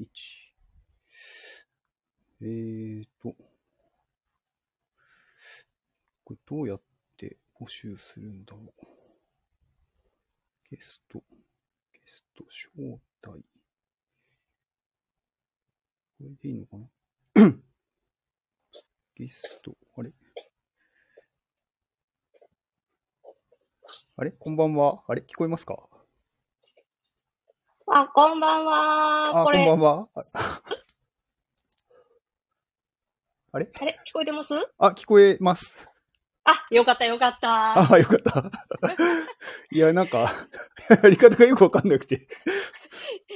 1。えーと、これどうやって募集するんだろう。ゲスト、ゲスト、招待。これでいいのかな ゲスト、あれ？あれ？こんばんは。あれ？聞こえますか？あ、こんばんは。あ、こんばんは。あ あれ？あれ？聞こえてます？あ、聞こえます。あ、よかったよかった。あ、よかった。いや、なんか、やり方がよくわかんなくて。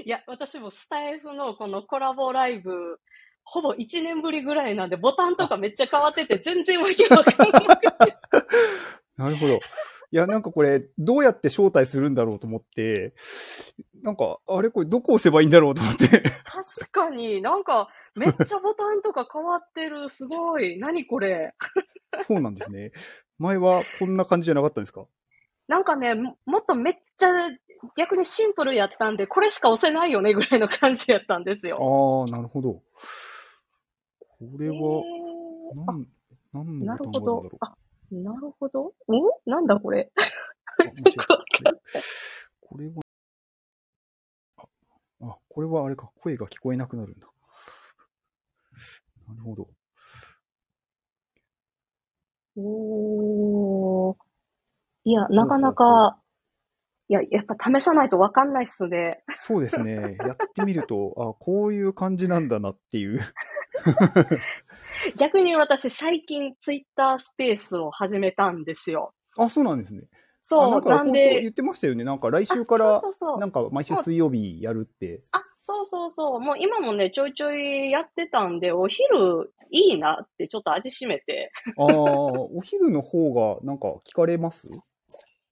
いや、私もスタイフのこのコラボライブ、ほぼ1年ぶりぐらいなんで、ボタンとかめっちゃ変わってて、全然わけわかんなくて。なるほど。いや、なんかこれ、どうやって招待するんだろうと思って、なんか、あれこれどこ押せばいいんだろうと思って。確かになんか、めっちゃボタンとか変わってる。すごい。何これ。そうなんですね。前はこんな感じじゃなかったんですか？なんかね、ももっとめっちゃ逆にシンプルやったんで、これしか押せないよねぐらいの感じやったんですよ。ああ、なるほど。これえは、ーなん、なんだろう。。ほどあ、なるほど。お？なんだこれ。これは、あ、あ、これはあれか、声が聞こえなくなるんだ。なるほど。おー。いや、なかなか、いや、やっぱ試さないとわかんないっすね。そうですね。やってみると、あ、こういう感じなんだなっていう。逆に私最近ツイッタースペースを始めたんですよ。あ、そうなんですね。あそう、なんかなん放送言で、ってましたよね。なんか来週あから、なんか毎週水曜日やるって。あ、そうそうそう。もう今もね、ちょいちょいやってたんで、お昼いいなってちょっと味しめて。ああ、お昼の方がなんか聞かれます？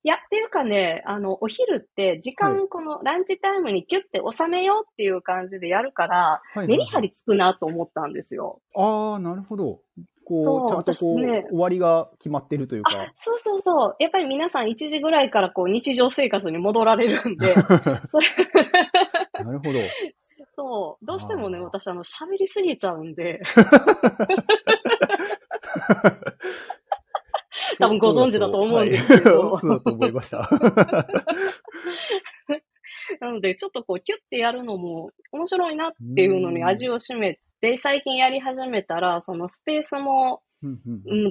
いや、っていうかね、あの、お昼って時は間、このランチタイムにキュッて収めようっていう感じでやるから、はいメリハリつくなと思ったんですよ。ああ、なるほど。こそうう、ちゃんとこう、私ね。終わりが決まってるというか。そうそうそう。やっぱり皆さん1時ぐらいからこう日常生活に戻られるんで、それ、なるほど。そう、どうしてもね、私あの、喋りすぎちゃうんで、多分ご存知だと思うんですけど。はい。そうだと思いました。なのでちょっとこうキュッてやるのも面白いなっていうのに味を占めて、最近やり始めたら、そのスペースも、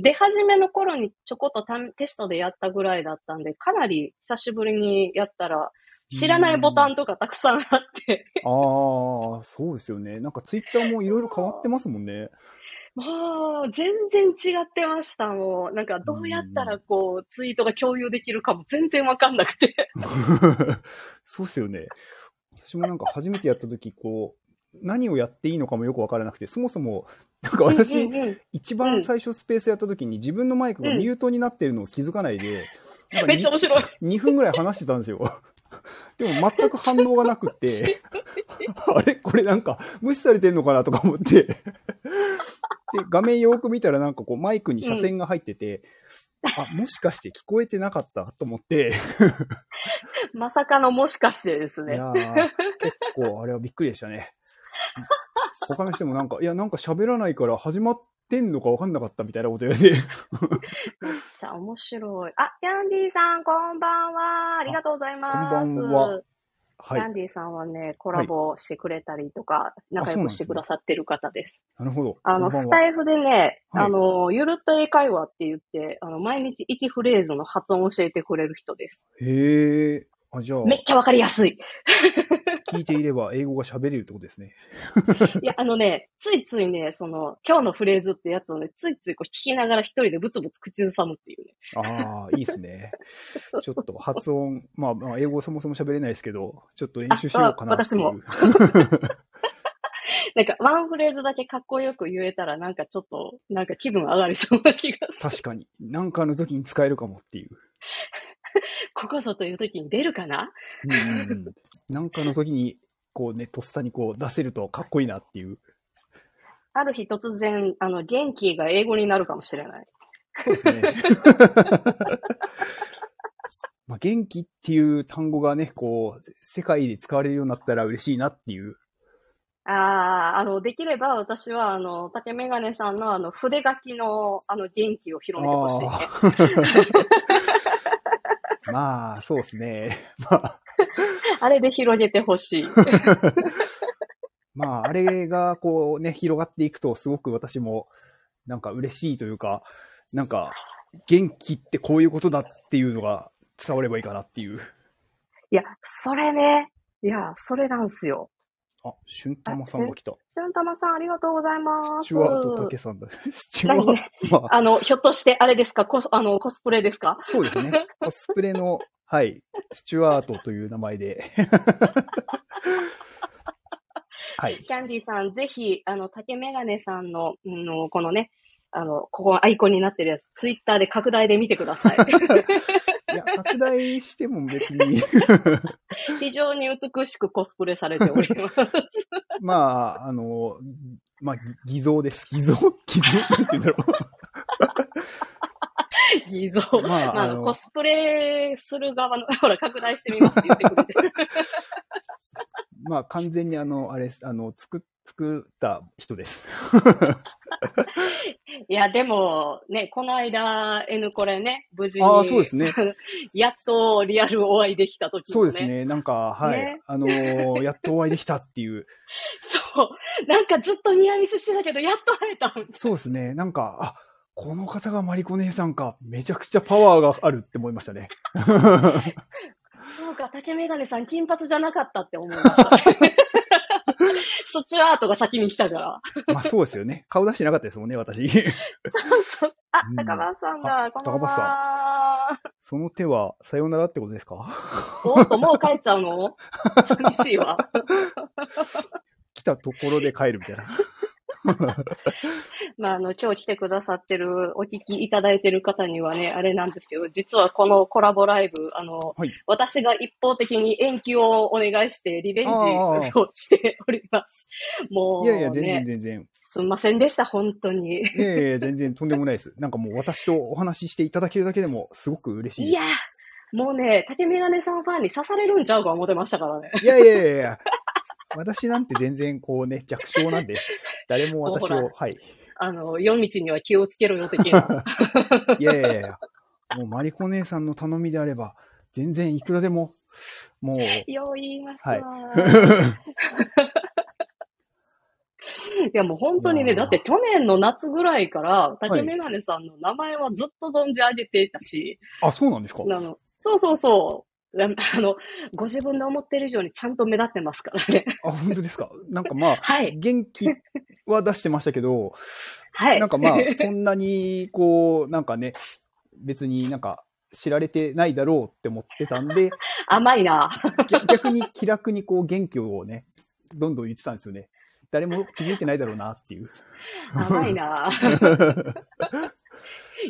出始めの頃にちょこっとたテストでやったぐらいだったんで、かなり久しぶりにやったら、知らないボタンとかたくさんあって、ああ、そうですよね。なんかツイッターもいろいろ変わってますもんね。もう、全然違ってました、もう。なんか、どうやったら、こう、ツイートが共有できるかも全然わかんなくて。そうっすよね。私もなんか初めてやった時、こう、何をやっていいのかもよくわからなくて、そもそも、なんか私、うんうんうん一番最初スペースやった時に自分のマイクがミュートになってるのを気づかないで、なんか めっちゃ面白い。2分ぐらい話してたんですよ。でも全く反応がなくって、あれ？これなんか無視されてんのかなとか思って、で、画面よく見たらなんかこうマイクに車線が入ってて、あ、もしかして聞こえてなかったと思って、まさかのもしかしてですね。いやー結構あれはびっくりでしたね。他の人もなんか、いやなんか喋らないから始まってんのかわかんなかったみたいなこと言われて、めっちゃ面白い。あ、ヤンディさん、こんばんは。ありがとうございます。こんばんははい。ヤンディさんはね、コラボしてくれたりとか、仲良くしてくださってる方です。なるほど。あの、スタイフでね、はいあの、ゆるっと英会話って言って、あの、毎日1フレーズの発音を教えてくれる人です。へえ。あ、じゃあ、めっちゃわかりやすい。聞いていれば英語が喋れるってことですね。いや、あのね、ついついね、その、今日のフレーズってやつをね、ついついこう聞きながら一人でブツブツ口ずさむっていうね。ああ、いいですね。ちょっと発音、まあ、まあ、英語そもそも喋れないですけど、ちょっと練習しようかなっていう。あ なんか、ワンフレーズだけかっこよく言えたら、なんかちょっと、なんか気分上がりそうな気がする。確かに。なんかの時に使えるかもっていう。ここぞという時に出るかな？うん。なんかの時に、こうね、とっさにこう出せるとかっこいいなっていう。ある日突然、あの、元気が英語になるかもしれない。そうですね。まあ、元気っていう単語がね、こう、世界で使われるようになったら嬉しいなっていう。ああ、あの、できれば私は、あの、竹メガネさんのあの、筆書きの、あの、元気を広めてほしいね。まあ、そうですね。まあ、あれで広げてほしい。まあ、あれがこうね、広がっていくと、すごく私も、なんか嬉しいというか、なんか、元気ってこういうことだっていうのが伝わればいいかなっていう。いや、それね。いや、それなんすよ。あ、俊玉さんが来た。しゅんたまさん、ありがとうございます。スチュワート竹さんだ。スチュワート。まあ、あの、ひょっとして、あれですか？コス、あの、コスプレですか？そうですね。コスプレの、はい、スチュワートという名前で。はい。キャンディーさん、ぜひ、あの、竹メガネさんの、うんの、このね、あの、ここアイコンになってるやつ、ツイッターで拡大で見てください。いや、拡大しても別に、非常に美しくコスプレされております。まあ、あの、まあ、ぎ偽造です。偽造？偽造？なんて言うんだろ偽造。ままあ、あああコスプレする側の、ほら、拡大してみますって言ってくれてる。う。まあ、完全にあの、あれあの、作、作った人です。いや、でも、ね、この間、N これね、無事に。ああ、そうですね。やっとリアルお会いできた時に、ね。そうです。ね。なんか、はい。ねあのー やっとお会いできたっていう。そう。なんかずっとニアミスしてたけど、やっと会えた。そうですね。なんか、あ、この方がマリコ姉さんか。めちゃくちゃパワーがあるって思いましたね。そうか、竹メガネさん金髪じゃなかったって思いました。そっちは後が先に来たから。まあそうですよね。顔出してなかったですもんね、私。そうそう。あう、ん高橋さんだ。あこんばん高橋さは。その手は、さようならってことですか？おっと、もう帰っちゃうの？寂しいわ。来たところで帰るみたいな。まあ、あの、今日来てくださってる、お聞きいただいてる方にはね、あれなんですけど、実はこのコラボライブ、あの、はい私が一方的に延期をお願いして、リベンジをしております。もう、ね、いやいや、全然全然。すんませんでした、本当に。いやいや、全然とんでもないです。なんかもう私とお話ししていただけるだけでもすごく嬉しいでいやす。もうね、竹メガネさんファンに刺されるんちゃうか思ってましたからね。いやいやいやいや。私なんて全然こうね、弱小なんで、誰も私ほを、はい。あの、夜道には気をつけろよ的な。いやいやいや。もうマリコ姉さんの頼みであれば、全然いくらでも、もう、よう言いますはいわ。いやもう本当にね、だって去年の夏ぐらいから、竹メガネさんの名前はずっと存じ上げていたし、あ、そうなんですか？あの、そうそうそう。あの、ご自分で思ってる以上にちゃんと目立ってますからね。あ、本当ですか？なんかまあ、はい。元気は出してましたけど、はい。なんかまあ、そんなに、こう、なんかね、別になんか知られてないだろうって思ってたんで、甘いな。逆逆に気楽にこう元気をね、どんどん言ってたんですよね。誰も気づいてないだろうなっていう。甘いな。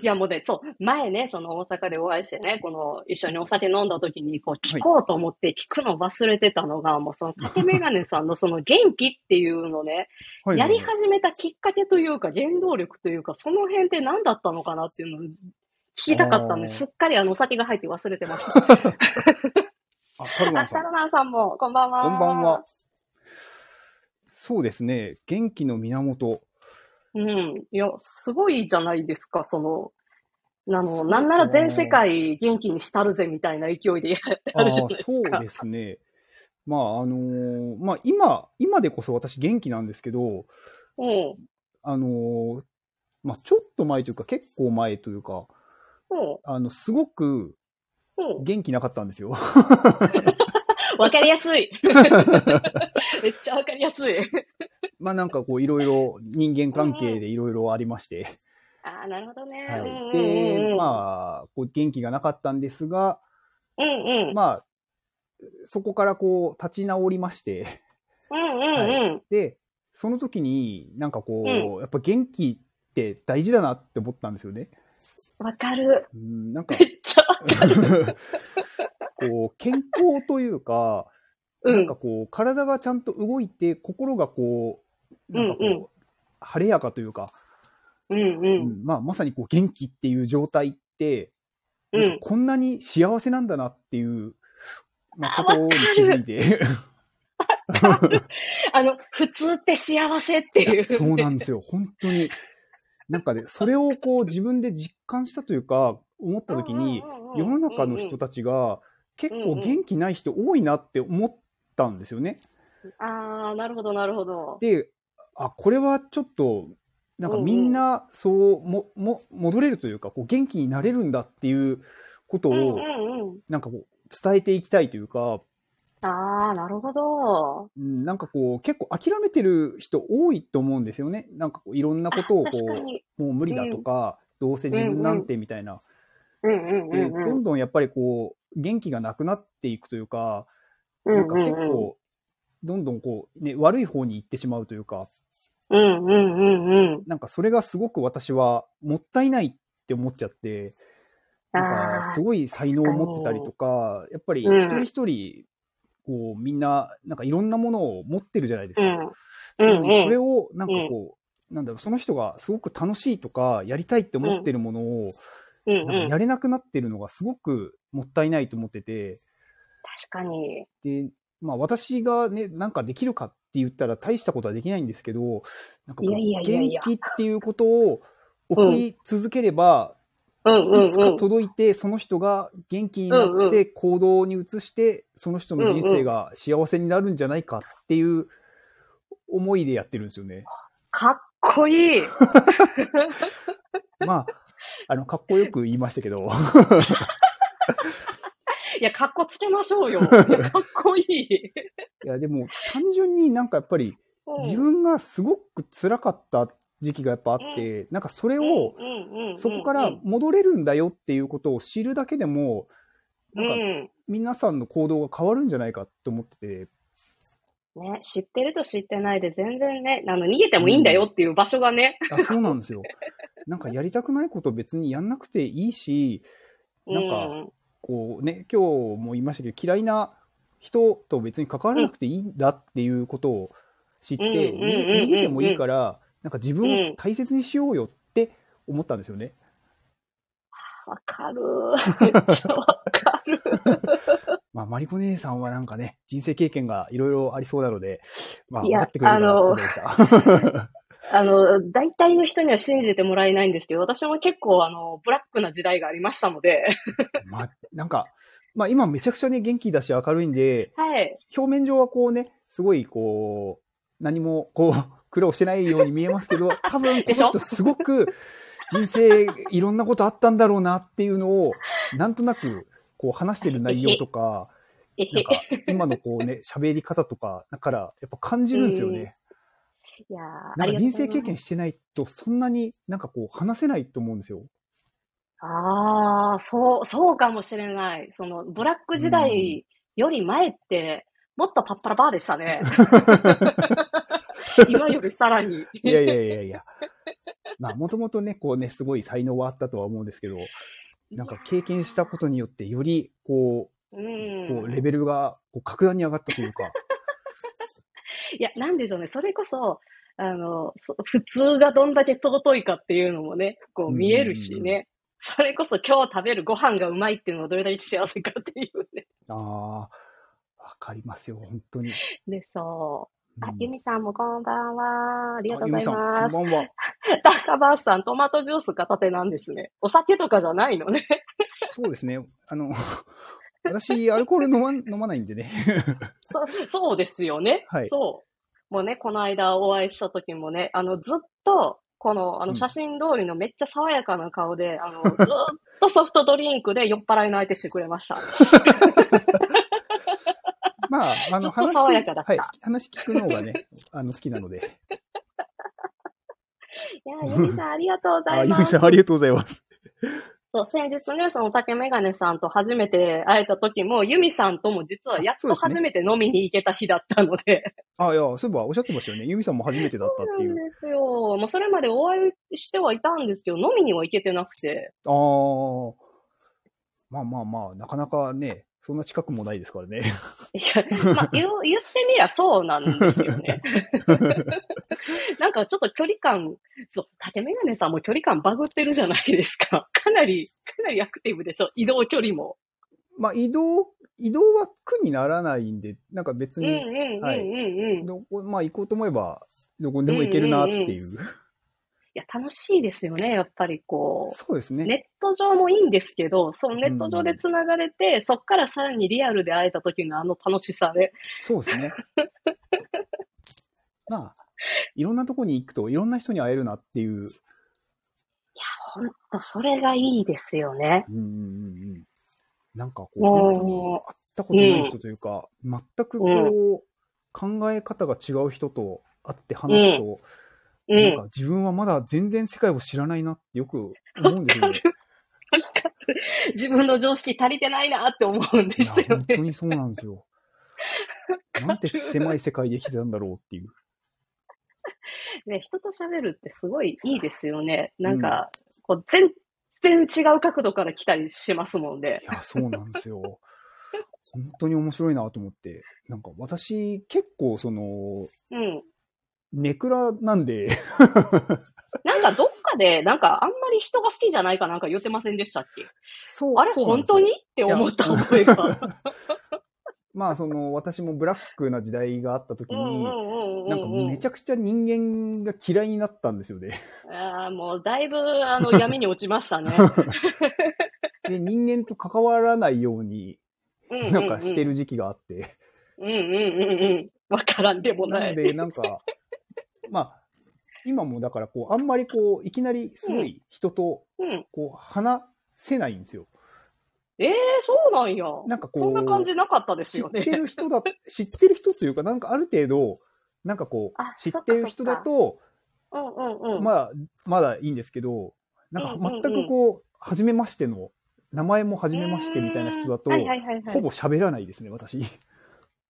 いやもうね、そう、前ね、その大阪でお会いしてね、この一緒にお酒飲んだ時に、こう聞こうと思って聞くの忘れてたのが、もうその竹メガネさんの その元気っていうのね、はいやり始めたきっかけというか、原動力というか、その辺って何だったのかなっていうのを聞きたかったんで、あーすっかりあのお酒が入って忘れてました。あ、タルマあ、ンさん。ンさんも、こんばんは。こんばんは。。そうですね。元気の源。うん。いや、すごいじゃないですか、その、あの、なんなら全世界元気にしたるぜみたいな勢いでやるじゃないですか。そうですね。まあ、あのーまあ、今、今でこそ私元気なんですけど、うん。あのーまあ、ちょっと前というか、結構前というか、うん。あの、すごくうん。元気なかったんですよ。わかりやすい。めっちゃわかりやすい。まあ、なんかこう、いろいろ人間関係でいろいろありまして。ああ、なるほどね。はい。で、うんまあ、こう元気がなかったんですが、うんうん。まあ、そこからこう、立ち直りまして、うんうんうん。で、その時になんかこう、うやっぱ元気って大事だなって思ったんですよね。わかる。うん、なんかめ、っちゃわかる。こう、健康というか、うんなんか。こう、体がちゃんと動いて、心がこう、なんかこう、うんうん晴れやかというか、うんう。うんんまあ、まさにこう元気っていう状態って、うんこんなに幸せなんだなっていう、まあ、あことに気づいて、わ あの、普通って幸せっていう。そうなんですよ。本当に。なんかね、それをこう自分で実感したというか、思った時に、世の中の人たちが結構元気ない人多いなって思ったんですよね。ああ、なるほど、なるほど。で、あ、これはちょっと、なんかみんなそうも、も、戻れるというか、こう元気になれるんだっていうことを、うんうんうん。なんかこう伝えていきたいというか、ああ、なるほど。うんなんかこう結構諦めてる人多いと思うんですよね。なんかこういろんなことをこ。う、もう無理だとか、どうせ自分なんてみたいな。うんうんで、うんうん。どんどんやっぱりこう、元気がなくなっていくというか、うんなんか結うんうん構、どんどんこう、ね、悪い方に行ってしまうというか、うんうんうんうん。なんかそれがすごく私はもったいないって思っちゃって、なんかすごい才能を持ってたりとか、やっぱりうん一人一人、こうみんな、なんかいろんなものを持ってるじゃないですか。うん。うんうん。それをなんかこう、なんだろう、その人がすごく楽しいとか、やりたいって思ってるものを。なんかやれなくなってるのがすごくもったいないと思ってて、確かに。で、まあ私がね、なんかできるかって言ったら大したことはできないんですけど、なんかこう元気っていうことを送り続ければ、いつかうん。届いて、その人が元気になって行動に移して、その人の人生が幸せになるんじゃないかっていう思いでやってるんですよね。かっこいい。まあ、あの、かっこよく言いましたけど、いや、かっこつけましょうよ。いや、かっこいい。いや、でも単純になんかやっぱりうん自分がすごく辛かった時期がやっぱあって、なんかそれを、そこから戻れるんだよっていうことを知るだけでも、うなんかん。皆さんの行動が変わるんじゃないかと思ってて、ね、知ってると知ってないで全然ね、あの、逃げてもいいんだよっていう場所がね。あそうなんですよ。なんかやりたくないこと別にやんなくていいし、なんかうんこうね、今日も言いましたけど、嫌いな人と別に関わらなくていいんだっていうことを知って、うん逃げてもいいから、なんか自分を大切にしようよって思ったんですよね。わかる。めっちゃわかる。まあ、マリコ姉さんはなんかね、人生経験がいろいろありそうなので、まあ、分かってくれるかなと思いました。あの、大体の人には信じてもらえないんですけど、私も結構あの、ブラックな時代がありましたので、まあ、なんか、まあ今めちゃくちゃね、元気だし明るいんで、はい。表面上はこうね、すごいこう、何もこう、苦労してないように見えますけど、多分この人すごく人生いろんなことあったんだろうなっていうのを、なんとなくこう話してる内容とか、なんか今のこうね、喋り方とか、だからやっぱ感じるんですよね。いやーなんか人生経。験してないとそんなになんかこう話せないと思うんですよ。ああ、そう、そうかもしれない。その、ブラック時代より前って、もっとパッパラパーでしたね。今よりさらに。いやいやいやいや。まあもともとね、こうね、すごい才能はあったとは思うんですけど、なんか経験したことによってよりこうう、こん。うレベルがこう格段に上がったというか、いや、なんでしょうね。それこそ、あの、そ 普通がどんだけ尊いかっていうのもね、こう見えるしね。それこそ今日食べるご飯がうまいっていうのはどれだけ幸せかっていうね。ああ、わかりますよ、本当に。で、そう。あう、んゆみさんもこんばんは。ありがとうございあます。こんばんは。高橋さん、トマトジュース片手なんですね。お酒とかじゃないのね。そうですね。あの、私、アルコール飲ま 飲まないんでね。そそうですよね。はいそう。もうね、この間お会いした時もね、あの、ずっと、この、あの、うん写真通りのめっちゃ爽やかな顔で、あの、ずっとソフトドリンクで酔っ払いの相手してくれました。まあ、あの、ずっと爽やかだったはい、話聞くのがね、あの、好きなので。いや、ゆみさんありがとうござあ、います。ゆみさん、ありがとうございます。そう、先日ね、その竹メガネさんと初めて会えた時も、ユミさんとも実はやっと初めて飲みに行けた日だったので。あ、いや、そういえばおっしゃってましたよね。ゆみさんも初めてだったっていう。そうなんですよ。もうそれまでお会いしてはいたんですけど、飲みには行けてなくて。ああ。まあまあまあ、なかなかね、そんな近くもないですからね。いや、まあ、言ってみりゃそうなんですよね。なんかちょっと距離感、そう、竹メガネさんも距離感バグってるじゃないですか。かなり、かなりアクティブでしょ？移動距離も。まあ移動、移動は苦にならないんで、なんか別うんうんに、まあ行こうと思えば、どこにでも行けるなっていう。や、楽しいですよね、やっぱりこう。そうですね。ネット上もいいんですけど、そのネット上で繋がれて、そっからさらにリアルで会えた時のあの楽しさで。そうですね。まあ、いろんなとこに行くといろんな人に会えるなっていう。ほんと、それがいいですよね。うんうんうんうん。なんかこう、もう本当に会ったことない人というか、全くこう、考え方が違う人と会って話すと、うなんん。か自分はまだ全然世界を知らないなってよく思うんですよね。自分の常識足りてないなって思うんですよ本当ね。にそうなんですよ。なんて狭い世界で生きてたんだろうっていう。ね、人と喋るってすごいいいですよね。なんか、こう、全然違う角度から来たりしますもんでい。や、そうなんですよ。本当に面白いなと思って。なんか私、結構その、うん。ネクラなんで、なんかどっかで、なんかあんまり人が好きじゃないかなんか言ってませんでしたっけ？そうあれ本当に？って思った覚えが。まあ、その、私もブラックな時代があった時に、なんかめちゃくちゃ人間が嫌いになったんですよね。ああ、もうだいぶ、あの、闇に落ちましたね。で、人間と関わらないように、なんかしてる時期があって。うんうんうんうん。わからんでもない。なので、なんか、まあ、今もだからこう、あんまりこう、いきなりすごい人と、うん。こう、話せないんですよ。ええそうなんや。なんかこうそんな感じなかったですよね。知ってる人だ、知ってる人というか、なんかある程度、なんかこあう、知ってる人だと、うんうんうん。まあ、まだいいんですけど、なんか全くこう、初めましての、名前も初めましてみたいな人だとは、いはいはいはい。ほぼ喋らないですね、私。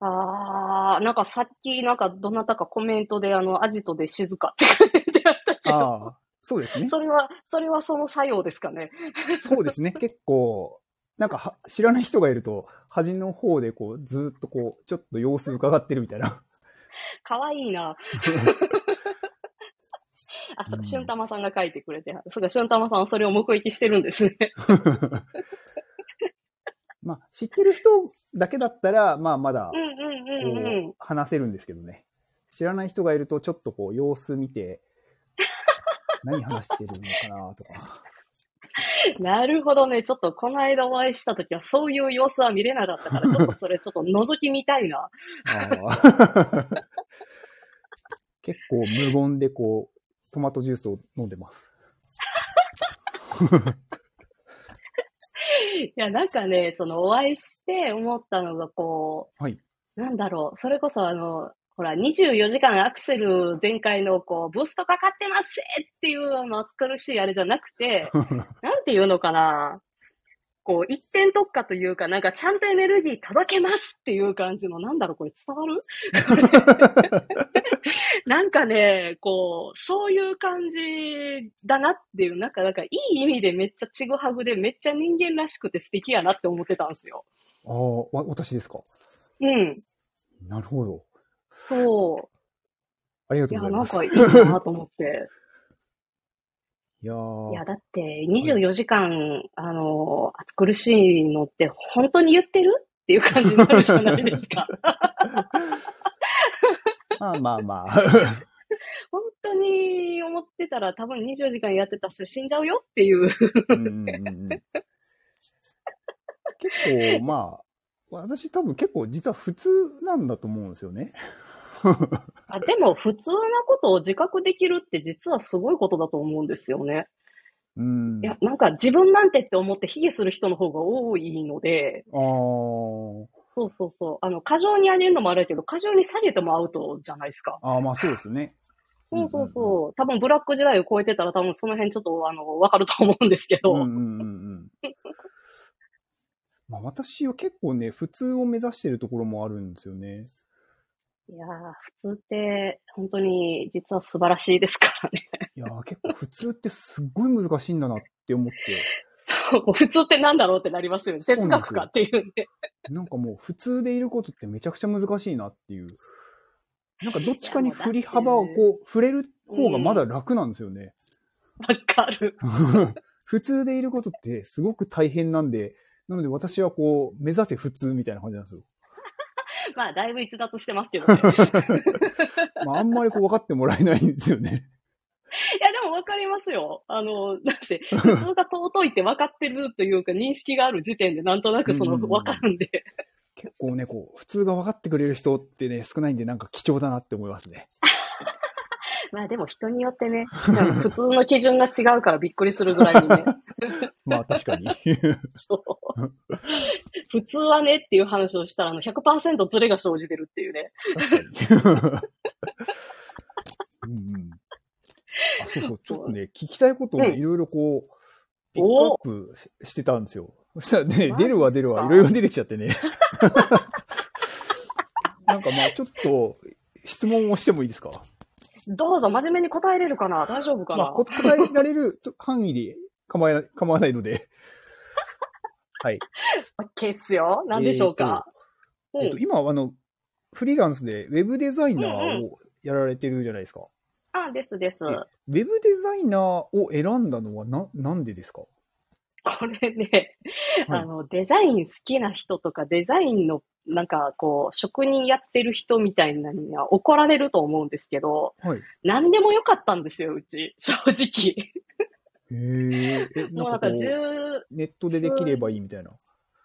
ああ、なんかさっき、なんかどなたかコメントで、あの、アジトで静かって書いてあったけど、ああ、そうですね。それは、それはその作用ですかね。そうですね。結構、なんかは知らない人がいると、端の方でこう、ずーっとこう、ちょっと様子伺ってるみたいな。かわいいな。あ、そうう、んしゅんたまさんが書いてくれて。そうか、しゅんたまさんはそれを目撃してるんですね。まあ、知ってる人だけだったら、まあ、まだ。話せるんですけどね。知らない人がいると、ちょっとこう、様子見て、何話してるのかなとか。なるほどね。ちょっとこの間お会いしたときはそういう様子は見れなかったから、ちょっとそれちょっと覗き見たいな。結構無言でこう、トマトジュースを飲んでます。いや、なんかね、そのお会いして思ったのがこう、はい。なんだろう、それこそあの、ほら、24時間アクセル全開のこう、ブーストかかってますぜっていうあの、暑苦しいあれじゃなくて、なんていうのかな。こう、一点特化というか、なんかちゃんとエネルギー届けますっていう感じの、なんだろう、これ伝わる？なんかね、こう、そういう感じだなっていう、なんか、なんかいい意味でめっちゃちぐはぐでめっちゃ人間らしくて素敵やなって思ってたんですよ。ああ、わ、私ですか？うん。なるほど。そありがう。いうや、とございます。なんかいいなと思って。いやーいや、だって24時間、あの、暑苦しいのって本当に言ってる？っていう感じになるじゃないですか。まあまあまあ。本当に思ってたら多分24時間やってたらそれ死んじゃうよっていう。う結構、まあ、私多分結構実は普通なんだと思うんですよね。あでも普通なことを自覚できるって実はすごいことだと思うんですよね。うん。いや、なんか自分なんてって思って卑下する人の方が多いので、あーそうそうそう。あの、過剰に上げるのもあるけど、過剰に下げてもアウトじゃないですか。あー、まあそうですね。そうそうそう。多分ブラック時代を超えてたら多分その辺ちょっとあの、わかると思うんですけど。うんうんうんうん。まあ私は結構ね、普通を目指してるところもあるんですよね。いやー、普通って本当に実は素晴らしいですからね。いやー結構普通ってすっごい難しいんだなって思って、そう、普通ってなんだろうってなりますよね。哲学かっていうね。なんかもう普通でいることってめちゃくちゃ難しいなっていう。なんかどっちかに振り幅をこう、触れる方がまだ楽なんですよね。わかる。普通でいることってすごく大変なんで、なので私はこう、目指せ普通みたいな感じなんですよ。まあ、だいぶ逸脱してますけどね。まあ、あんまりこう分かってもらえないんですよね。いや、でも分かりますよ。あの、だって、普通が尊いって分かってるというか、認識がある時点でなんとなくその、分かるんで。結構ね、こう、普通が分かってくれる人ってね、少ないんで、なんか貴重だなって思いますね。まあでも人によってね、普通の基準が違うからびっくりするぐらいにね。まあ確かに。そう。普通はねっていう話をしたら、あの100%ズレが生じてるっていうね。確かに。うんうん。あ、そうそう、ちょっとね、聞きたいことをいろいろこう、ピックアップしてたんですよ。そしたらね、出るわ出るわ、いろいろ出てきちゃってね。なんかまあちょっと、質問をしてもいいですか？どうぞ真面目に答えれるかな？大丈夫かな、まあ、こ答えられる 範囲で構わない構わないので。はい。?OK っすよ。何でしょうか、えっと、うん。今、あの、フリーランスでウェブデザイナーをやられてるじゃないですか。あ、ですです。えウェブデザイナーを選んだのはな、なんでですか？これね、はいあの、デザイン好きな人とか、デザインの、なんか、こう、職人やってる人みたいなのには怒られると思うんですけど、はい。何でもよかったんですよ、うち。正直。へえ。え、もうなんんか十、ネットでできればいいみたいな。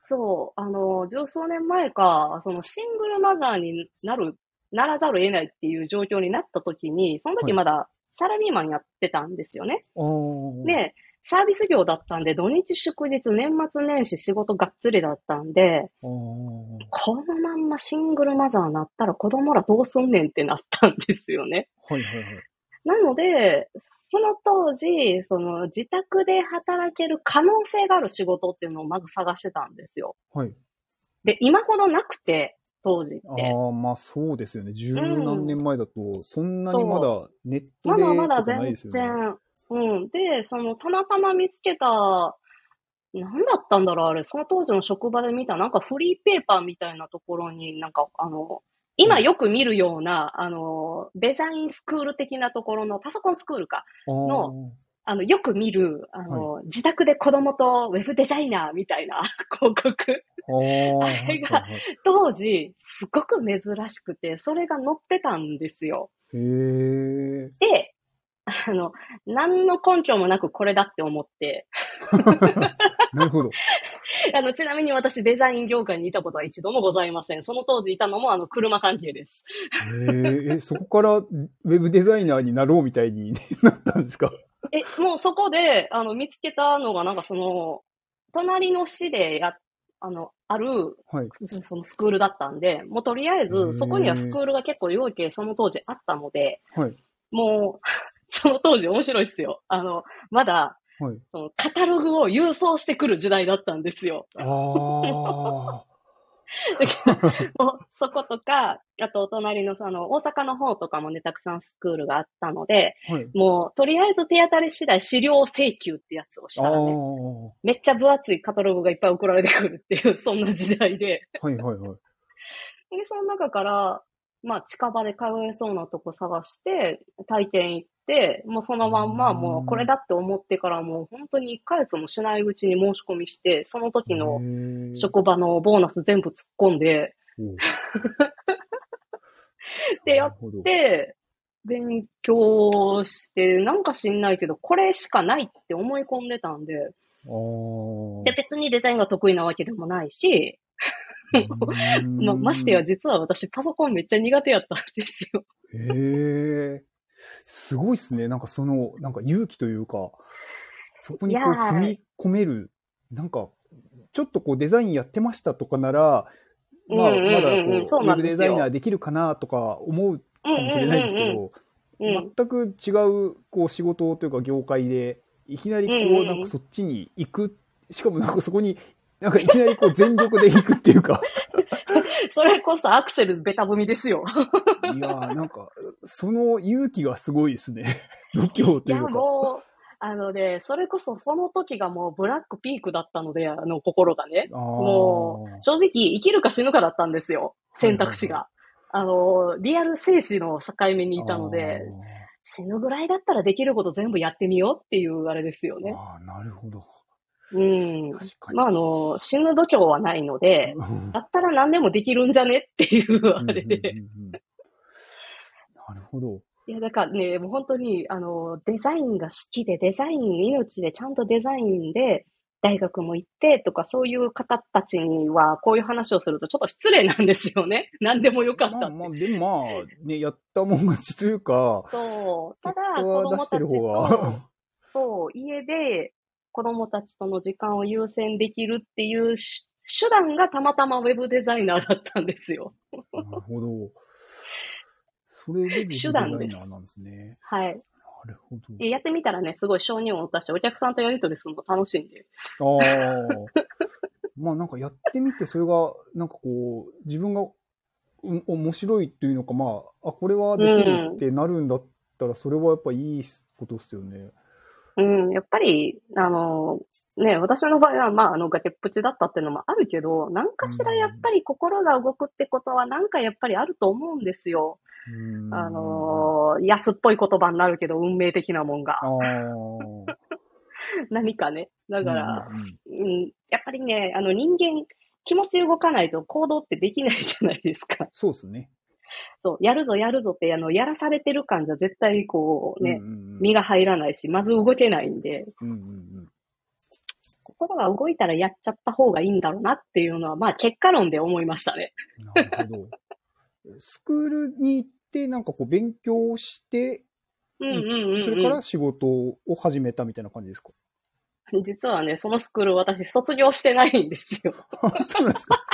そう、あの、十数年前か、そのシングルマザーになる、ならざるを得ないっていう状況になった時に、その時まだサラリーマンやってたんですよね。ああ。で、サービス業だったんで、土日祝日、年末年始仕事がっつりだったんで、このまんまシングルマザーになったら子供らどうすんねんってなったんですよね。はいはいはい。なので、その当時、その自宅で働ける可能性がある仕事っていうのをまず探してたんですよ。はい。で、今ほどなくて、当時って。ああ、まあそうですよね。十何年前だと、そんなにまだネットまでだまだ全とかないですよね。然。うん。で、その、たまたま見つけた、なんだったんだろう、あれ。その当時の職場で見た、なんかフリーペーパーみたいなところに、なんか、あの、今よく見るような、あの、デザインスクール的なところの、パソコンスクールか。のあの、よく見る、あの、自宅で子供とウェブデザイナーみたいな 広告。あれがはいはいはい当時、すごく珍しくて、それが載ってたんですよ。へえ。で、あの、何の根拠もなくこれだって思って、なるほど。あの、ちなみに私デザイン業界にいたことは一度もございません。その当時いたのもあの、車関係です。へえ、え、そこからウェブデザイナーになろうみたいに なったんですか？え、もうそこで、あの、見つけたのがなんかその、隣の市でや、あの、ある、はい。そのスクールだったんで、もうとりあえず、そこにはスクールが結構要件その当時あったので、はい。もう、その当時面白いっすよ。あの、まだ、はい。そのカタログを郵送してくる時代だったんですよ。あ そことか、あとお隣のその大阪の方とかもね、たくさんスクールがあったので、はい。もうとりあえず手当たり次第資料請求ってやつをし。たらね、はめっちゃ分厚いカタログがいっぱい送られてくるっていう、そんな時代で。いはいはい。で、その中から、まあ近場で通えそうなとこ探して、体験行って、もうそのまんまもうこれだって思ってからもう本当に1ヶ月もしないうちに申し込みして、その時の職場のボーナス全部突っ込んで、お で、やっなるほど。で、勉強して、なんか知んないけど、これしかないって思い込んでたんで。で、別にデザインが得意なわけでもないし、まあ、ましてや実は私パソコンめっちゃ苦手やったんですよ。へえ。すごいっすね。なんかその、なんか勇気というか、そこにこう踏み込める、なんか、ちょっとこうデザインやってましたとかなら、まあ、まだこう、ウェブデザイナーできるかなとか思うかもしれないですけど、全く違う、こう仕事というか業界で、いきなりこう、なんかそっちに行く、しかもなんかそこに、なんかいきなりこう全力で行くっていうか、それこそアクセルベタ踏みですよ。いやーなんか、その勇気がすごいですね。度胸いや、というか。もう、あのね、それこそその時がもうブラックピークだったので、あの心がね。もう、正直生きるか死ぬかだったんですよ。選択肢はいが。あの、リアル生死の境目にいたので、死ぬぐらいだったらできること全部やってみようっていうあれですよね。あーあー、なるほど。うん。まあ、あの、死ぬ度胸はないので、うんだったら何でもできるんじゃねっていうあれで。なるほど。いや、だからね、もう本当に、あの、デザインが好きで、デザイン命で、ちゃんとデザインで、大学も行ってとか、そういう方たちには、こういう話をするとちょっと失礼なんですよね。何でもよかった。まあまあ、でもまあ、ね、やったもん勝ちというか、そう。ただ、子供たてるちと、そう、家で子供たちとの時間を優先できるっていうし手段がたまたまウェブデザイナーだったんですよ。なるほど。それでウェブデザイナーなんですね。はい。なるほど。でやってみたらね、すごい承認を持ったし、お客さんとやり取りするの楽しいんで。ああ。まあなんかやってみて、それが、なんかこう、自分が、うん面白いっていうのか、まあ、あ、これはできるってなるんだったら、それはやっぱいいことですよね。うん、やっぱり、あの、ね、私の場合は、まあ、あの、崖っぷちだったっていうのもあるけど、何かしらやっぱり心が動くってことは、なんかやっぱりあると思うんですよ。うんあの、安っぽい言葉になるけど、運命的なもんが。何かね。だから、うんうんうん、やっぱりね、あの、人間、気持ち動かないと行動ってできないじゃないですか。そうですね。そう、やるぞやるぞって、あの、やらされてる感じゃ絶対こうね、うんうんうん身が入らないし、まず動けないんで、うんうん心が動いたらやっちゃった方がいいんだろうなっていうのは、まあ結果論で思いましたね。うん。なるほど。スクールに行って、なんかこう、勉強して、うんうんうん、うん。それから仕事を始めたみたいな感じですか？実はね、そのスクール私卒業してないんですよ。あそうなんですか。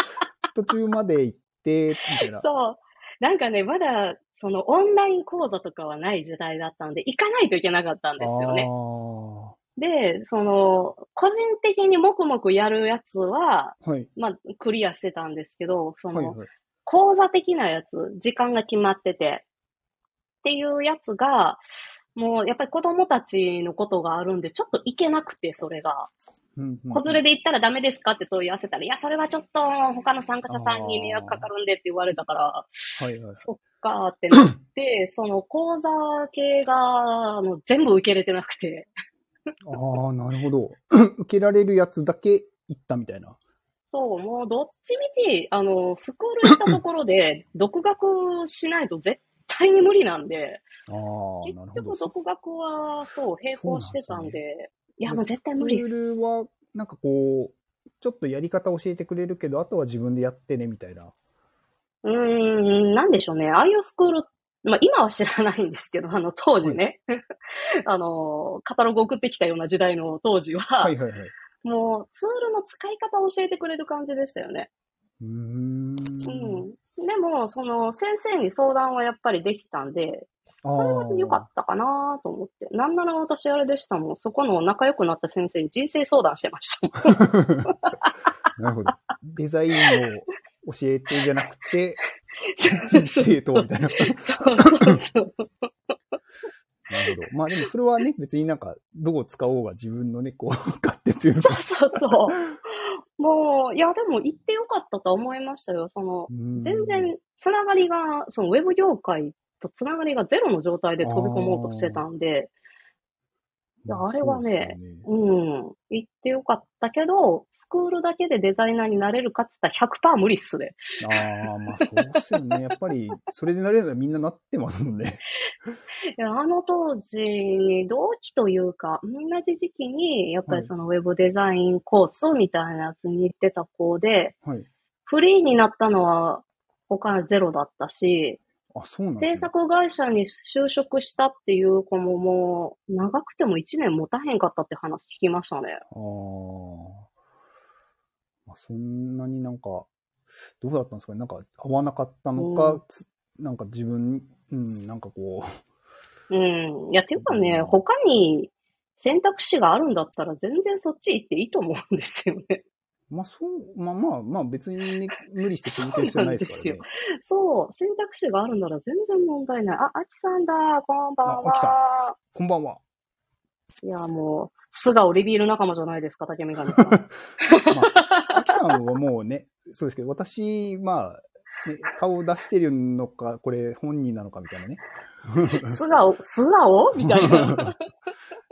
途中まで行って、みたいな。そう。なんかね、まだ、そのオンライン講座とかはない時代だったんで、行かないといけなかったんですよね。あで、その、個人的に黙々やるやつは、あ。はい。まあ、クリアしてたんですけど、その、はいはい。講座的なやつ、時間が決まってて、っていうやつが、もうやっぱり子供たちのことがあるんで、ちょっと行けなくて、それが。子連れで行ったらダメですかって問い合わせたら、いや、それはちょっと他の参加者さんに迷惑かかるんでって言われたから、はいはい。そっかーってなって、その講座系がもう全部受け入れてなくて、ああ、なるほど。受けられるやつだけ行ったみたいな。そう、もうどっちみち、あの、スクール行ったところで、独学しないと絶対に無理なんで、ああ、なるほど結局。独学は、そう、並行してたんで、いや、もう絶対無理っスクーす。ルは、なんかこう、ちょっとやり方教えてくれるけど、あとは自分でやってね、みたいな。うーん、なんでしょうね。ああいうスクール、まあ今は知らないんですけど、あの当時ね、あの、カタログ送ってきたような時代の当時は、はいはいはい。もうツールの使い方を教えてくれる感じでしたよね。うーん。うん。でも、その先生に相談はやっぱりできたんで、あそれは良かったかなと思って。なんなら私あれでしたもん。そこの仲良くなった先生に人生相談してましたもん。た。なるほど。デザインを教えてじゃなくて、人生と、みたいな。そうそうそう。なるほど。まあでもそれはね、別になんか、どう使おうが自分のね、こう、勝手というそか。うそうそう。もう、いや、でも行ってよかったと思いましたよ。その、うん全然、つながりが、そのウェブ業界とつながりがゼロの状態で飛び込もうとしてたんで、いやあれはねねうん、行ってよかったけど、スクールだけでデザイナーになれるかって言ったら100%無理っすね。ああ、まあそうですよね。やっぱり、それでなれるのはみんななってますもんね。いやあの当時に同期というか、同じ時期に、やっぱりそのウェブデザインコースみたいなやつに行ってた子で、はい。フリーになったのは他ゼロだったし、あ、そうなんね。制作会社に就職したっていう子ももう、長くても1年持たへんかったって話聞きましたね。ああ。まあ、そんなになんか、どうだったんですかねなんか合わなかったのか、うんつなんか自分、うん、なんかこうん。いや、ていうかね、うん他に選択肢があるんだったら全然そっち行っていいと思うんですよね。う、まあそう、まあまあ、まあ別にね、無理して続ける必要ないですからね。そう、選択肢があるなら全然問題ない。あ、あきさんだ、こんばんああきさは。こんばんは。いや、もう、素顔リビール仲間じゃないですか、竹見神さん。まあ、アキさんはもうね、そうですけど、私、まあ、ね、顔を出してるのか、これ本人なのかみたいなね。素顔、素顔みたいな。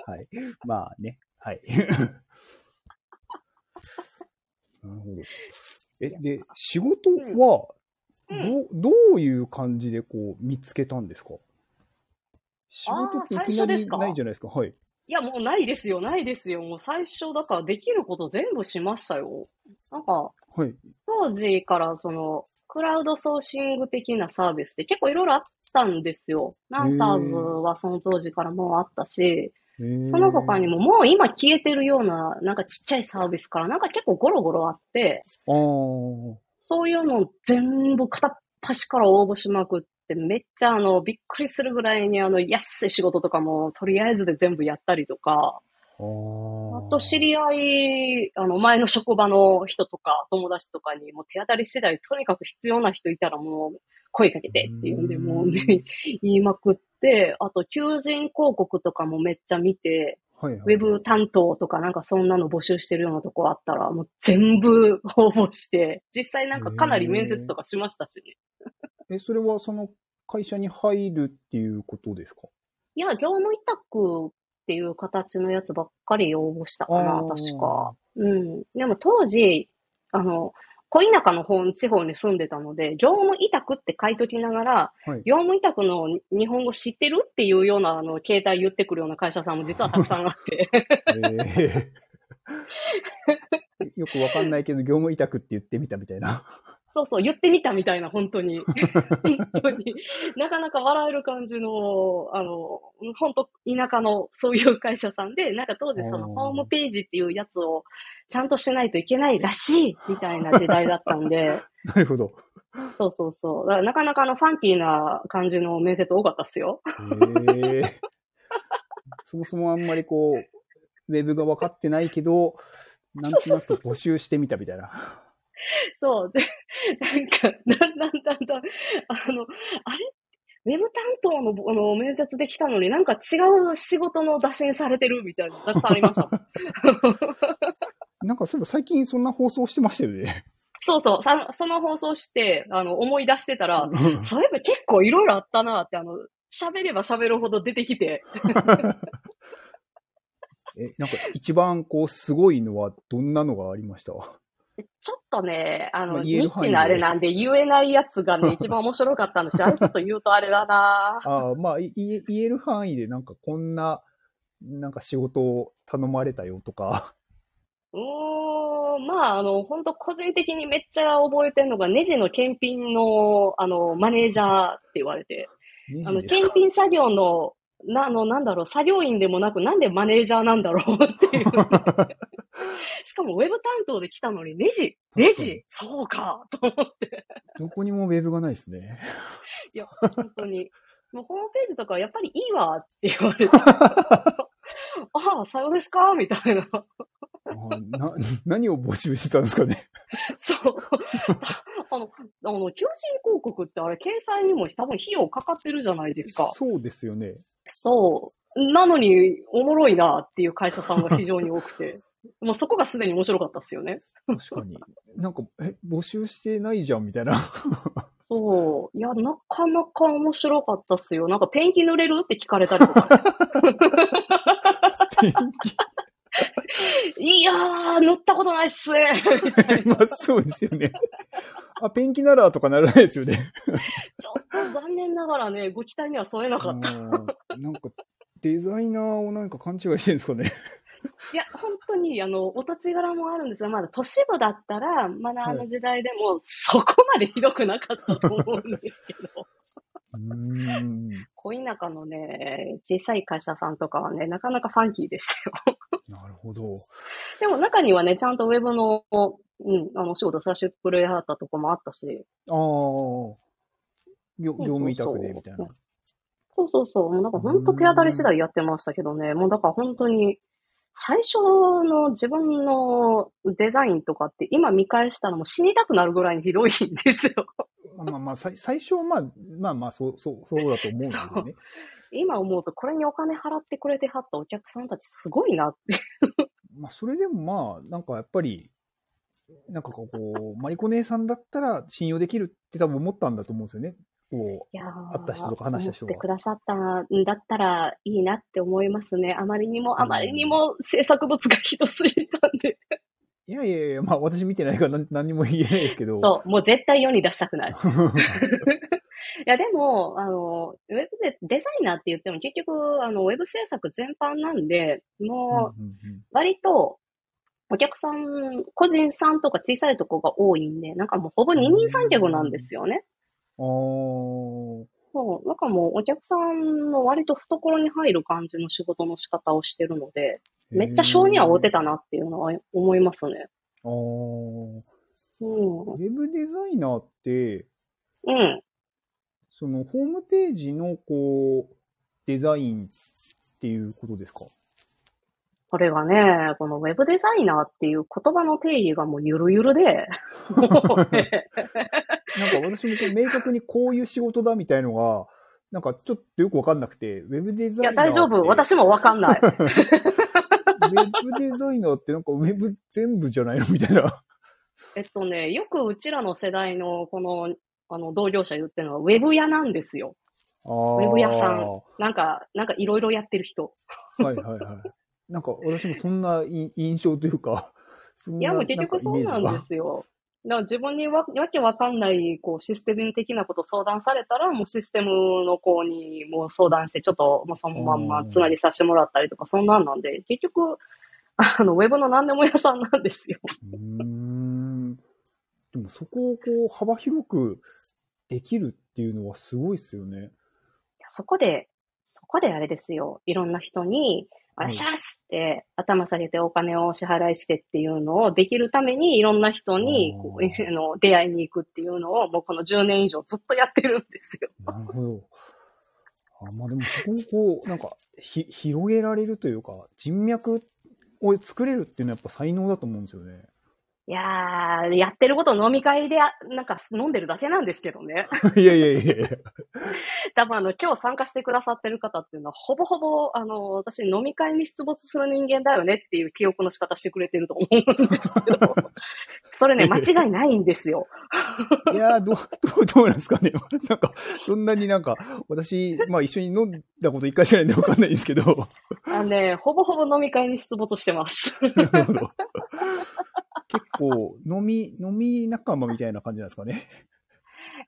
はい。まあね、はい。なるほど。え、で、仕事は、うんど、どういう感じでこう見つけたんですか？仕事っていきなりないじゃないですか？はい。いや、もうないですよ、ないですよ。もう最初、だからできること全部しましたよ。なんか、はい。当時からその、クラウドソーシング的なサービスって結構いろいろあったんですよ。ナンサーズはその当時からもうあったし、えーその他にももう今消えてるような、なんかちっちゃいサービスからなんか結構ゴロゴロあって。そういうのを全部片っ端から応募しまくって、めっちゃあの、びっくりするぐらいにあの、安い仕事とかもとりあえずで全部やったりとか、あと知り合い、あの、前の職場の人とか友達とかにもう手当たり次第、とにかく必要な人いたらもう声かけてっていうんで、うんもうね、言いまくって、あと求人広告とかもめっちゃ見て、はいはい。ウェブ担当とかなんかそんなの募集してるようなとこあったら、もう全部応募して、実際なんかかなり面接とかしましたし、え、それはその会社に入るっていうことですか？いや、業務委託っていう形のやつばっかり応募したかな、確か。うん。でも当時、あの、小田舎の方、地方に住んでたので、業務委託って書いときながら、はい。業務委託の日本語知ってるっていうような、あの、携帯言ってくるような会社さんも実はたくさんあって。えー よくわかんないけど、業務委託って言ってみたみたいな。そうそう、言ってみたみたいな、本当に。本当に。なかなか笑える感じの、あの、本当田舎のそういう会社さんで、なんか当時そのホームページっていうやつをちゃんとしないといけないらしい、みたいな時代だったんで、なるほど。そうそうそう。なかなかあのファンキーな感じの面接多かったっすよ。へえそもそもあんまりこう、ウェブが分かってないけど、なんとなく募集してみたみたいな。そう。で、なんか、だんだんだんだん、あの、あれ？ウェブ担当のあの面接できたのになんか違う仕事の打診されてるみたいなのたくさんありました。なんかそういえば最近そんな放送してましたよね。そうそう、さその放送して、あの、思い出してたら、そういえば結構いろいろあったなって、あの、喋れば喋るほど出てきて、え、なんか一番こうすごいのはどんなのがありました？ちょっとね、あの、ニッチなあれなんで言えないやつがね、一番面白かったんですけど、あれちょっと言うとあれだな。ああ、まあい言える範囲でなんかこんな、なんか仕事を頼まれたよとか。うーん、まあ、あの、本当個人的にめっちゃ覚えてるのが、ネジの検品の、あの、マネージャーって言われて、あの、検品作業の、な、あの、なんだろう、作業員でもなく、なんでマネージャーなんだろうっていう。しかも、ウェブ担当で来たのに、ネジネジ？そうかと思って。どこにもウェブがないですね。いや、本当に。もうホームページとかやっぱりいいわって言われて。ああ、さようですか？みたいな。あな 何を募集してたんですかね？そう。あの、あの、求人広告ってあれ、掲載にも多分費用かかってるじゃないですか。そうですよね。そう。なのに、おもろいなっていう会社さんが非常に多くて。もうそこがすでに面白かったっすよね。確かに。なんか、え、募集してないじゃんみたいな。そう。いや、なかなか面白かったっすよ。なんかペンキ塗れる？って聞かれたりとか、ね。いやー、塗ったことないっすね。まあそうですよね。あ、ペンキならとかならないですよね。ちょっと残念ながらね、ご期待には添えなかった。うんなんか、デザイナーをなんか勘違いしてるんですかね。いや、本当に、あの、お土地柄もあるんですが、まだ都市部だったら、まだあの時代でも、そこまでひどくなかったと思うんですけど。小田舎のね、小さい会社さんとかはね、なかなかファンキーでしたよ。なるほど。でも中にはね、ちゃんとウェブの、うん、あの、お仕事させてくれはったとこもあったし、ああ。業業務委託でみたいな。そうそうそう、もうなんか本当手当たり次第やってましたけどね、もうだから本当に、最初の自分のデザインとかって今見返したらもう死にたくなるぐらいにひどいんですよ。まあまあ、最初はまあ、まあまあ、そう、そう、そうだと思うんですよね。今思うとこれにお金払ってくれてはったお客さんたちすごいなって。まあ、それでもまあ、なんかやっぱり、なんかこう、マリコ姉さんだったら信用できるって多分思ったんだと思うんですよね。こいやー会った人とか話した人が思ってくださったんだったらいいなって思いますね。あまりにも、あまりにも制作物がひどすぎたんで。う。いやいやいや、まあ私見てないから何も言えないですけど。そう、もう絶対世に出したくない。いや、でも、あの、ウェブでデザイナーって言っても結局、あの、ウェブ制作全般なんで、もう、割と、お客さん、個人さんとか小さいとこが多いんで、なんかもうほぼ二人三脚なんですよね。うん、あーそう、なんかもうお客さんの割と懐に入る感じの仕事の仕方をしてるので、めっちゃ性には合うてたなっていうのは思いますね。あーうん。ウェブデザイナーって、うん。そのホームページのこう、デザインっていうことですか？これがね、このウェブデザイナーっていう言葉の定義がもうゆるゆるで、なんか私もこう明確にこういう仕事だみたいのが、なんかちょっとよくわかんなくて、ウェブデザいや、イナーって。大丈夫。私もわかんない。ウェブデザイナーってなんかウェブ全部じゃないのみたいな。えっとね、よくうちらの世代のこの、あの、同業者言ってるのは、ウェブ屋なんですよ。あウェブ屋さんなんか、なんかいろいろやってる人。はいはいはい。なんか私もそんない印象というか、そんないや、もう結局そうなんですよ。だから自分にわわけわかんない、こう、システム的なこと相談されたら、もうシステムの子にもう相談して、ちょっともうそのまんまつなぎさせてもらったりとか、そんなんなんで、結局、あの、ウェブの何でも屋さんなんですよ。うーん。でもそこをこう幅広くできるっていうのはすごいですよね。そこで、そこであれですよ。いろんな人に、お願いしますって頭下げてお金をお支払いしてっていうのをできるためにいろんな人にこう の出会いに行くっていうのをもうこの10年以上ずっとやってるんですよ。なるほど。あまあでもそこをこう、なんか、ひ、広げられるというか、人脈を作れるっていうのはやっぱ才能だと思うんですよね。いやー、やってること飲み会であなんか飲んでるだけなんですけどね。いやいやいやいや。多分あの今日参加してくださってる方っていうのはほぼほぼあの私飲み会に出没する人間だよねっていう記憶の仕方してくれてると思うんですけど、それね、間違いないんですよ。いやーどう、どう、どうなんですかね。なんか、そんなになんか、私、まあ一緒に飲んだこと一回しかないんでわかんないんですけど。あのね、ほぼほぼ飲み会に出没してます。なるほど。結構、飲み、飲み仲間みたいな感じなんですかね。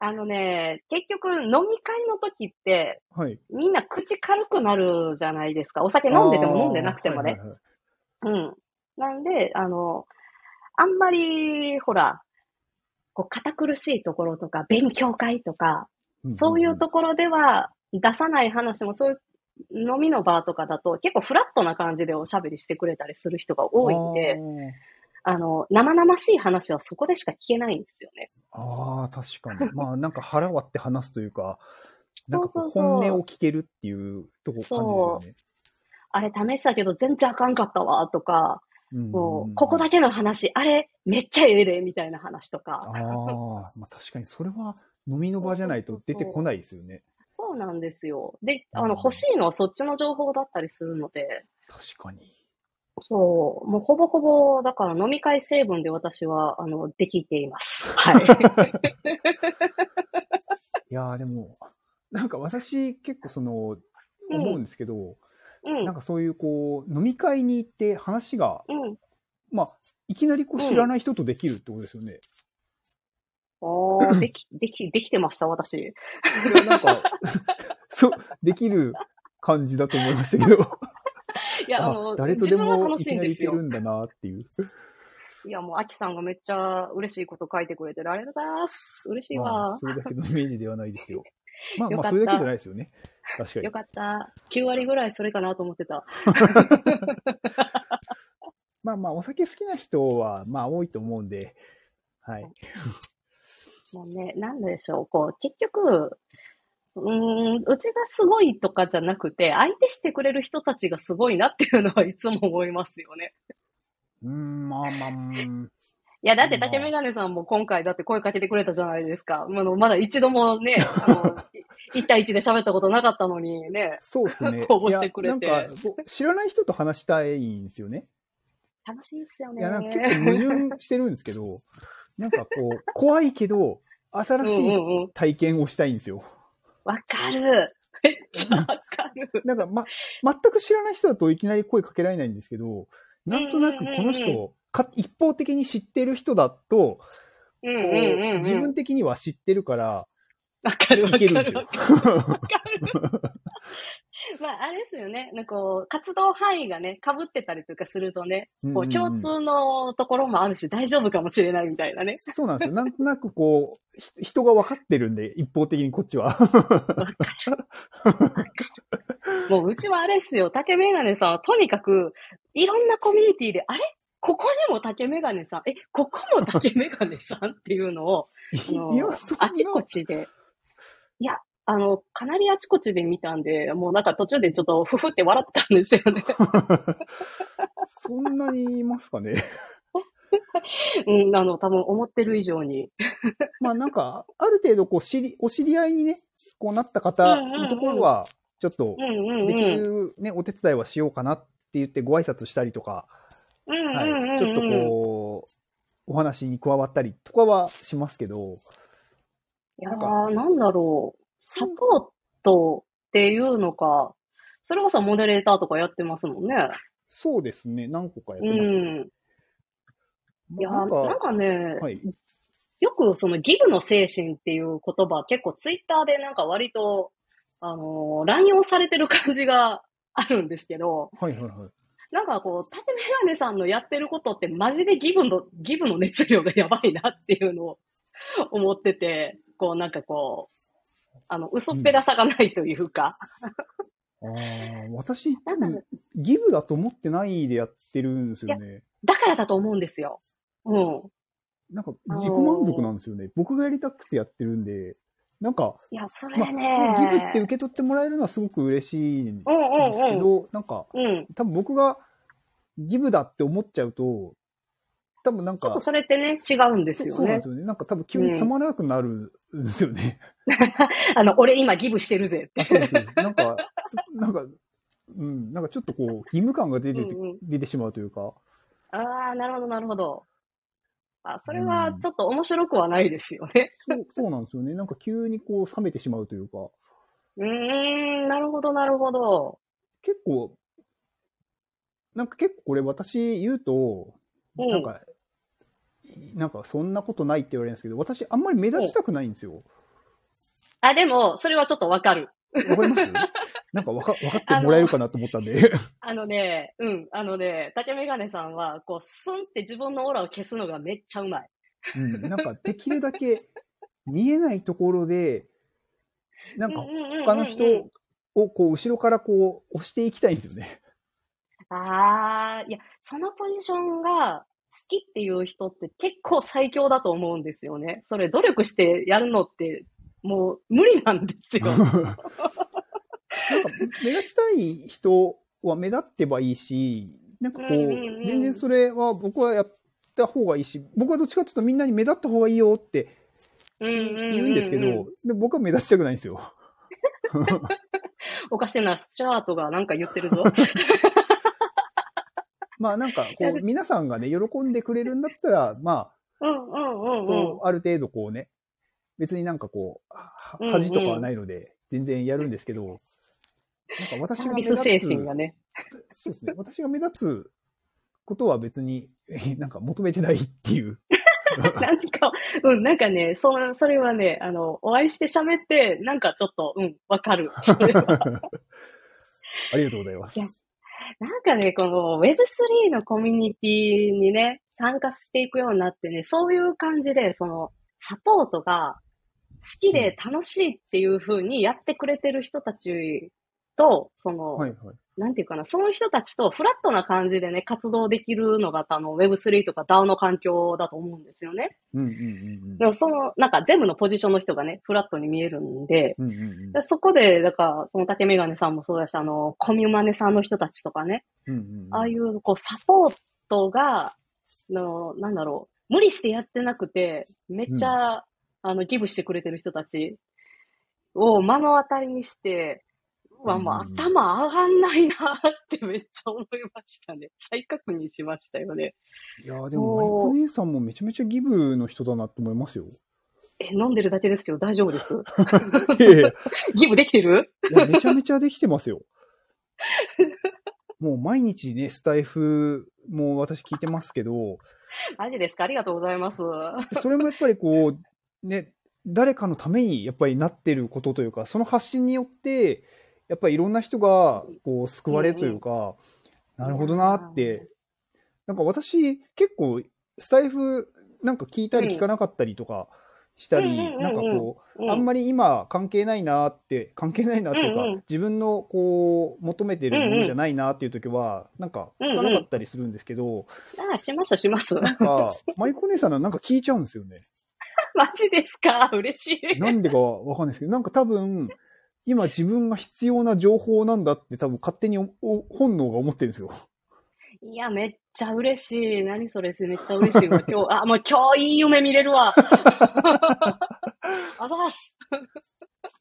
あのね、結局飲み会の時ってはい。みんな口軽くなるじゃないですか。お酒飲んでても飲んでなくてもね。はいはいはいうん。なんで、あの、あんまり、ほら、こう、堅苦しいところとか、勉強会とか、そういうところでは出さない話も、そういう飲みの場とかだと、結構フラットな感じでおしゃべりしてくれたりする人が多いんで、あの、生々しい話はそこでしか聞けないんですよね。あーあー、確かに。まあ、なんか腹割って話すというか、なんか本音を聞けるっていうとこ感じですよね。あれ試したけど全然あかんかったわ、とか、うんもう、ここだけの話、あれ、めっちゃええで、みたいな話とか。ああ、まあ確かにそれは飲みの場じゃないと出てこないですよね。そうなんですよ。で、あうんの、欲しいのはそっちの情報だったりするので、確かに。そう、もうほぼほぼ、だから飲み会成分で私は、あの、できています。はい。いやーでも、なんか私結構その、思うんですけど、うんなん、かそういうこう、飲み会に行って話が、うん。まあ、いきなりこう知らない人とできるってことですよね。ああ、でき、でき、できてました、私。いや、なんか、そう、できる感じだと思いましたけど、いや、ああの、誰とでも楽しいいきなりんですよ。行けるんだなっていう。いや、もう、アキさんがめっちゃ嬉しいこと書いてくれてる。ありがとうございます。嬉しいまあ、わ。それだけのイメージではないですよ。まあまあ、それだけじゃないですよね。確かによ。かった。9割ぐらいそれかなと思ってた。まあまあ、お酒好きな人は、まあ多いと思うんで、はい。もうね、なんでしょう、こう、結局、うーん、うちがすごいとかじゃなくて、相手してくれる人たちがすごいなっていうのはいつも思いますよね。うーん、まあまあ、うんいや、だってまあ竹メガネさんも今回だって声かけてくれたじゃないですか。あのまだ一度もね、あの、一対一で喋ったことなかったのにね、そうですね。応募してくれてなんか知らない人と話したいんですよね。楽しいですよね。いや、なんか結構矛盾してるんですけど、なんかこう、怖いけど、新うんしいうんうん。体験をしたいんですよ。わかる。めっちゃわかる。なんか、ま、全く知らない人だといきなり声かけられないんですけど、なんとなくこのうんうんうん人か一方的に知ってる人だと、うんこううんうんうん。自分的には知ってるから、わかるわかるいけるんですよわかる。まあ、あれですよね。なんかこう、活動範囲がね、被ってたりとかするとね、こう、共通のところもあるし、大丈夫かもしれないみたいなね。そうなんですよ。なんとなくこう、ひ人が分かってるんで、一方的にこっちは。もう、うちはあれですよ。竹メガネさんはとにかく、いろんなコミュニティで、あれ？ここにも竹メガネさん、え、ここも竹メガネさんっていうのを、あのあちこちで、いや、あの、かなりあちこちで見たんで、もうなんか途中でちょっとふふって笑ってたんですよね。そんなにいますかね？うん、あの、多分思ってる以上に。まあなんか、ある程度こう、知り、お知り合いにね、こうなった方のところは、ちょっと。できるね、お手伝いはしようかなって言ってご挨拶したりとか、はい、ちょっとこう、お話に加わったりとかはしますけど、いやー、なんだろう。サポートっていうのか、それこそモデレーターとかやってますもんね。そうですね、何個かやっうてます、ねん。いやなんかね、はい。よくそのギブの精神っていう言葉結構ツイッターでなんか割と、あのー乱用されてる感じがあるんですけど、はいはいはい。なんかこう、縦メガネさんのやってることってマジでギブの、ギブの熱量がやばいなっていうのを思ってて、こうなんかこう、あの、嘘っぺらさがないというか、ああ、私、多分、ギブだと思ってないでやってるんですよね。だからだと思うんですよ。うん。なんか、自己満足なんですよね。僕がやりたくてやってるんで、なんか、いや、それまあ、そね。のギブって受け取ってもらえるのはすごく嬉しいんうんうんですけど、なんか、うん。うん。多分僕がギブだって思っちゃうと、多分なんかちょっと、それってね、違うんですよねそそうなんで。すよね。なんか多分急につまらなくなるんですよね。あの、俺今ギブしてるぜって。あ、そうです。なんか、つなんか、うん、なんかちょっとこう、義務感が出てて、うんうん出てしまうというか、ああ、なるほど、なるほど。あ、それはちょっと面白くはないですよね。そうそうなんですよね。なんか急にこう冷めてしまうというか、うーん、なるほど、なるほど。結構、なんか結構これ私言うと、うんなんか、なんかそんなことないって言われるんですけど、私あんまり目立ちたくないんですよ。あ、でも、それはちょっとわかる。わかります なんかわか、わかってもらえるかなと思ったんで。あのね、うん、あのね、竹メガネさんは、こう、スンって自分のオーラを消すのがめっちゃうまい。うん。なんかできるだけ見えないところで、なんか他他の人をこう後ろからこう押していきたいんですよね。ああ、いや、そのポジションが好きっていう人って結構最強だと思うんですよね。それ努力してやるのってもう無理なんですよ。なんか目立ちたい人は目立ってばいいし、なんかこう、うんうんうん全然それは僕はやった方がいいし、僕はどっちかっていうとみんなに目立った方がいいよってうんうんうんうん言うんですけど、で僕は目立ちたくないんですよ。おかしなスチャートがなんか言ってるぞ。まあなんかこう、皆さんがね、喜んでくれるんだったら、まうんうんうんあ、うん。そう、ある程度こうね、別になんかこう、恥とかはないので、全然やるんですけど、なんか私が目立つ精神がね。そうですね。私が目立つことは別に、え なんか求めてないっていう。なんか、うん、なんかね、その、それはね、あの、お会いして喋って、なんかちょっと、うん、わかる。ありがとうございますなんかね、この Web3 のコミュニティにね、参加していくようになってね、そういう感じで、その、サポートが好きで楽しいっていう風にやってくれてる人たちと、その、はいはい。なんていうかな、その人たちとフラットな感じでね、活動できるのが、あの、Web3 とか DAO の環境だと思うんですよね。うんうんうんでもその、なんか全部のポジションの人がね、フラットに見えるんで、うん。うんうんうんでそこで、だから、その竹メガネさんもそうだし、あの、コミュマネさんの人たちとかね、うんうんうんああいう、こう、サポートが、の、なんだろう、無理してやってなくて、めっちゃ、あの、ギブしてくれてる人たちを目の当たりにして、うわ、もううん頭上がんないなって めっちゃ思いましたね。再確認しましたよね。いやーでも、マリコ姉さんもめちゃめちゃギブの人だなと思いますよ。え、飲んでるだけですけど大丈夫です？ギブできてる？やめちゃめちゃできてますよ。もう毎日ね、スタイフもう私聞いてますけど、マジですか？ありがとうございます。それもやっぱりこう、ね、誰かのためにやっぱりなってることというか、その発信によって、やっぱりいろんな人がこう救われるというか、なるほどなって。なんか私結構スタイフなんか聞いたり聞かなかったりとかしたり、なんかこう、うんあんまり今関係ないなって、関係ないなっていうか、自分のこう求めてるものじゃないなっていう時は、なんか聞かなかったりするんですけど、ああ、しますします。なんか、マイコ姉さんのなんか聞いちゃうんですよね。マジですか？嬉しい。なんでかわかんないですけど、なんか多分、今自分が必要な情報なんだって多分勝手に本能が思ってるんですよ。いや、めっちゃ嬉しい。何それ、めっちゃ嬉しいわ。今日、あ、もう今日いい夢見れるわ。あざっす。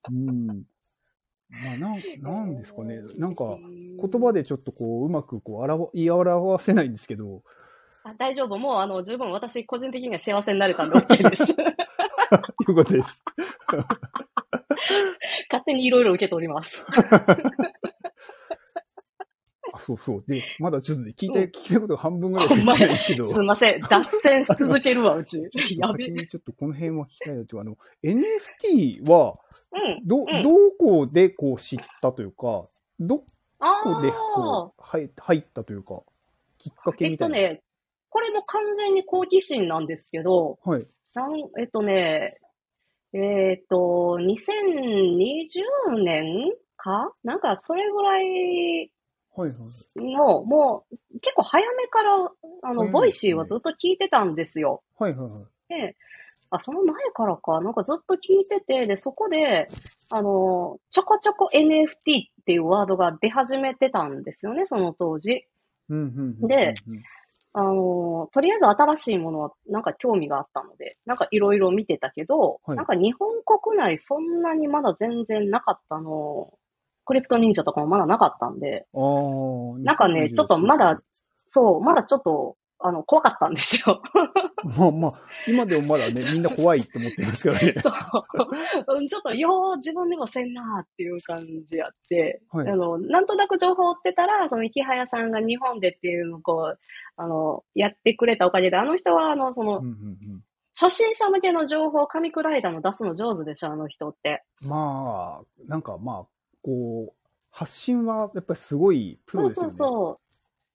うん。まあ、なん、なんですかね。なんか、言葉でちょっとこう、うまくこう、表、言い表せないんですけど、あ大丈夫。もう、あの、十分私、個人的には幸せになれたんで OK です。いうことです。勝手にいろいろ受け取ります。あ、そうそう。で、まだちょっとね、聞いて、聞きたいことが半分ぐらいしか聞いてないんですけど、すいません。脱線し続けるわ、うち。やべ先。にちょっとこの辺は聞きたいなというか、あの、NFT は、うん。ど、うんどこでこう知ったというか、どあこであこう、入入ったというか、きっかけえっみたいな。とね、これも完全に好奇心なんですけど、はい。なんえっとね、えっと、2020年か？なんか、それぐらいはいはい。の、もう、結構早めから、あの、うん Voicy はずっと聞いてたんですよ。はいはいはい。で、あ、その前からか、なんかずっと聞いてて、で、そこで、あの、ちょこちょこ NFT っていうワードが出始めてたんですよね、その当時。うんうんうんうん。であの、とりあえず新しいものはなんか興味があったので、なんかいろいろ見てたけど、はいなんか日本国内そんなにまだ全然なかったの、クリプト忍者とかもまだなかったんで。なんかねちょっとまだ、そう、まだちょっと、あの、怖かったんですよ。まあまあ、今でもまだね、みんな怖いって思ってますからね。そう。うんちょっと、よう自分でもせんなーっていう感じやって、はいあの、なんとなく情報を追ってたら、その、池早さんが日本でっていうのをこう、あの、やってくれたおかげで、あの人は、あの、そのうん、うん初心者向けの情報を噛み砕いたの出すの上手でしょ、あの人って。うん。まあ、なんかまあ、こう、発信はやっぱりすごいプロですよね。そうそうそう。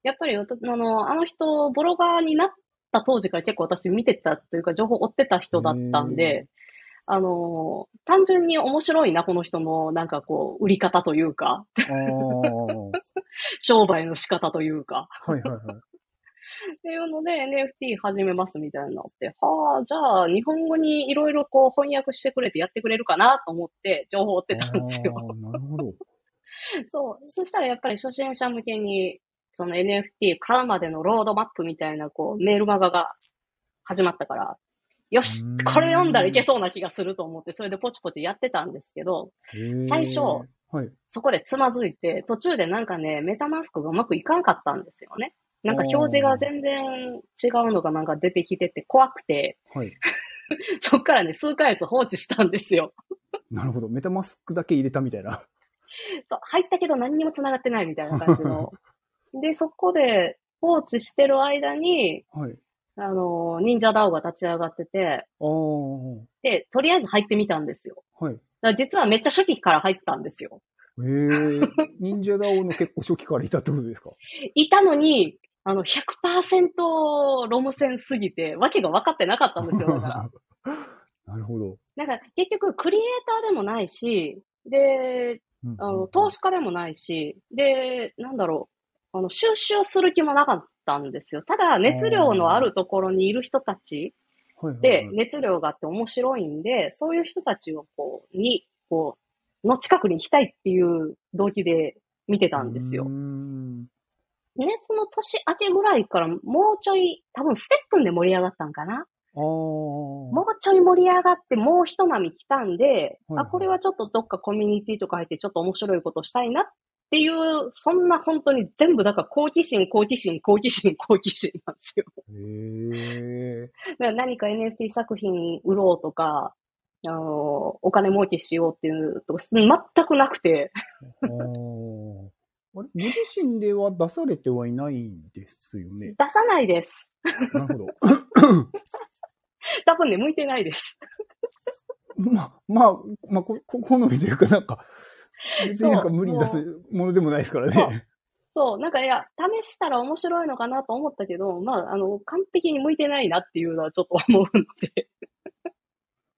やっぱり、あの、あの人、ブロガーになった当時から結構私見てたというか、情報を追ってた人だったんへで、あの、単純に面白いな、この人の、なんかこう、売り方というか、商売の仕方というか、いはいはい。っていうので NFT 始めますみたいになって、はあ、じゃあ日本語にいろいろこう翻訳してくれてやってくれるかなと思って情報を追ってたんですよ。なるほど。そう。そしたらやっぱり初心者向けに、その NFT 買うまでのロードマップみたいなこうメールマガが始まったから、よしこれ読んだらいけそうな気がすると思って、それでポチポチやってたんですけど、最初はい。そこでつまずいて、途中でなんかね、メタマスクがうまくいかんかったんですよね。なんか表示が全然違うのがなんか出てきてて怖くて、はい。そっからね、数ヶ月放置したんですよ。なるほど。メタマスクだけ入れたみたいな。そう、入ったけど何にも繋がってないみたいな感じの。で、そこで放置してる間に、はい。あの、忍者ダオが立ち上がってて、で、とりあえず入ってみたんですよ。い。だから実はめっちゃ初期から入ったんですよ。へえ。忍者ダオの結構初期からいたってことですか？いたのに、あの、100%ロム線すぎて、わけが分かってなかったんですよ。だから。なるほど。なんか、結局、クリエイターでもないし、で、うんあの、投資家でもないし、で、なんだろう、あの、収集する気もなかったんですよ。ただ、熱量のあるところにいる人たちでは、い熱量があって面白いんで、そういう人たちをこう、に、こう、の近くに行きたいっていう動機で見てたんですよ。ね、その年明けぐらいからもうちょい、多分ステップンで盛り上がったんかな。もうちょい盛り上がって、もう一波来たんで、はいはい。あ、これはちょっとどっかコミュニティとか入ってちょっと面白いことしたいなっていう、そんな本当に全部だから好奇心、好奇心、好奇心、好奇心なんですよ。へえ。だから何か NFT 作品売ろうとか、あの、お金儲けしようっていうとか、全くなくて、ああ。あれご自身では出されてはいないんですよね？出さないです。なるほど。多分ね、向いてないです。まあ、まあ、まあ、好みというかなんか、別になんか無理に出すものでもないですからね。そう、なんかいや、試したら面白いのかなと思ったけど、まあ、あの、完璧に向いてないなっていうのはちょっと思うので。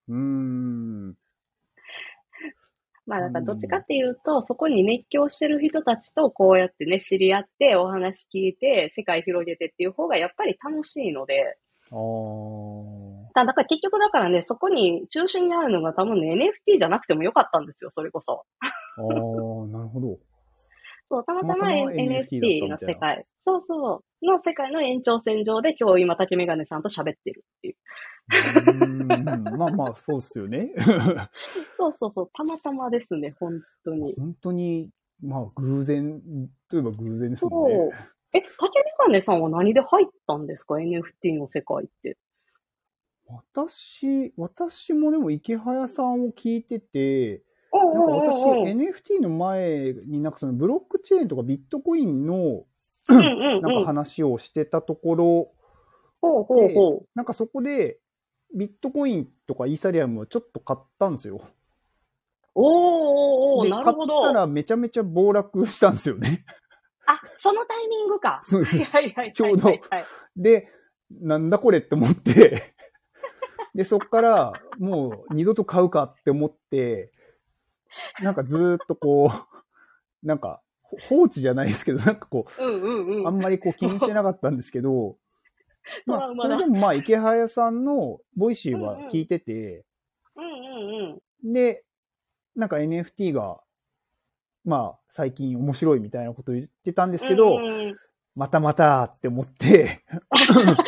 うーん。まあ、だからどっちかっていうと、そこに熱狂してる人たちとこうやってね、知り合って、お話聞いて、世界広げてっていう方がやっぱり楽しいので、あー。だだから結局だからね、そこに中心にあるのが多分ね、NFT じゃなくてもよかったんですよ、それこそ。あー、なるほど。そう、たまたま NFT の世界。そうそう。の世界の延長線上で今日今竹メガネさんと喋ってるっていう。うーんまあまあ、そうっすよね。そうそうそう。たまたまですね、本当に。本当に、まあ、偶然といえば偶然ですそもんねう。。え、竹メガネさんは何で入ったんですか ?NFT の世界って。私、私もでも池早さんを聞いてて、うんなんか私、NFT の前になんかそのブロックチェーンとかビットコインのなんかうん。話をしてたところ、ほうほうほう。なんかそこでビットコインとかイーサリアムをちょっと買ったんですよ。おーおーおーでなるほど。買ったらめちゃめちゃ暴落したんですよね。あ、そのタイミングか。そうですはいはいはいはい。ちょうどはいで、なんだこれって思って、で、そっからもう二度と買うかって思って、なんかずーっとこう、なんかほ放置じゃないですけど、なんかこうんうんう、うん。あんまりこう気にしてなかったんですけど、まあ、それでもまあ、イケハヤさんの Voicy は聞いてて。で、なんか NFT が、まあ、最近面白いみたいなこと言ってたんですけど、またまたって思って、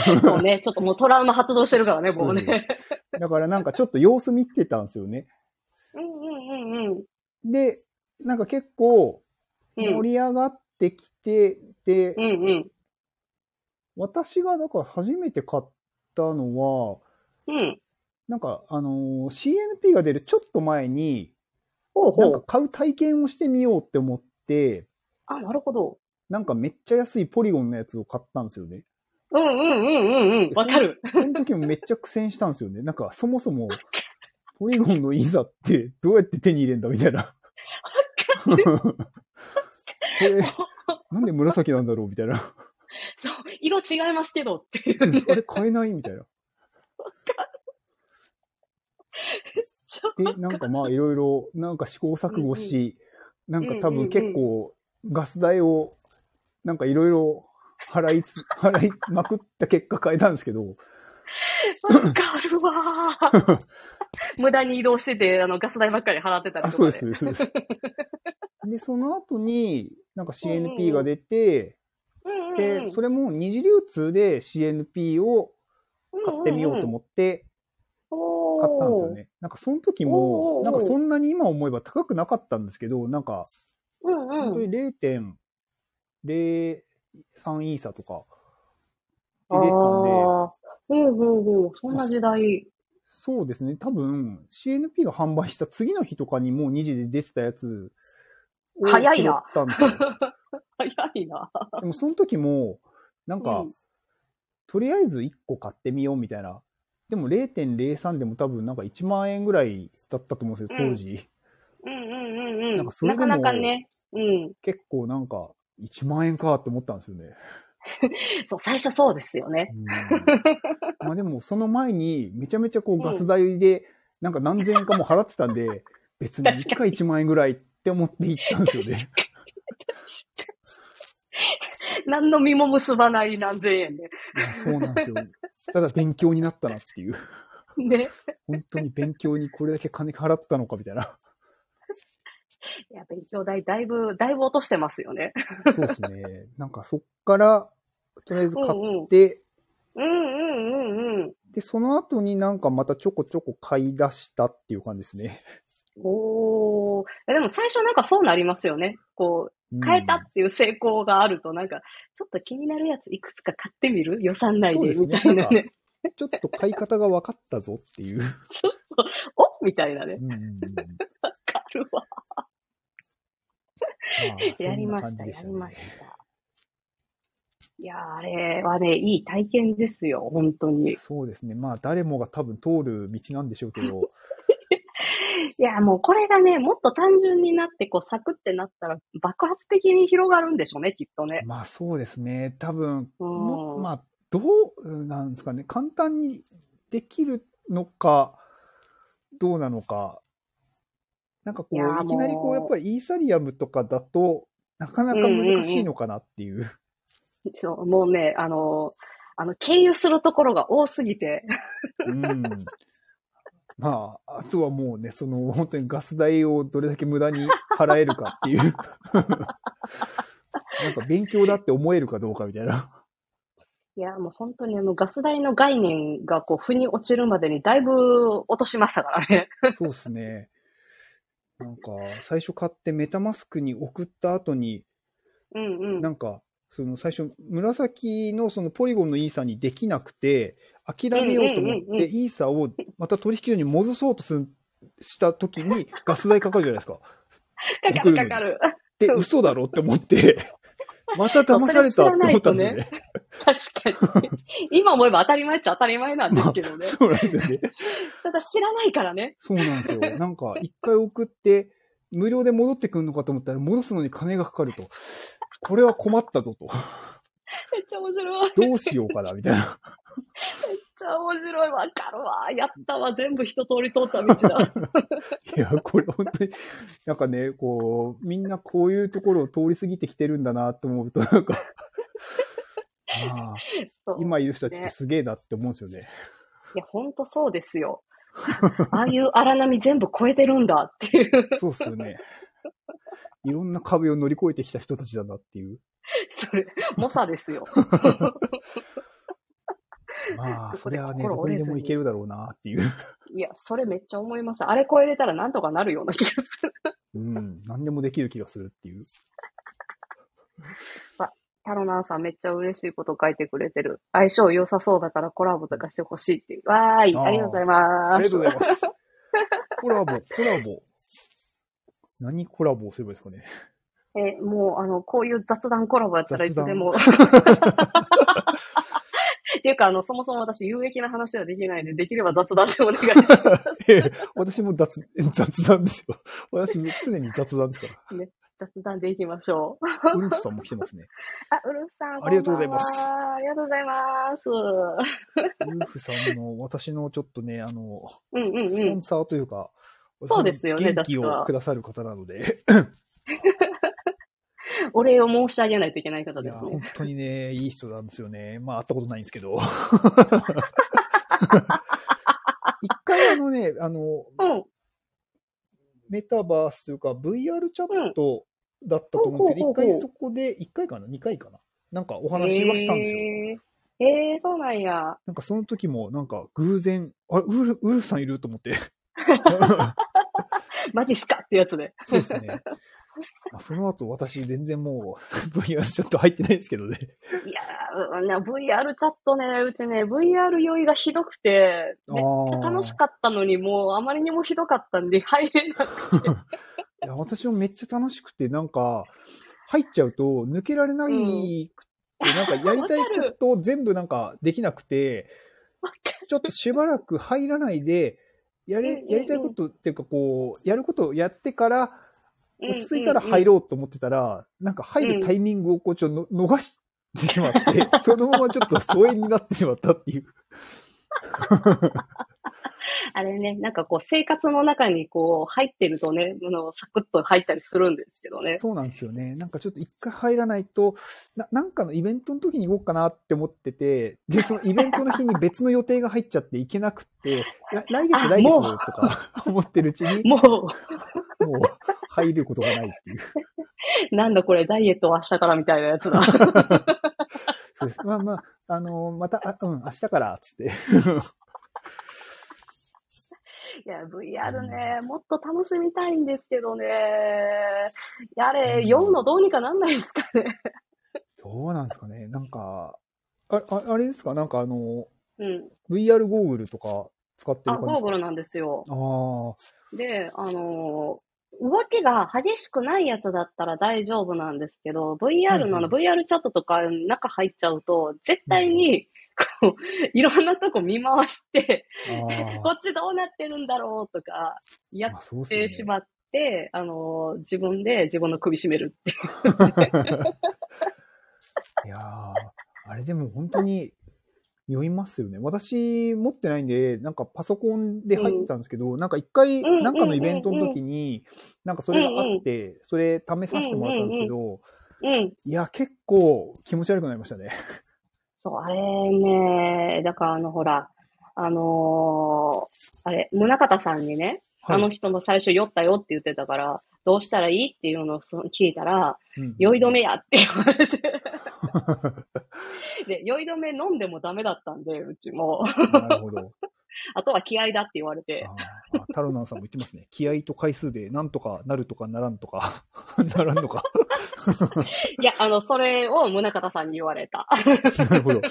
う んそうね。ちょっともうトラウマ発動してるからね、もうね。だからなんかちょっと様子見てたんですよね。うんうんうんうん。で、なんか結構うん盛り上がってきて、でう、んうん。私がだから初めて買ったのは、うん。なんかあのー CNP が出るちょっと前に、ほうほう。なんか買う体験をしてみようって思って、あ、なるほど。なんかめっちゃ安いポリゴンのやつを買ったんですよね。うんうんうんうんうん。わかる。そのその時もめっちゃ苦戦したんですよね。なんかそもそも、ポリゴンのいざってどうやって手に入れんだみたいな。これ、なんで紫なんだろうみたいな。そう。色違いますけどっていうね。あれ買えないみたいな。ちょで、なんかまあいろいろ、なんか試行錯誤し、なんか多うんうんうん分結構ガス代を、なんかいろいろ払いつ、払いまくった結果変えたんですけど、わかるわー。無駄に移動してて、あの、ガス代ばっかり払ってたりあ、とかそうです、で。そうです。そうです で、その後に、なんか CNP が出て、うんうんで、それも二次流通で CNP を買ってみようと思って買ったんですよね。なんかその時も、ーなんかそんなに今思えば高くなかったんですけど、なんか。本当に0.03イーサとかで出てたんで、ああ。うんうんうん。そんな時代。そうですね。多分 CNP が販売した次の日とかにもう2時で出てたやつを早いなたんですよ。早いな。でもその時も、なんか、うんとりあえず1個買ってみようみたいな。でも0.03でも多分なんか1万円ぐらいだったと思うんですよ、当時。うんうんうんうん。なんかそれでもなかなかね。うん。結構なんか、1万円かって思ったんですよね。そう、最初そうですよね。うんまあでもその前にめちゃめちゃこうガス代でなんか何千円かも払ってたんで、別に1回1万円ぐらいって思って行ったんですよね。何の身も結ばない何千円で。そうなんですよ。ただ勉強になったなっていう。ね。本当に勉強にこれだけ金払ったのかみたいな。いや、勉強代、だいぶ、だいぶ落としてますよね。そうですね。なんかそっから、とりあえず買って、うんうんうんうん。で、その後になんかまたちょこちょこ買い出したっていう感じですね。おー。えでも最初なんかそうなりますよね。こうんう、変えたっていう成功があると、なんか、ちょっと気になるやついくつか買ってみる？予算内で、みたいなね。ちょっと買い方が分かったぞっていう。おみたいなねう。んうんうんわかるわ。あ やりました、そんな感じでやりねました。いやー、あれはね、いい体験ですよ、本当に。そうですね。まあ、誰もが多分通る道なんでしょうけど、いや、もうこれがね、もっと単純になって、こう、サクってなったら、爆発的に広がるんでしょうね、きっとね。まあそうですね。多分、うんもまあ、どうなんですかね。簡単にできるのか、どうなのか。なんかこう、いきなりこう、やっぱりイーサリアムとかだと、なかなか難しいのかなっていう。そう、もうね、あの、あの、経由するところが多すぎて、うん。まあ、あとはもうね、その、本当にガス代をどれだけ無駄に払えるかっていう。なんか勉強だって思えるかどうかみたいな。いや、もう本当にあの、ガス代の概念がこう、腑に落ちるまでにだいぶ落としましたからね。そうですね。なんか、最初買ってメタマスクに送った後に、うんうん。なんか、その最初、紫のそのポリゴンのイーサにできなくて、諦めようと思って、イーサをまた取引所に戻そうとするした時にガス代かかるじゃないですか。かかるかかる。で、嘘だろって思って、また騙されたって思ったんですよね。確かに。今思えば当たり前っちゃ当たり前なんですけどね。そうなんですよね。ただ知らないからね。そうなんですよ。なんか、一回送って、無料で戻ってくるのかと思ったら、戻すのに金がかかると。これは困ったぞと。めっちゃ面白い。どうしようかな、みたいな。ちゃ面白い。わかるわ。やったわ。全部一通り通った道だ。いや、これ本当に、なんかね、こう、みんなこういうところを通り過ぎてきてるんだなと思うと、なんか、まあ、そう今いる人たちってすげえなって思うんですよね。いや、ほんとそうですよ。ああいう荒波全部超えてるんだっていう。そうっすよね。いろんな壁を乗り越えてきた人たちだなっていう。それ、猛者ですよ。まあ、そこでそれはね、心どこにでもいけるだろうなっていう。いや、それめっちゃ思います。あれ超えれたらなんとかなるような気がする。うん、何でもできる気がするっていう。タロナーさんめっちゃ嬉しいこと書いてくれてる。相性良さそうだからコラボとかしてほしいっていう。わーい、ありがとうございます。ありがとうございます。コラボ、コラボ。何コラボをすればいいですかね。え、もう、あの、こういう雑談コラボやったらいつでも。っていうか、あの、そもそも私、有益な話はできないんで、できれば雑談でお願いします。ええ私も雑、雑談ですよ。私も常に雑談ですから。雑談でいきましょう。ウルフさんも来てますね。あ、ウルフさん。ありがとうございますありがとうございます。ウルフさんの、私のちょっとね、あの、うんうんうんスポン。サーというか、そうですよね元気確かをくださる方なので、お礼を申し上げないといけない方ですね本。当にね、いい人なんですよね。まあ、会ったことないんですけど。一回あのね、あの、うん。メタバースというか VR チャットだったと思うんですけど、一、回そこで、一回かな？二回かな？なんかお話はしたんですよ。へーえー、そうなんや。なんかその時もなんか偶然、あれ、ウルウルフさんいる？と思って。マジっすかってやつで。そうですね。まあ、その後私全然もう VR チャット入ってないんですけどね。いや VR チャットね、うちね、VR 酔いがひどくて、めっちゃ楽しかったのに、もうあまりにもひどかったんで、入れなくて。いや私もめっちゃ楽しくて、なんか、入っちゃうと抜けられないくて、なんかやりたいことを全部なんかできなくて、ちょっとしばらく入らないで、やれ、うんうんうんやりたいことっていうかこう、やることをやってから、落ち着いたらる。入ろうと思ってたら、なんか入るタイミングをこうちょっとの逃してしまって、そのままちょっと疎遠になってしまったっていう。あれね、なんかこう、生活の中にこう、入ってるとね、あの、サクッと入ったりするんですけどね。そうなんですよね。なんかちょっと一回入らないと、ななんかのイベントの時に行こうかなって思ってて、で、そのイベントの日に別の予定が入っちゃって行けなくって、ら来月あ来月とか 思ってるうちに、ももう入ることがないっていう。う、なんだこれ、ダイエットは明日からみたいなやつだ。そうです。まあまあ、あのまた、あうん、明日から、つって。いや、VR ね、もっと楽しみたいんですけどね。やれ、読むのどうにかなんないですかね。どうなんですかね。なんか、あ、ああれですか？なんかあの、うん。VR ゴーグルとか使ってるあ、感じですか？ゴーグルなんですよ。ああ、で、あのー動きが激しくないやつだったら大丈夫なんですけど、VR のあの、VR チャットとか中入っちゃうと、絶対に、こう、いろんなとこ見回して、あこっちどうなってるんだろうとか、やってしまって、あの、自分で自分の首絞めるっていう。いやーあれでも本当に酔いますよね。私持ってないんで、なんかパソコンで入ったんですけど、なんか一回、うんなんかのイベントの時に、なんかそれがあって、それ試させてもらったんですけど、うん。いや、結構気持ち悪くなりましたね。そう、あれね、だからあの、ほら、あのーあれ、宗方さんにね、あの人も最初酔ったよって言ってたから、どうしたらいいっていうのをそ聞いたら、うん酔い止めやって言われて。で、酔い止め飲んでもダメだったんで、うちも。なるほど。あとは気合だって言われて。タロナンさんも言ってますね。気合と回数でなんとかなるとかならんとか、ならんとか。いや、あの、それを宗方さんに言われた。なるほど。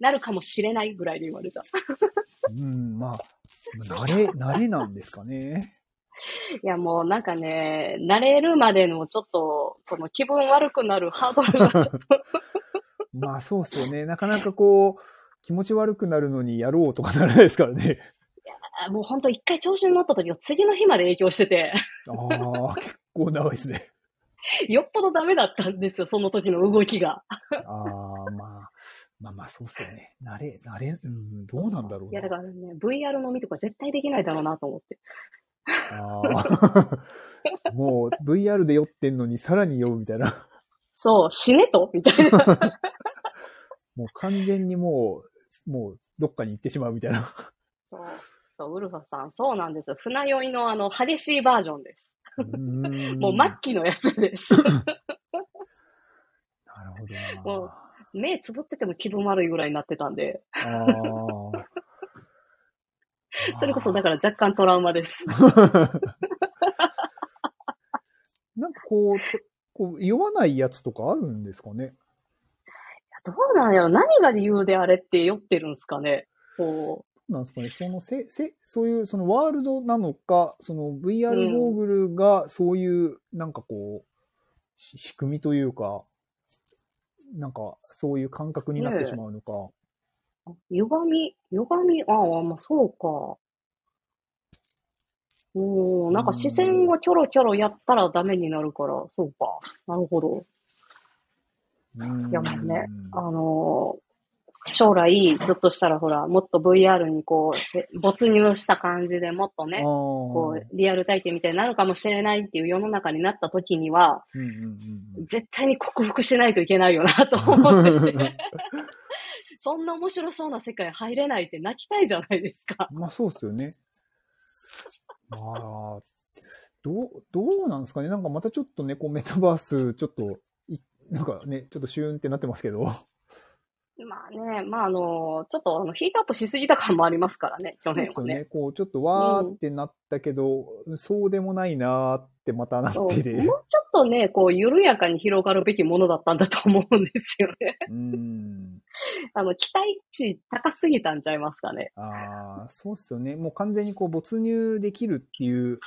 なるかもしれないぐらいで言われた。うん、まあ、慣れ、慣れなんですかね。いや、もうなんかね、慣れるまでのちょっと、この気分悪くなるハードルがちょっと、まあそうっすよね。なかなかこう、気持ち悪くなるのにやろうとかならないですからね。あもう本当一回調子に乗った時は次の日まで影響してて、ああ、結構長いですね。よっぽどダメだったんですよ、その時の動きが。ああ、まあ、まあまあそうっすよね。慣れ、慣れ、うん、どうなんだろうな。いや、だからね、VR 飲みとか絶対できないだろうなと思って。ああ。もう VR で酔ってんのにさらに酔うみたいな。そう、死ねと？みたいな。もう完全にもう、もうどっかに行ってしまうみたいな。そう、そうウルファさん、そうなんですよ。船酔いのあの、激しいバージョンです。もう末期のやつです。なるほどもうな。目つぶってても気分悪いぐらいになってたんで。それこそだから若干トラウマです。なんかこう、とこう酔わないやつとかあるんですかね？どうなんやろ？何が理由であれって酔ってるんですかね？こなんですかねそのせ、せ、そういう、そのワールドなのか、その VR ゴーグルがそういう、なんかこう、し仕組みというか、なんかそういう感覚になってしまうのか。う、歪み、歪み、ああ、まあそうか。おーなんか視線をキョロキョロやったらダメになるから、そうか。なるほど。やもうね、あのー将来、ひょっとしたらほら、もっと VR にこう、え没入した感じでもっとね、ここう、リアル体験みたいになるかもしれないっていう世の中になった時には、うんうんうんうん絶対に克服しないといけないよなと思ってて。そんな面白そうな世界入れないって泣きたいじゃないですか。まあそうっすよね。まあ、どう、どうなんですかねなんかまたちょっとね、こうメタバース、ちょっと、いなんかね、ちょっとシューンってなってますけど。まあね、まああの、ちょっとあのヒートアップしすぎた感もありますからね、去そうで年はね。すよね。こう、ちょっとわーってなったけど、そうでもないなーってまたなっそうてて。もうちょっとね、こう、緩やかに広がるべきものだったんだと思うんですよね。うーん。あの、期待値高すぎたんちゃいますかね。ああ、そうっすよね。もう完全にこう没入できるっていう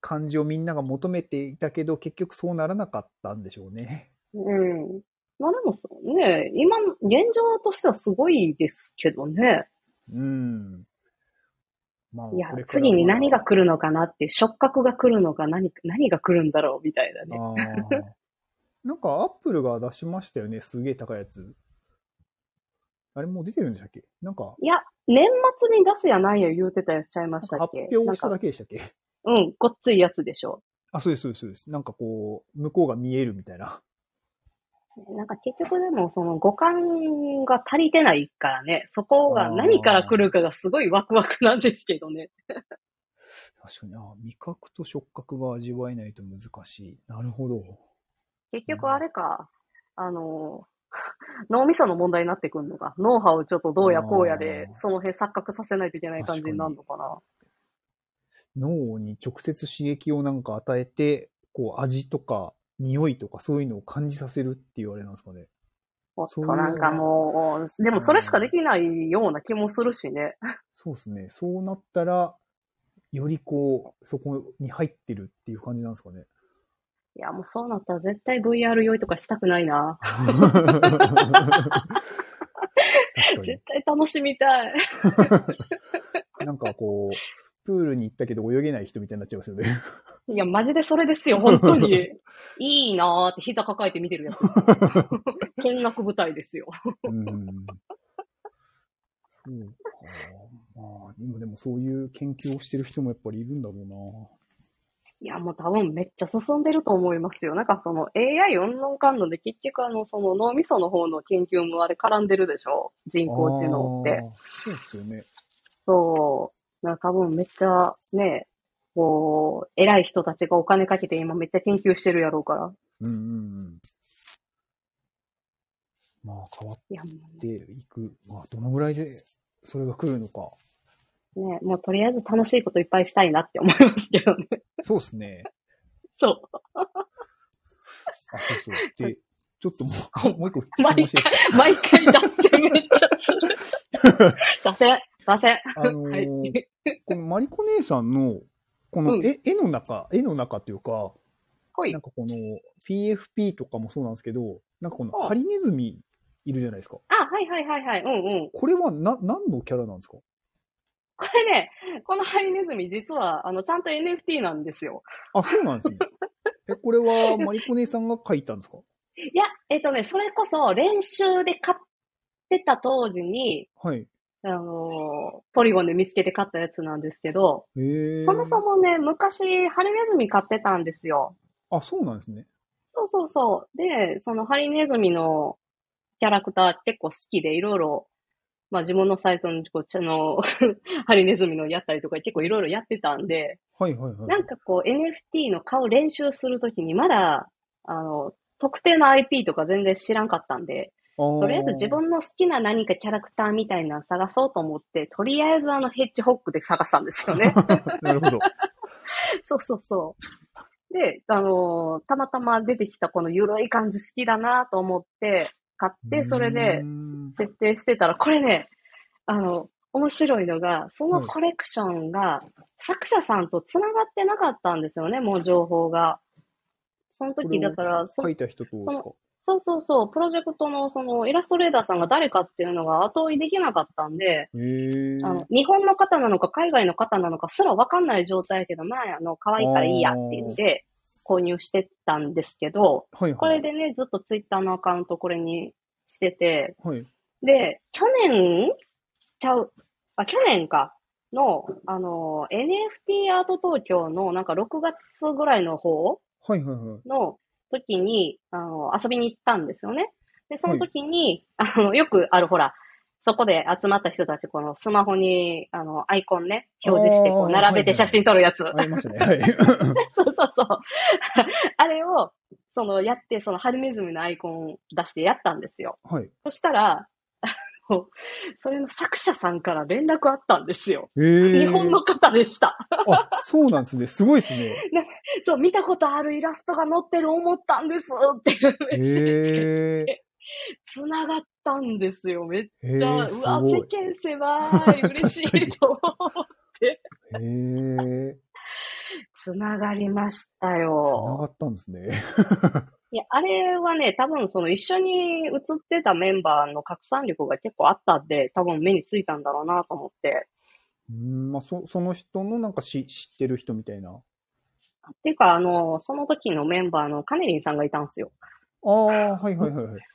感じをみんなが求めていたけど、結局そうならなかったんでしょうね。うん。まあでもそうね、今、現状としてはすごいですけどね。うん。まあいや次に何が来るのかなっていう、触覚が来るのか何、何が来るんだろうみたいなね。なんかアップルが出しましたよね、すげえ高いやつ。あれもう出てるんでしたっけ？なんか、いや、年末に出すやないや言うてたやつちゃいましたっ発け表しただけでしたっけ？うん、ごっついやつでしょ。あ、そうです、そうです、そうです。なんかこう、向こうが見えるみたいな。なんか結局でもその五感が足りてないからね、そこが何から来るかがすごいワクワクなんですけどね。確かに、あ味覚と触覚が味わえないと難しい。なるほど。結局あれか、あの、脳みその問題になってくるのか。脳波をちょっとどうやこうやでその辺錯覚させないといけない感じになるのかな。脳に直接刺激をなんか与えて、こう味とか匂いとかそういうのを感じさせるっていうあれなんですかね。おっと、なんかもう、でもそれしかできないような気もするしね。そうですね。そうなったら、よりこう、そこに入ってるっていう感じなんですかね。いや、もうそうなったら絶対 VR 用意とかしたくないな。絶。対楽しみたい。なんかこう、プールに行ったけど泳げない人みたいになっちゃいますよね。いや、マジでそれですよ、本当に。いいなーって膝抱えて見てるやつ。見学舞台ですよ。うん。そうか。まあ、今でもそういう研究をしてる人もやっぱりいるんだろうな。いや、もう多分めっちゃ進んでると思いますよ。なんかその AI うんぬんかんぬんで結局あの、その脳みその方の研究もあれ絡んでるでしょ？人工知能って。そうですよね。そう。なんか多分めっちゃね、こう、偉い人たちがお金かけて今めっちゃ研究してるやろうから。うんうんうん。まあ、変わっていく。まあ、どのぐらいでそれが来るのか。うね、もうとりあえず楽しいこといっぱいしたいなって思いますけどね。そうですね。そう。あ、そうそう。で、ちょっともう、もう一個質問していいですか？毎回脱線めっちゃする。脱線、脱線。あの はい。ー このマリコ姉さんの、このうん絵,、絵の中、絵の中っていうか、ほいなん。かこの PFP とかもそうなんですけど、なんかこのうんハリネズミいるじゃないですか。あ、はいはいはいはい。うんうん。これはな、何のキャラなんですか？これね、このハリネズミ実は、あの、ちゃんと NFT なんですよ。あ、そうなんですね。え、これはマリコ姉さんが描いたんですか？いや、えっとね、それこそ練習で買ってた当時に、はい。あのーポリゴンで見つけて買ったやつなんですけど。そもそもね、昔、ハリネズミ飼ってたんですよ。あ、そうなんですね。そうそうそう。で、そのハリネズミのキャラクター結構好きで、いろいろ、まあ自分のサイトにこう、あの、ハリネズミのやったりとか結構いろいろやってたんで、はいはいはい。なんかこう NFT の顔練習するときにまだ、あの、特定の IP とか全然知らんかったんで、ととりあえず自分の好きな何かキャラクターみたいなの探そうと思って、とりあえずあのヘッジホックで探したんですよね。なるほど。そうそうそう。で、あのーたまたま出てきたこの緩い感じ好きだなと思って買って、それで設定してたら、これね、あの、面白いのが、そのコレクションが作者さんと繋がってなかったんですよね、もう情報が。その時だから、そ描いた人とですか？そうそうそう、プロジェクトのそのイラストレーターさんが誰かっていうのが後追いできなかったんで。あの、日本の方なのか海外の方なのかすらわかんない状態やけど、まあ、あの、可愛いからいいやっていうんで、購入してたんですけど、はいはい。これでね、ずっとツイッターのアカウントこれにしてて、はい。で、去年ちゃう、あ、去年か、の、あの、NFT アート東京のなんか6月ぐらいの方はいはいはい。の時に、あの、遊びに行ったんですよね。で、その時に、あの、よくあるほら、そこで集まった人たち、このスマホに、あの、アイコンね、表示して、こう、並べて写真撮るやつ。ありましたね。はい。そうそうそう。あれを、その、やって、その、ハリネズミのアイコン出してやったんですよ。はい。そしたら、それの作者さんから連絡あったんですよ。ええ。日本の方でした。あ、そうなんですね。すごいです ね。そう、見たことあるイラストが載ってる思ったんですっていうメッセージがへえ。繋がったんですよ。めっへちゃ、え、うわ。世間狭い、嬉しいと思う。へえ。繋がりました繋よ。がったんですね。いや、あれはね、多分その一緒に写ってたメンバーの拡散力が結構あったんで、多分目についたんだろうなと思って。うん、まあ、そ、その人のなんかし知ってる人みたいな。っていうか、あの、その時のメンバーのカネリンさんがいたんですよ。ああ、はいはいはい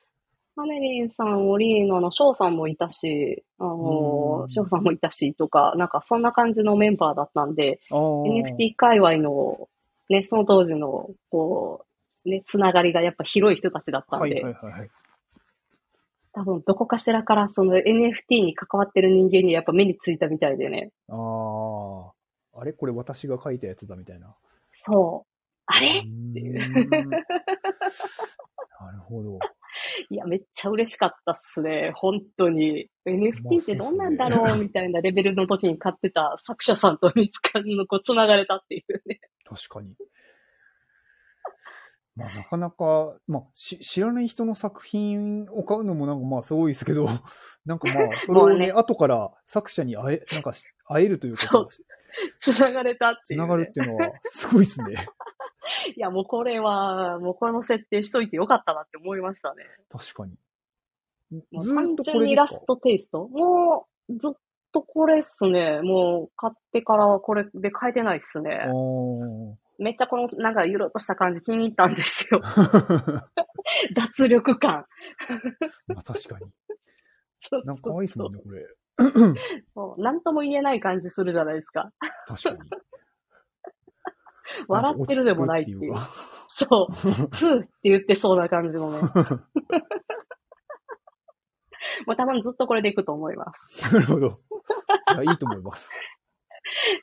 はい。カネリンさん、オリーノの翔さんもいたし、あのう、ん翔さんもいたしとか、なんかそんな感じのメンバーだったんで。NFT 界隈の、ね、その当時の、こう、ね、つながりがやっぱ広い人たちだったんで、はいはいはいはい。多分どこかしらからその NFT に関わってる人間にやっぱ目についたみたいでね。ああ。あれ？これ私が書いたやつだみたいな。そう。あれ？うーん なるほど。いや、めっちゃ嬉しかったっすね。本当に。NFT ってどんなんだろう？みたいなレベルの時に買ってた作者さんと見つかるの、こう、繋がれたっていうね。確かに。まあ、なかなか、まあ、し、知らない人の作品を買うのもなんかまあすごいですけど、なんかまあ、それをね、ね後から作者に会え、なんかし会えるということそう繋がれたっていう、ね。繋がるっていうのは、すごいですね。いや、もうこれは、もうこの設定しといてよかったなって思いましたね。確かに。もうとこにイラストテイスト？もう、ずっとこれっすね。もう、買ってからこれで変えてないっすね。めっちゃこの、なんか、ゆるっとした感じ気に入ったんですよ。脱力感。まあ確かに。そうなんか可愛いですもんね、これ。そう。なんとも言えない感じするじゃないですか。確かに。笑ってるでもないっていう。なんか そう。ふーって言ってそうな感じのね。もう多分ずっとこれでいくと思います。なるほど。いや、いいと思います。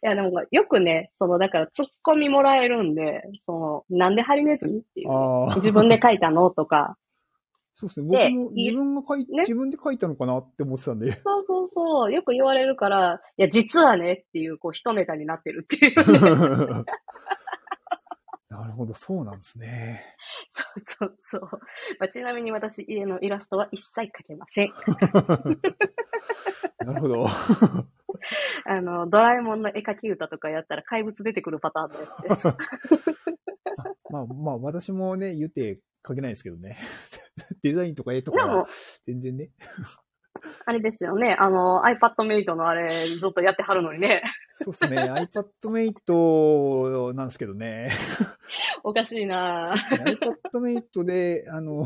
いや、でも、よくね、その、だから、突っ込みもらえるんで、その、なんでハリネズミっていうね。自分で書いたのとか、そうですね。で僕も自分が書い、ね自分で書いたのかなって思ってたんで。そうそうそう、よく言われるから、いや、実はねっていう、こう、一ネタになってるっていう。なるほど、そうなんですね。そうそうそう。まあ、ちなみに私、家のイラストは一切描けません。なるほど。あの、ドラえもんの絵描き歌とかやったら怪物出てくるパターンのやつです。まあまあ、私もね、言って書けないですけどね。デザインとか絵とかは、全然ね。あれですよね、あの、iPadMate のあれ、ずっとやってはるのにね、そうですね。iPadMate なんですけどね。おかしいなぁ iPadMate で、あの、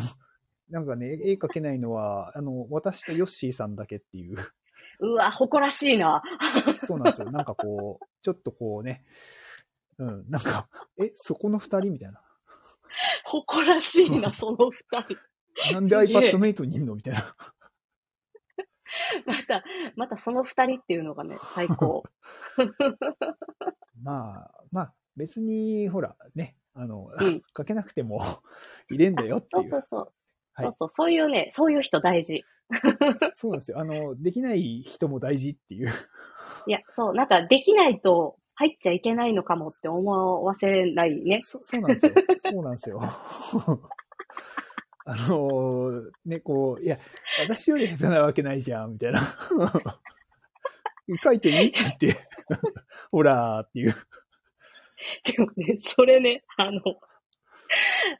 なんかね、絵描けないのは、あの、私とヨッシーさんだけっていう。うわ、誇らしいな。そうなんですよ。なんかこう、ちょっとこうね、うん、なんか、え、そこの二人みたいな。誇らしいな、その二人。なんですげえ iPadMate にいんのみたいな。また、またその二人っていうのがね、最高。まあ、まあ、別に、ほら、ね、あの、うん書けなくても入れんだよっていう。そうそうそう。はいそうそう、そういうね、そういう人大事。そそうなんですよ。あの、できない人も大事っていう。いや、そう、なんかできないと入っちゃいけないのかもって思わせないね。そそうなんですよ。そうなんですよ。あのね、こう、いや、私より下手なわけないじゃん、みたいな。書いてみって言って、ほらーっていう。でもね、それね、あの、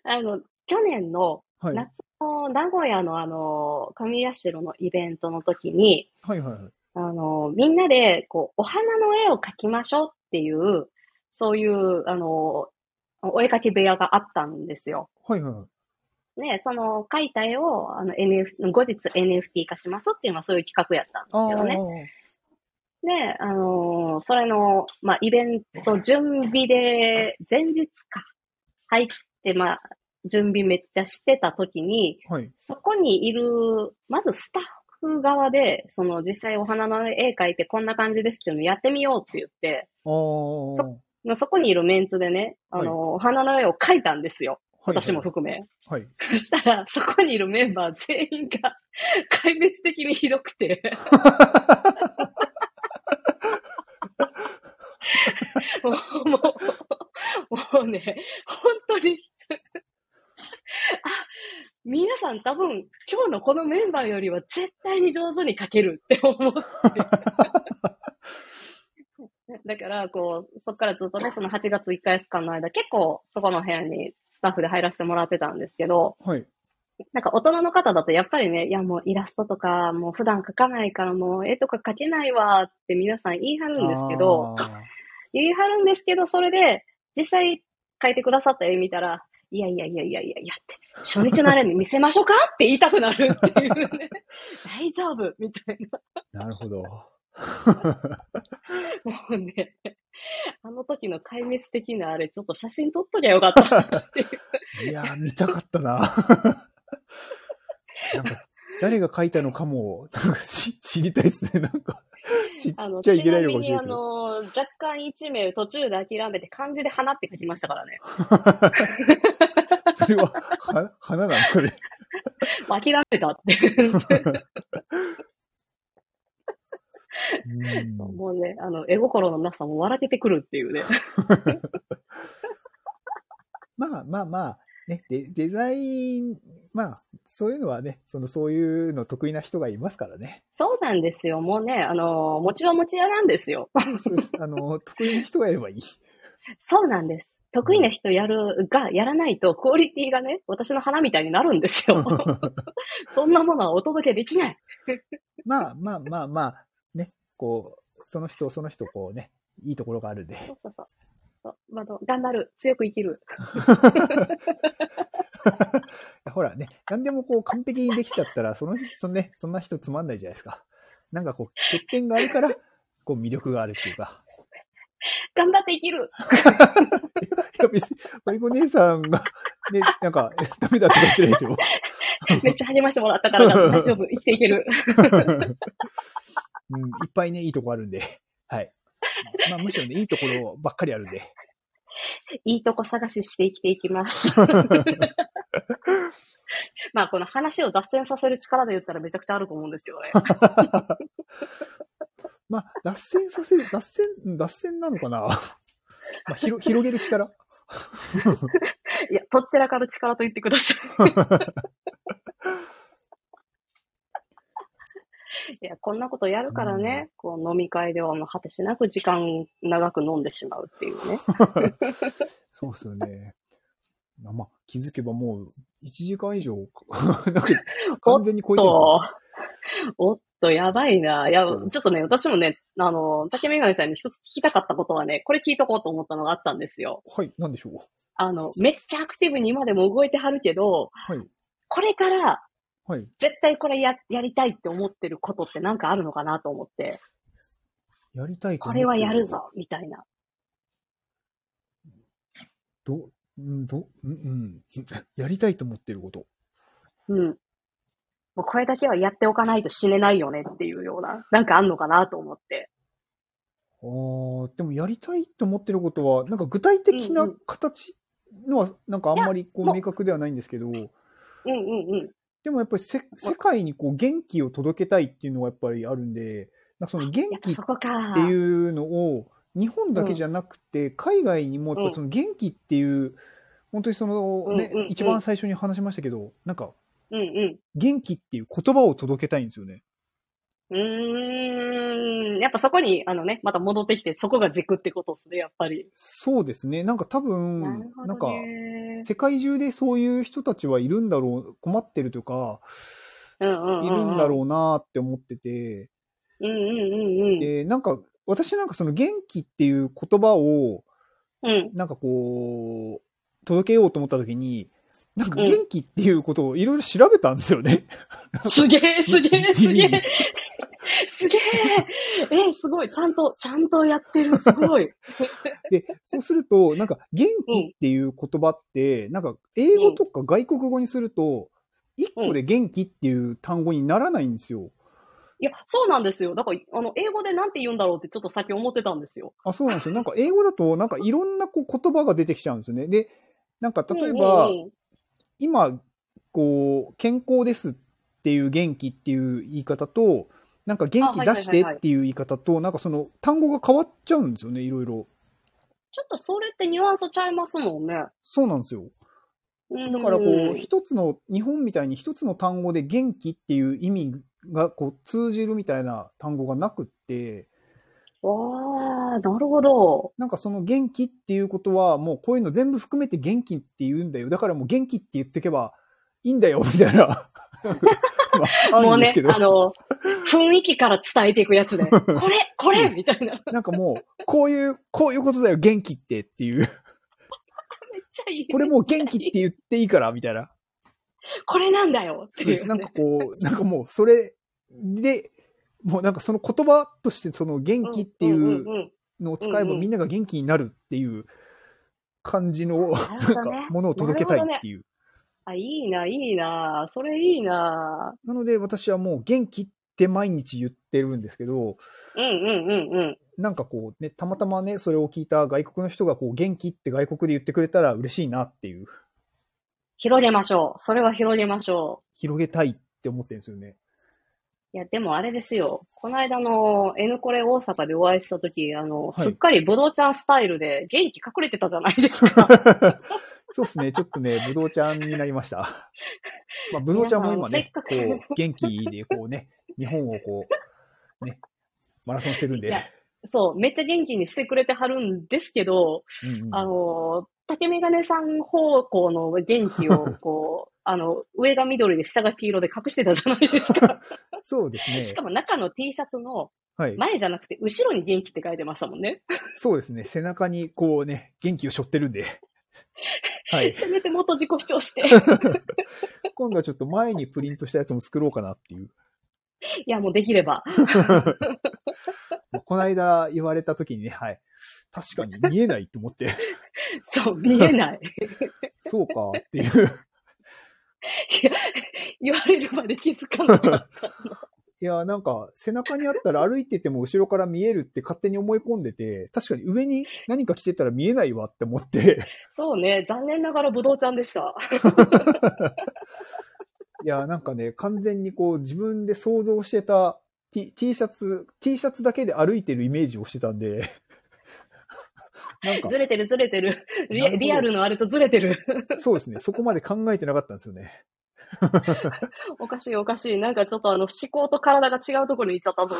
あの、去年のはい。夏の名古屋のあの、神社のイベントの時に、はいはいはい。あの、みんなで、こう、お花の絵を描きましょうっていう、そういう、あの、お絵描き部屋があったんですよ。はいはいはい。ね、その描いた絵を、あの、NF、後日 NFT 化しますっていうのはそういう企画やったんあですよね。ーで、あのーそれの、まあ、イベント準備で、前日か、入って、まあ、準備めっちゃしてた時に、はい。そこにいる、まずスタッフ側で、その実際お花の絵描いてこんな感じですっていうのをやってみようって言って、そまあそこにいるメンツでね、あのーお花の絵を描いたんですよ。はい私も含め。はい。そしたら、そこにいるメンバー全員が、壊滅的にひどくて。もう、もう、もうね、本当に。あ、皆さん多分、今日のこのメンバーよりは絶対に上手に書けるって思って。だから、こう、そっからずっとね、その8月1ヶ月間の間、結構そこの部屋にスタッフで入らせてもらってたんですけど、はい。なんか大人の方だとやっぱりね、いやもうイラストとかもう普段描かないからもう絵とか描けないわって皆さん言い張るんですけど、あ言い張るんですけど、それで実際描いてくださった絵見たら、いやいやいやいやいやいやって、初日のあれに見せましょうかって言いたくなるっていうね。大丈夫みたいーなるほど。な。もうね、あの時の壊滅的なあれ、ちょっと写真撮っときゃよかったっていう。いやー、見たかったな。なんか、誰が書いたのかも、なんかし知りたいですね。なんか、知っあの、ちゃいけないちなみに、あのかもしれないけど。の、若干一名途中で諦めて漢字で花って書きましたからね。それは、は、花なんですかね？諦めたって。うんもうね、あの、絵心のなさも笑けてくるっていうね。まあまあまあ、ね、デデザイン、まあ、そういうのはね、その、そういうの得意な人がいますからね。そうなんですよ。もうね、あの、餅は餅屋なんですよ。そうです。あの、得意な人がいればいい。そうなんです。得意な人やる、が、やらないと、クオリティがね、私の花みたいになるんですよ。そんなものはお届けできない。まあまあまあまあ、ね、こう、その人、その人、こうね、いいところがあるんで。そうそうそう。あ頑張る。強く生きる。ほらね、何でもこう完璧にできちゃったら、その、そのね、そんな人つまんないじゃないですか。なんかこう、欠点があるから、こう魅力があるっていうか。頑張って生きる。いや、別に、マリコ姉さんが、ね、なんか、え ダメだとか言ってないですよ。めっちゃ励ましてもらったから大丈夫。生きていける。うん、いっぱいね、いいとこあるんで。はい。まあ、むしろね、いいところばっかりあるんで。いいとこ探しして生きていきます。まあ、この話を脱線させる力で言ったらめちゃくちゃあると思うんですけどね。まあ、脱線させる、脱線、うん脱線なのかな？まあ、広、広げる力？いや、どちらかる力と言ってください。いや、こんなことやるからね、こう飲み会ではもう果てしなく時間長く飲んでしまうっていうね。そうですよね。まあ、まあ、気づけばもう1時間以上、なんか完全に超えてるんですよ。おっと、やばいな。いや、ちょっとね、私もね、あの、竹メガネさんに一つ聞きたかったことはね、これ聞いとこうと思ったのがあったんですよ。はい、なんでしょう。あの、めっちゃアクティブに今でも動いてはるけど、はい、これからはい。絶対これや、やりたいって思ってることってなんかあるのかなと思って、やりたいとこれはやる。ぞ、みたいな。ど、んど、うん、うん。やりたいと思ってること。うん。もうこれだけはやっておかないと死ねないよねっていうような、なんかあんのかなと思って。ああ、でもやりたいと思ってることは、なんか具体的な形のは、なんかあんまりこう明確ではないんですけど、うんうんうん。でもやっぱりせ世界にこう元気を届けたいっていうのがやっぱりあるんで、なんかその元気っ。ていうのを、日本だけじゃなくて、海外にもやっぱその元気っていう、本当にそのね一番最初に話しましたけど、なんか。元気っていう言葉を届けたいんですよね。うーん。やっぱそこに、あのね、また戻ってきて、そこが軸ってことですね、やっぱり。そうですね。なんか多分、なんか、ね。世界中でそういう人たちはいるんだろう、困ってるとか、うんうんうんうんいるんだろうなって思ってて、うんうんうんうん。で、なんか、私なんかその元気っていう言葉を、うん。なんかこう、届けようと思った時に、なんか元気っていうことをいろいろ調べたんですよね。すげえ、すげえ、すげえ。すげえ。え、すごい。ちゃんと、ちゃんとやってる。すごい。で、そうすると、なんか元気っていう言葉って、なんか英語とか外国語にすると、一個で元気っていう単語にならないんですよ。いや、そうなんですよ。だから、あの、英語でなんて言うんだろうってちょっとさっき思ってたんですよ。あ、そうなんですよ。なんか英語だと、なんかいろんなこう言葉が出てきちゃうんですよね。で、なんか例えば、うんうんうん今、こう、健康ですっていう元気っていう言い方と、なんか元気出してっていう言い方と、なんかその単語が変わっちゃうんですよね、いろいろ。ちょっとそれってニュアンスちゃいますもんね。そうなんですよ。だからこう、一つの、日本みたいに一つの単語で元気っていう意味がこう通じるみたいな単語がなくって、わあ、なるほど。なんかその元気っていうことはもうこういうの全部含めて元気って言うんだよ。だからもう元気って言ってけばいいんだよ、みたいな。まあ、あもうんね。あの、雰囲気から伝えていくやつで、これ、これみたいな。なんかもう、こういう、こういうことだよ、元気ってっていう。ちゃいい。これもう元気って言っていいから、みたいな。これなんだよっていう、そうです。なんねか。こう、なんかもう、それで、もうなんかその言葉としてその元気っていんうのを使えばみんなが元気になるっていう感じの、ななんか、ものを届けたいっていう。あ、いいな、いいな。それいいな。なので私はもう元気って毎日言ってるんですけど、うんうんうんうん。なんかこうね、たまたまね、それを聞いた外国の人がこう元気って外国で言ってくれたら嬉しいなっていう、広げましょう。それは広げましょう。広げたいって思ってるんですよね。いや、でもあれですよ。この間の N コレ大阪でお会いしたとき、あの、はいすっかりブドウちゃんスタイルで元気隠れてたじゃないですか。そうですね、ちょっとね、ぶどうちゃんになりました。まあ、ぶどうちゃんも今ねこう、元気で、こうね、日本をこう、ね、マラソンしてるんで。そう、めっちゃ元気にしてくれてはるんですけど、うんうんあの、竹メガネさん方向の元気を、こう、あの、上が緑で下が黄色で隠してたじゃないですか。そうですね。しかも中の T シャツのはい。前じゃなくて後ろに元気って書いてましたもんね。そうですね。背中にこうね、元気を背負ってるんで。はい。せめて元自己主張して。今度はちょっと前にプリントしたやつも作ろうかなっていう。いや、もうできれば。この間言われた時にね、はい。確かに見えないと思って、そう、見えない。そうかっていう。いや言われるまで気づかなかった。いや、なんか、背中にあったら歩いてても後ろから見えるって勝手に思い込んでて、確かに上に何か着てたら見えないわって思って、そうね、残念ながらブドウちゃんでした。いや、なんかね、完全にこう自分で想像してた T, T シャツ、T シャツだけで歩いてるイメージをしてたんで、なんかず、れてるずれてる。リアルのあれとずれてる。そうですね、そこまで考えてなかったんですよね。おかしいおかしい。なんかちょっとあの思考と体が違うところに行っちゃったぞ。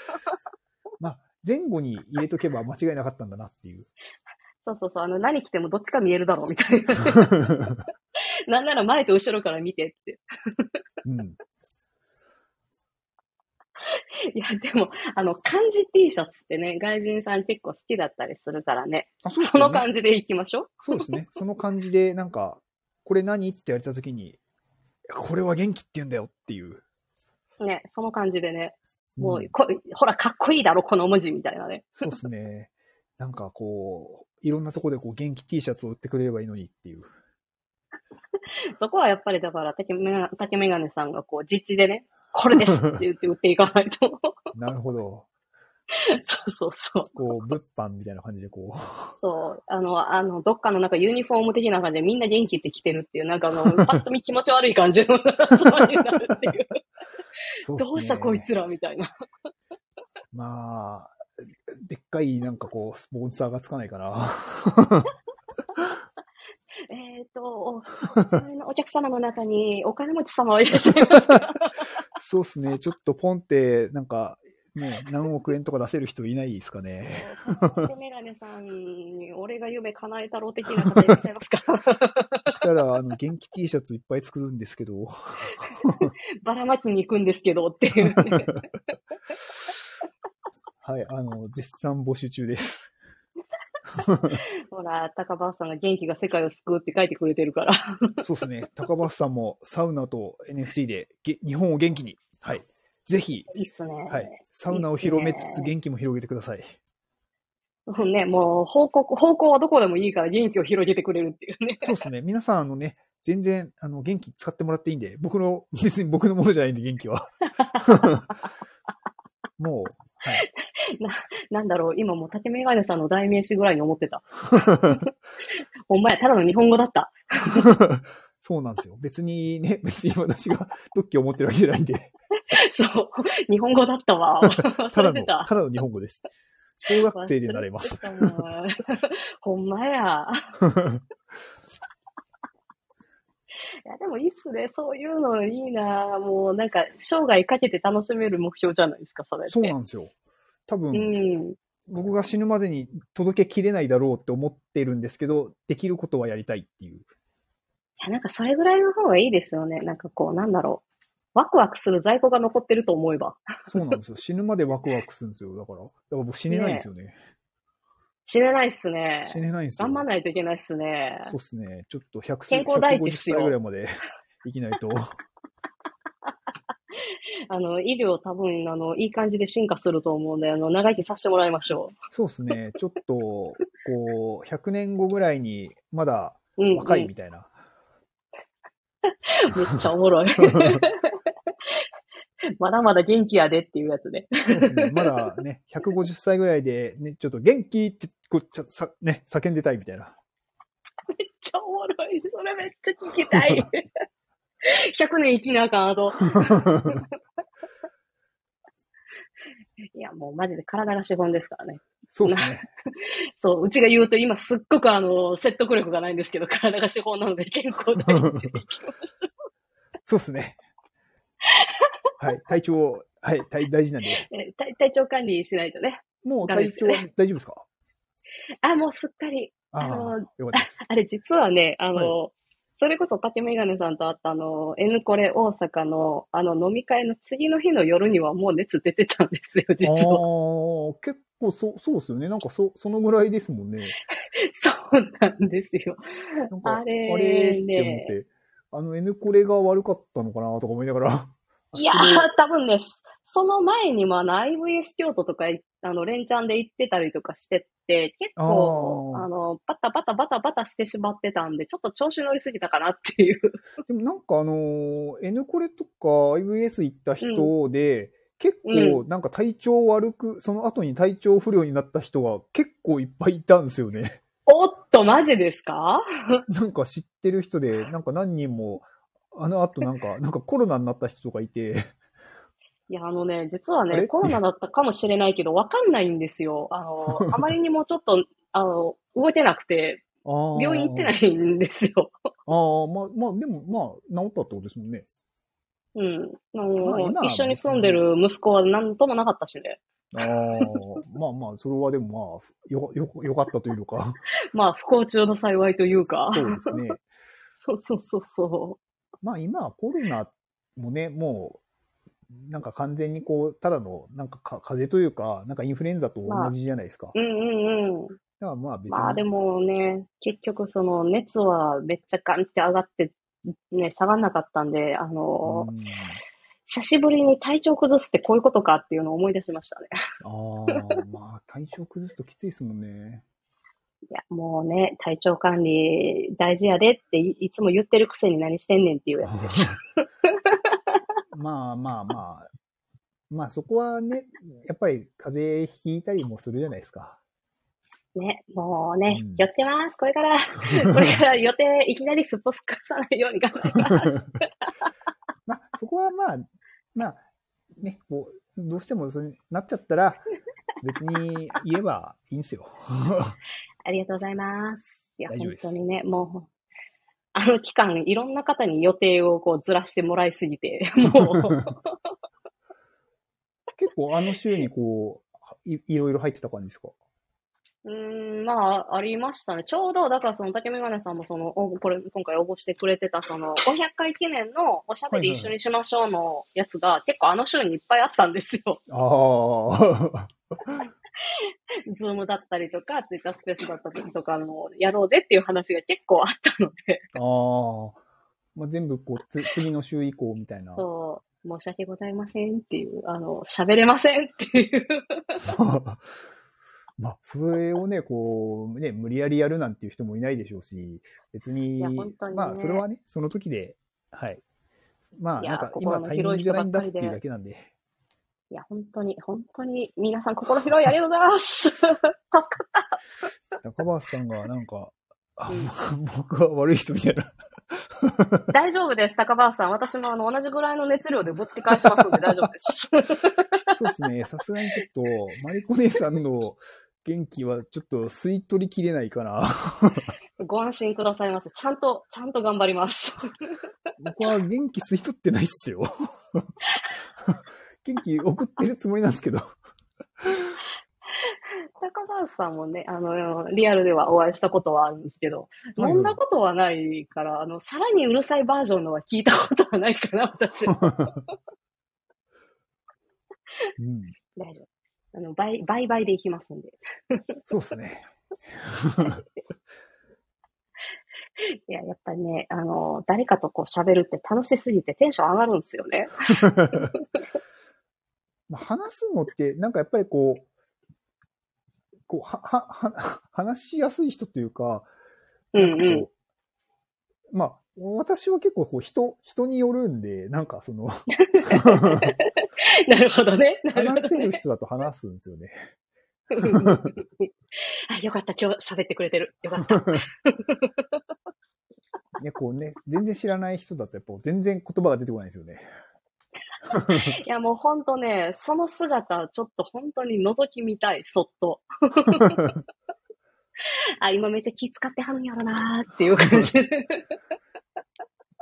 まあ、前後に入れとけば間違いなかったんだなっていう。そうそうそう。あの何着てもどっちか見えるだろうみたいな。なんなら前と後ろから見てって。うん。いや、でも、あの、漢字 T シャツってね、外人さん結構好きだったりするからね。あ、そうですそ。の感じで行きましょう。そうですね。その感じで、なんか、これ何って言われたときに、これは元気って言うんだよっていう。ね、その感じでね。もううんこ、ほら、かっこいいだろ、この文字みたいなね。そうですね。なんかこう、いろんなとこでこう元気 T シャツを売ってくれればいいのにっていう。そこはやっぱりだから、竹メガ竹メガネさんがこう、実地でね、これですって言って売っていかないと。なるほど。そうそうそう。こう、物販みたいな感じでこそう。あの、あの、どっかのなんかユニフォーム的な感じでみんな元気って着てるっていう、なんかあの、パッと見気持ち悪い感じの集まりになるっていう。う。ねどうしたこいつらみたいな。まあ、でっかいなんかこう、スポンサーがつかないかな。えっ、と、お客様の中にお金持ち様はいらっしゃいますか？そうっすね。ちょっとポンって、なんか、ね、何億円とか出せる人いないですかね。竹メガネさんに、俺が夢叶えたろう的な方いらっしゃいますかそしたら、あの、元気 T シャツいっぱい作るんですけど、ばらまきに行くんですけどっていう、ね。はい、あの、絶賛募集中です。ほら、高橋さんが元気が世界を救うって書いてくれてるから。そうですね。高橋さんもサウナと NFT でげ日本を元気に。はい。ぜひ、いいっすね。はい。サウナを広めつつ元気も広げてください。もうね、もう方向、方向はどこでもいいから元気を広げてくれるっていうね。そうですね。皆さん、あのね、全然、あの、元気使ってもらっていいんで、僕の、別に僕のものじゃないんで、元気は。もう、はい。なんだろう、今もう竹メガネさんの代名詞ぐらいに思ってた。ほんまや、ただの日本語だった。そうなんですよ。別にね、別に私が特許を持ってるわけじゃないんで、そう。日本語だったわ。た忘だの、た。ただの日本語です。小学生でなれます。ほんまや。いや、でもいいっすね。そういうのいいなもうなんか、生涯かけて楽しめる目標じゃないですか、それって。そうなんですよ。多分、うん。僕が死ぬまでに届けきれないだろうって思ってるんですけど、できることはやりたいっていう。いや、なんかそれぐらいの方がいいですよね。なんかこう、なんだろう。ワクワクする在庫が残ってると思えば。そうなんですよ。死ぬまでワクワクするんですよ。だから、だから僕死ねないんですよね。死ねないっすね。死ねないんですよ。頑張んないといけないっすね。そうっすね。ちょっと100健康第一っ150すよ歳ぐらいまで 生きないと。あの、医療多分、あの、いい感じで進化すると思うんで、あの、長生きさせてもらいましょそうですね。ちょっと、こう、100年後ぐらいに、まだう。うん、若うんいみたいな。めっちゃおもろい。まだまだ元気やでっていうやつね。そうですね。まだね、150歳ぐらいで、ね、ちょっと元気って、こう、ちょさ、ね、叫んでたいみたいな。めっちゃおもろい。それめっちゃ聞きたい。100年生きなあかん、あと。いや、もうマジで体が資本ですからね。そうですね。そう、うちが言うと今すっごくあの、説得力がないんですけど、体が資本なので健康第一でいきましょう。そうですね。はい。体調、はい。大大事なんで。え体体調管理しないとね。もう体調ね大丈夫ですか？あ、もうすっかり。あの。あれ実はね、あの、それこそ竹メガネさんと会ったあの、N コレ大阪のあの飲み会の次の日の夜にはもう熱出てたんですよ、実あは。あ、結構そう、そうですよね。なんかそ、そのぐらいですもんね。そうなんですよ。あれあれってね思って、あの N コレが悪かったのかなとか思いながら。いやー、多分です。その前にもあの IVS 京都とかい、あの、連チャンで行ってたりとかしてて、結構、あの、バタバタバタバタしてしまってたんで、ちょっと調子乗りすぎたかなっていう。でもなんかあのー N コレとか IVS 行った人で、結構なんか体調悪く、その後に体調不良になった人が結構いっぱいいたんですよね。おっと、マジですか？なんか知ってる人で、なんか何人も、あの後なんか、なんかコロナになった人とかいて、いや、あのね、実はね、コロナだったかもしれないけど、わかんないんですよ。あの、あまりにもちょっと、あの、動けなくて、病院行ってないいんですよ。ああ、まあ、まあ、でも、まあ、治ったってことですもんね。うん。あのまあ一緒に住んでる息子は何ともなかったしね。ああ、まあまあ、それはでもまあ、よ、よ、よかったというか、まあ、不幸中の幸いというか。そうですね。そうそうそうそまあ今、コロナもね、もう、なんか完全にこう、ただの、なんかか風邪というか、なんかインフルエンザと同じじゃないですか。う。うんうんうん。だからまあ別に。まあでもね、結局その熱はめっちゃガンって上がって、ね、下がんなかったんで、あの、うん久しぶりに体調崩すってこういうことかっていうのを思い出しましたね。あ あ、まあ体調崩すときついですもんね。いや、もうね、体調管理大事やでっていいつも言ってるくせに何してんねんっていうやつです。まあまあまあ、まあそこはね、やっぱり風邪ひいたりもするじゃないですか。ね、もうねうん、気をつけます。これから、これから予定いきなりすっぽすかさないように頑張ります。まあそこはまあ、まあ、ね、こう、どうしてもそうなっちゃったら、別に言えばいいんですよ。ありがとうございます。いや、本当にね、もう、あの期間、いろんな方に予定をこうずらしてもらいすぎて、もう、結構あの週にこう、いいろいろ入ってた感じですか？うーん、まあ、ありましたね。ちょうど、だからその竹メガネさんもその、これ、今回応募してくれてたその、500回記念のおしゃべり一緒にしましょうのやつが、結構あの週にいっぱいあったんですよ。ああ。ズームだったりとか、ツイッタースペースだったりとかの、やろうぜっていう話が結構あったので、ああ。まあ、全部こうつ、次の週以降みたいな。そう、申し訳ございませんっていう、あの、喋れませんっていう。まあ、それをね、こう、ね、無理やりやるなんていう人もいないでしょうし、別に、にねまあ、それはね、その時で、はい。まあ、なんか、今タイミングじゃないんだっていうだけなんで。いや、本当に、本当に、皆さん心広いありがとうございます。助かった。中林さんが、なんか、あうん僕は悪い人みたいな。大丈夫です、高橋さん。私もあの、同じぐらいの熱量でぶつけ返しますんで大丈夫です。そうですね。さすがにちょっと、マリコ姉さんの元気はちょっと吸い取りきれないかな。ご安心くださいませ。ちゃんと、ちゃんと頑張ります。僕は元気吸い取ってないっすよ。元気送ってるつもりなんですけど。高橋さんもね、あの、リアルではお会いしたことはあるんですけど、はい飲んだことはないから、あの、さらにうるさいバージョンのは聞いたことはないかな、私は。うん、大丈夫。あの、倍、倍々でいきますんで。そうですね。いや、やっぱりね、あの、誰かとこう喋るって楽しすぎてテンション上がるんですよね。まあ話すのって、なんかやっぱりこう、こう、は、は、は、話しやすい人というか、うんうん。なんかこうまあ、私は結構こう人、人によるんで、なんかその、なるほどね。なるほ話せどねる人だと話すんですよね。あ、よかった。今日喋ってくれてる。よかった。ね、こうね、全然知らない人だとやっぱ全然言葉が出てこないんですよね。いや、もうほんとね、その姿、ちょっと本当に覗き見たい、そっと。あ、今めっちゃ気使ってはるんやろなーっていう感じで。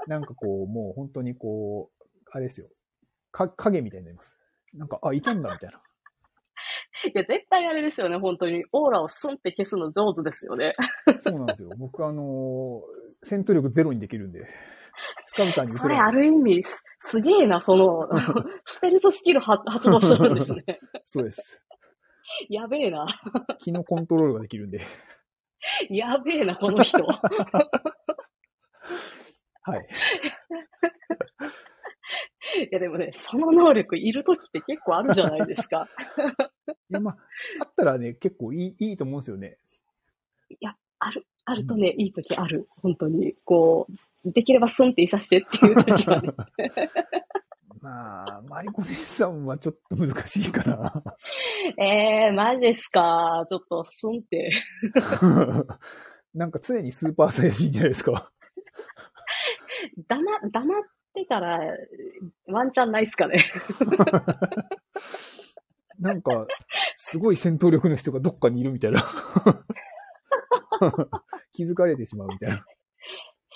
なんかこう、もう本当にこう、あれですよ。か、影みたいになります。なんか、あ、いたんだ、みたいな。いや、絶対あれですよね、本当に。オーラをスンって消すの上手ですよね。そうなんですよ。僕、あのー戦闘力ゼロにできるんで。使うたにそれある意味、すすげえな、その、ステルススキルは発動するんですね。そうです。やべえな。気のコントロールができるんで。やべえな、この人。はい。いや、でもね、その能力いるときって結構あるじゃないですか。いや、まあ、あったらね、結構いい、いいと思うんですよね。ある、あるとね、いいときある。本当に。こう、できればスンっていさしてっていうときはね。まあ、マリコ姉さんはちょっと難しいかな。えー、マジっすか。ちょっとスンって。なんか常にスーパーサイヤ人じゃないですか。黙、黙ってたら、ワンチャンないっすかね。なんか、すごい戦闘力の人がどっかにいるみたいな。気づかれてしまうみたいな。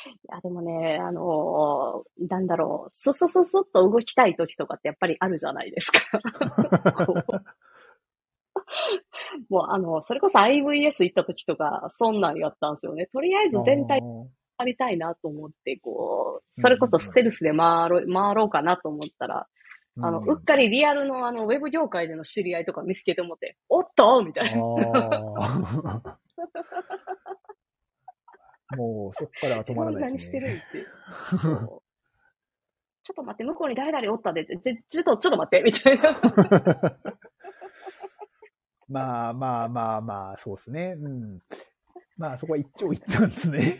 いや、でもね、あのーなんだろう、ススススッと動きたい時とかってやっぱりあるじゃないですか。もう、あの、それこそ IVS 行った時とか、そんなんやったんですよね。とりあえず全体やりたいなと思って、こう、それこそステルスで回ろう、回ろうかなと思ったら、あの、うっかりリアルのあの、ウェブ業界での知り合いとか見つけてもって、おっとみたいな。もう、そっからは止まらない何ですね。してるんって。ちょっと待って、向こうに誰々おったでちちょっと、ちょっと待って、みたいな。まあまあまあまあ、そうですね。うん。まあ、そこは一長一短ですね。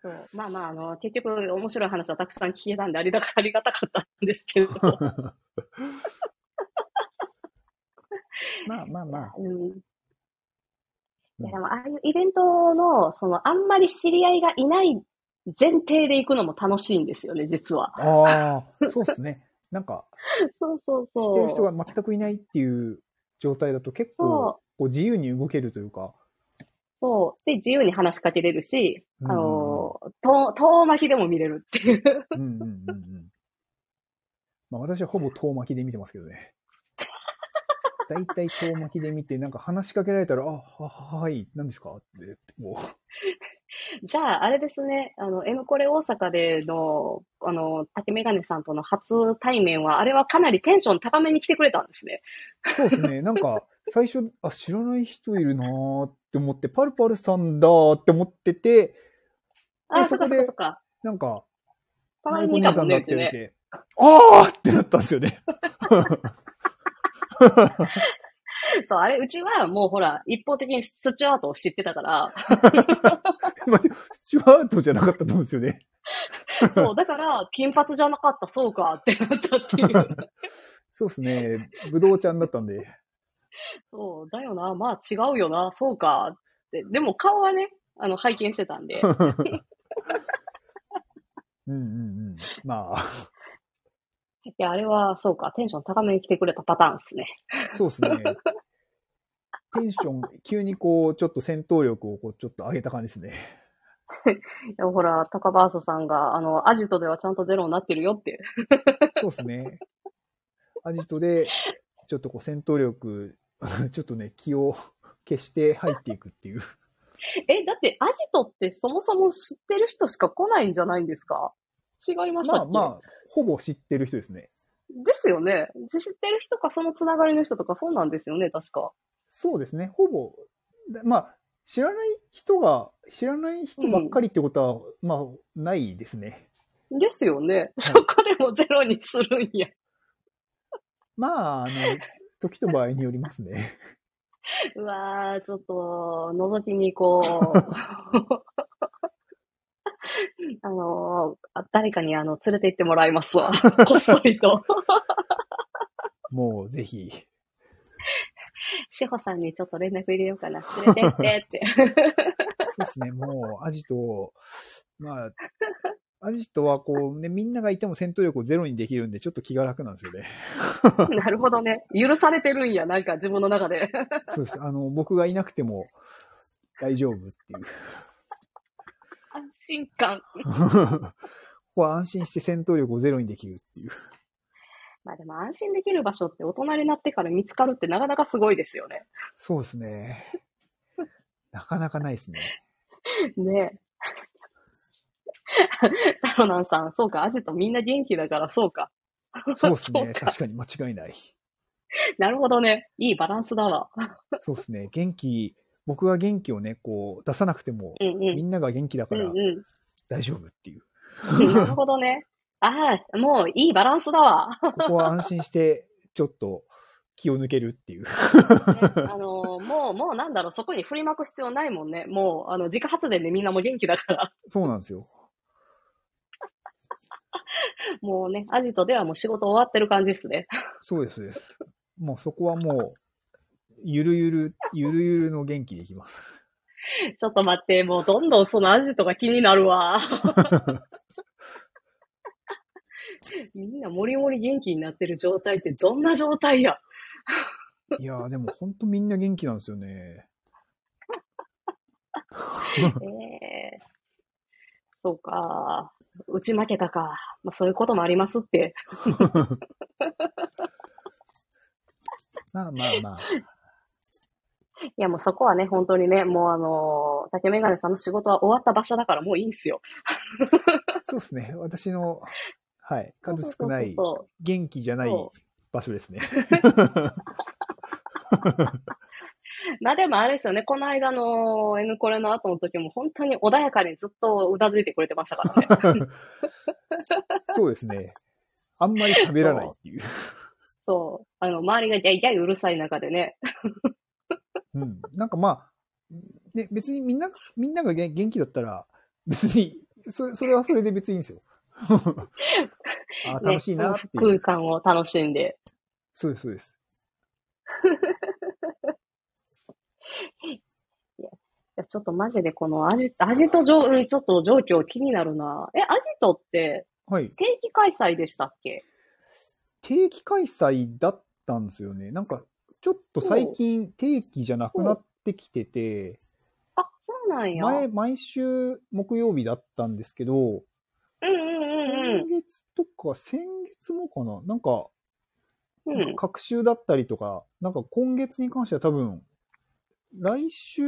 そうまあまあ、あの、結局、面白い話はたくさん聞けたんで、ありがありがたかったんですけれど。まあまあまあ。うん。いや、でも、ああいうイベントの、その、あんまり知り合いがいない前提で行くのも楽しいんですよね、実は。ああ、そうですね。なんか、そうそう知そう。ってる人が全くいないっていう状態だと結構そこう自由に動けるというか。そう。で、自由に話しかけれるし、うんあの、遠、遠巻きでも見れるっていう。うんうんうんうん。まあ私はほぼ遠巻きで見てますけどね。だいたい遠巻きで見て、なんか話しかけられたら、あ、は、はい、何ですか？って、も じゃあ、あれですね、あの、M コレ大阪での、あの、竹メガネさんとの初対面は、あれはかなりテンション高めに来てくれたんですね。う。そうですね。なんか、最初、あ、知らない人いるなーって思って、パルパルさんだーって思ってて、あ、そこでそっかそっか。なんか、隣にいたもんね、うち言われね。て、あーってなったんですよね。そう、あれ、うちはもうほら、一方的にスチュアートを知ってたから、待って、スチュワートじゃなかったと思うんですよね。そう、だから、金髪じゃなかった、そうか、ってなったっていう。そうですね。ぶどうちゃんだったんで。そう、だよな、まあ違うよな、そうか、って。でも顔はね、あの、拝見してたんで。うんうんうん。まあ、いや、あれは、そうか、テンション高めに来てくれたパターンですね。そうですね。テンション、急にこう、ちょっと戦闘力をこう、ちょっと上げた感じですね。いやほら、高バースさんが、あの、アジトではちゃんとゼロになってるよって。そうですね。アジトで、ちょっとこう、戦闘力、ちょっとね、気を消して入っていくっていう。え、だって、アジトってそもそも知ってる人しか来ないんじゃないんですか？違いましたっけ？まあまあ、ほぼ知ってる人ですね。ですよね。知ってる人か、そのつながりの人とか、そうなんですよね、確か。そうですね。ほぼ、でまあ、知らない人が、知らない人ばっかりってことは、まあ、ないですね。ですよね。そこでもゼロにするんや。まあ、あの、時と場合によりますね。うわー、ちょっと、覗きに行こう。あのーあ誰かにあの、連れて行ってもらいますわ。こっそりと。もう、ぜひ。志保さんにちょっと連絡入れようかな。連れてってって。そうですね、もう、アジト、まあ、アジトはこうね、みんながいても戦闘力をゼロにできるんで、ちょっと気が楽なんですよね。なるほどね。許されてるんや、なんか自分の中で。そうです。あの、僕がいなくても大丈夫っていう。安心感。こは安心して戦闘力をゼロにできるっていう。まあでも安心できる場所って大人になってから見つかるってなかなかすごいですよね。そうですね。なかなかないですね。ねえ。タロナンさん、そうか、アジトみんな元気だからそうか。そうですね。か確かに間違いない。なるほどね。いいバランスだわ。そうですね。元気、僕が元気をね、こう出さなくても、うんうん。みんなが元気だからうんうん。大丈夫っていう。なるほどね。ああ、もういいバランスだわ。ここは安心して、ちょっと気を抜けるっていう。ねあのーもう、もうなんだろう、そこに振りまく必要ないもんね。もう、あの、自家発電でみんなも元気だから。そうなんですよ。もうね、アジトではもう仕事終わってる感じですね。そうです、そうです。もうそこはもう、ゆるゆる、ゆるゆるの元気でいきます。ちょっと待って、もうどんどんそのアジトが気になるわ。みんなもりもり元気になってる状態ってどんな状態や。いやーでも本当みんな元気なんですよね。ええそうか。打ち負けたか。まあそういうこともありますって。まあまあまあ。いやもうそこはね、本当にね、もうあのー竹メガネさんの仕事は終わった場所だからもういいんすよ。そうですね。私の、はい、数少ない元気じゃないそ場所ですね。まあでもあれですよね、この間の N コレの後の時も本当に穏やかにずっとうなずいてくれてましたからね。そうですね。あんまり喋らないっていう。そう。あの、周りがやいやいうるさい中でね。うん。なんかまあ、ね、別にみんな、みんなが元元気だったら、別に、それ、それはそれで別にいいんですよ。あ楽しいなってね、いう。空間を楽しんで。そうです、そうです。いやちょっとマジでこのアジ、アジト状、うんちょっと状況気になるな。え、アジトってはい。定期開催でしたっけ？定期開催だったんですよね。なんか、ちょっと最近定期じゃなくなってきてて、あ、そうなんや。前、毎週木曜日だったんですけど、うんうんうん今月とか先月もかな？なんか、うん。うん。各週だったりとか、なんか今月に関しては多分、来週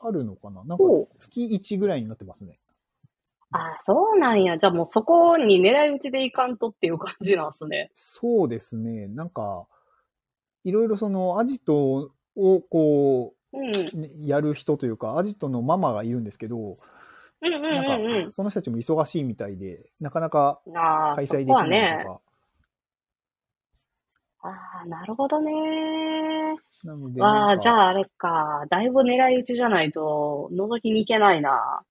あるのかな？なんか月1ぐらいになってますね。あ、そうなんや。じゃあもうそこに狙い撃ちでいかんとっていう感じなんすね。そうですね。なんか、いろいろそのアジトをこうん。うんう、ねやる人というか、アジトのママがいるんですけど、うんうんなんか、その人たちも忙しいみたいで、なかなか開催できないとね。か。ああ、なるほどね。なので、わあ、じゃああれか。だいぶ狙い撃ちじゃないと、覗きに行けないな。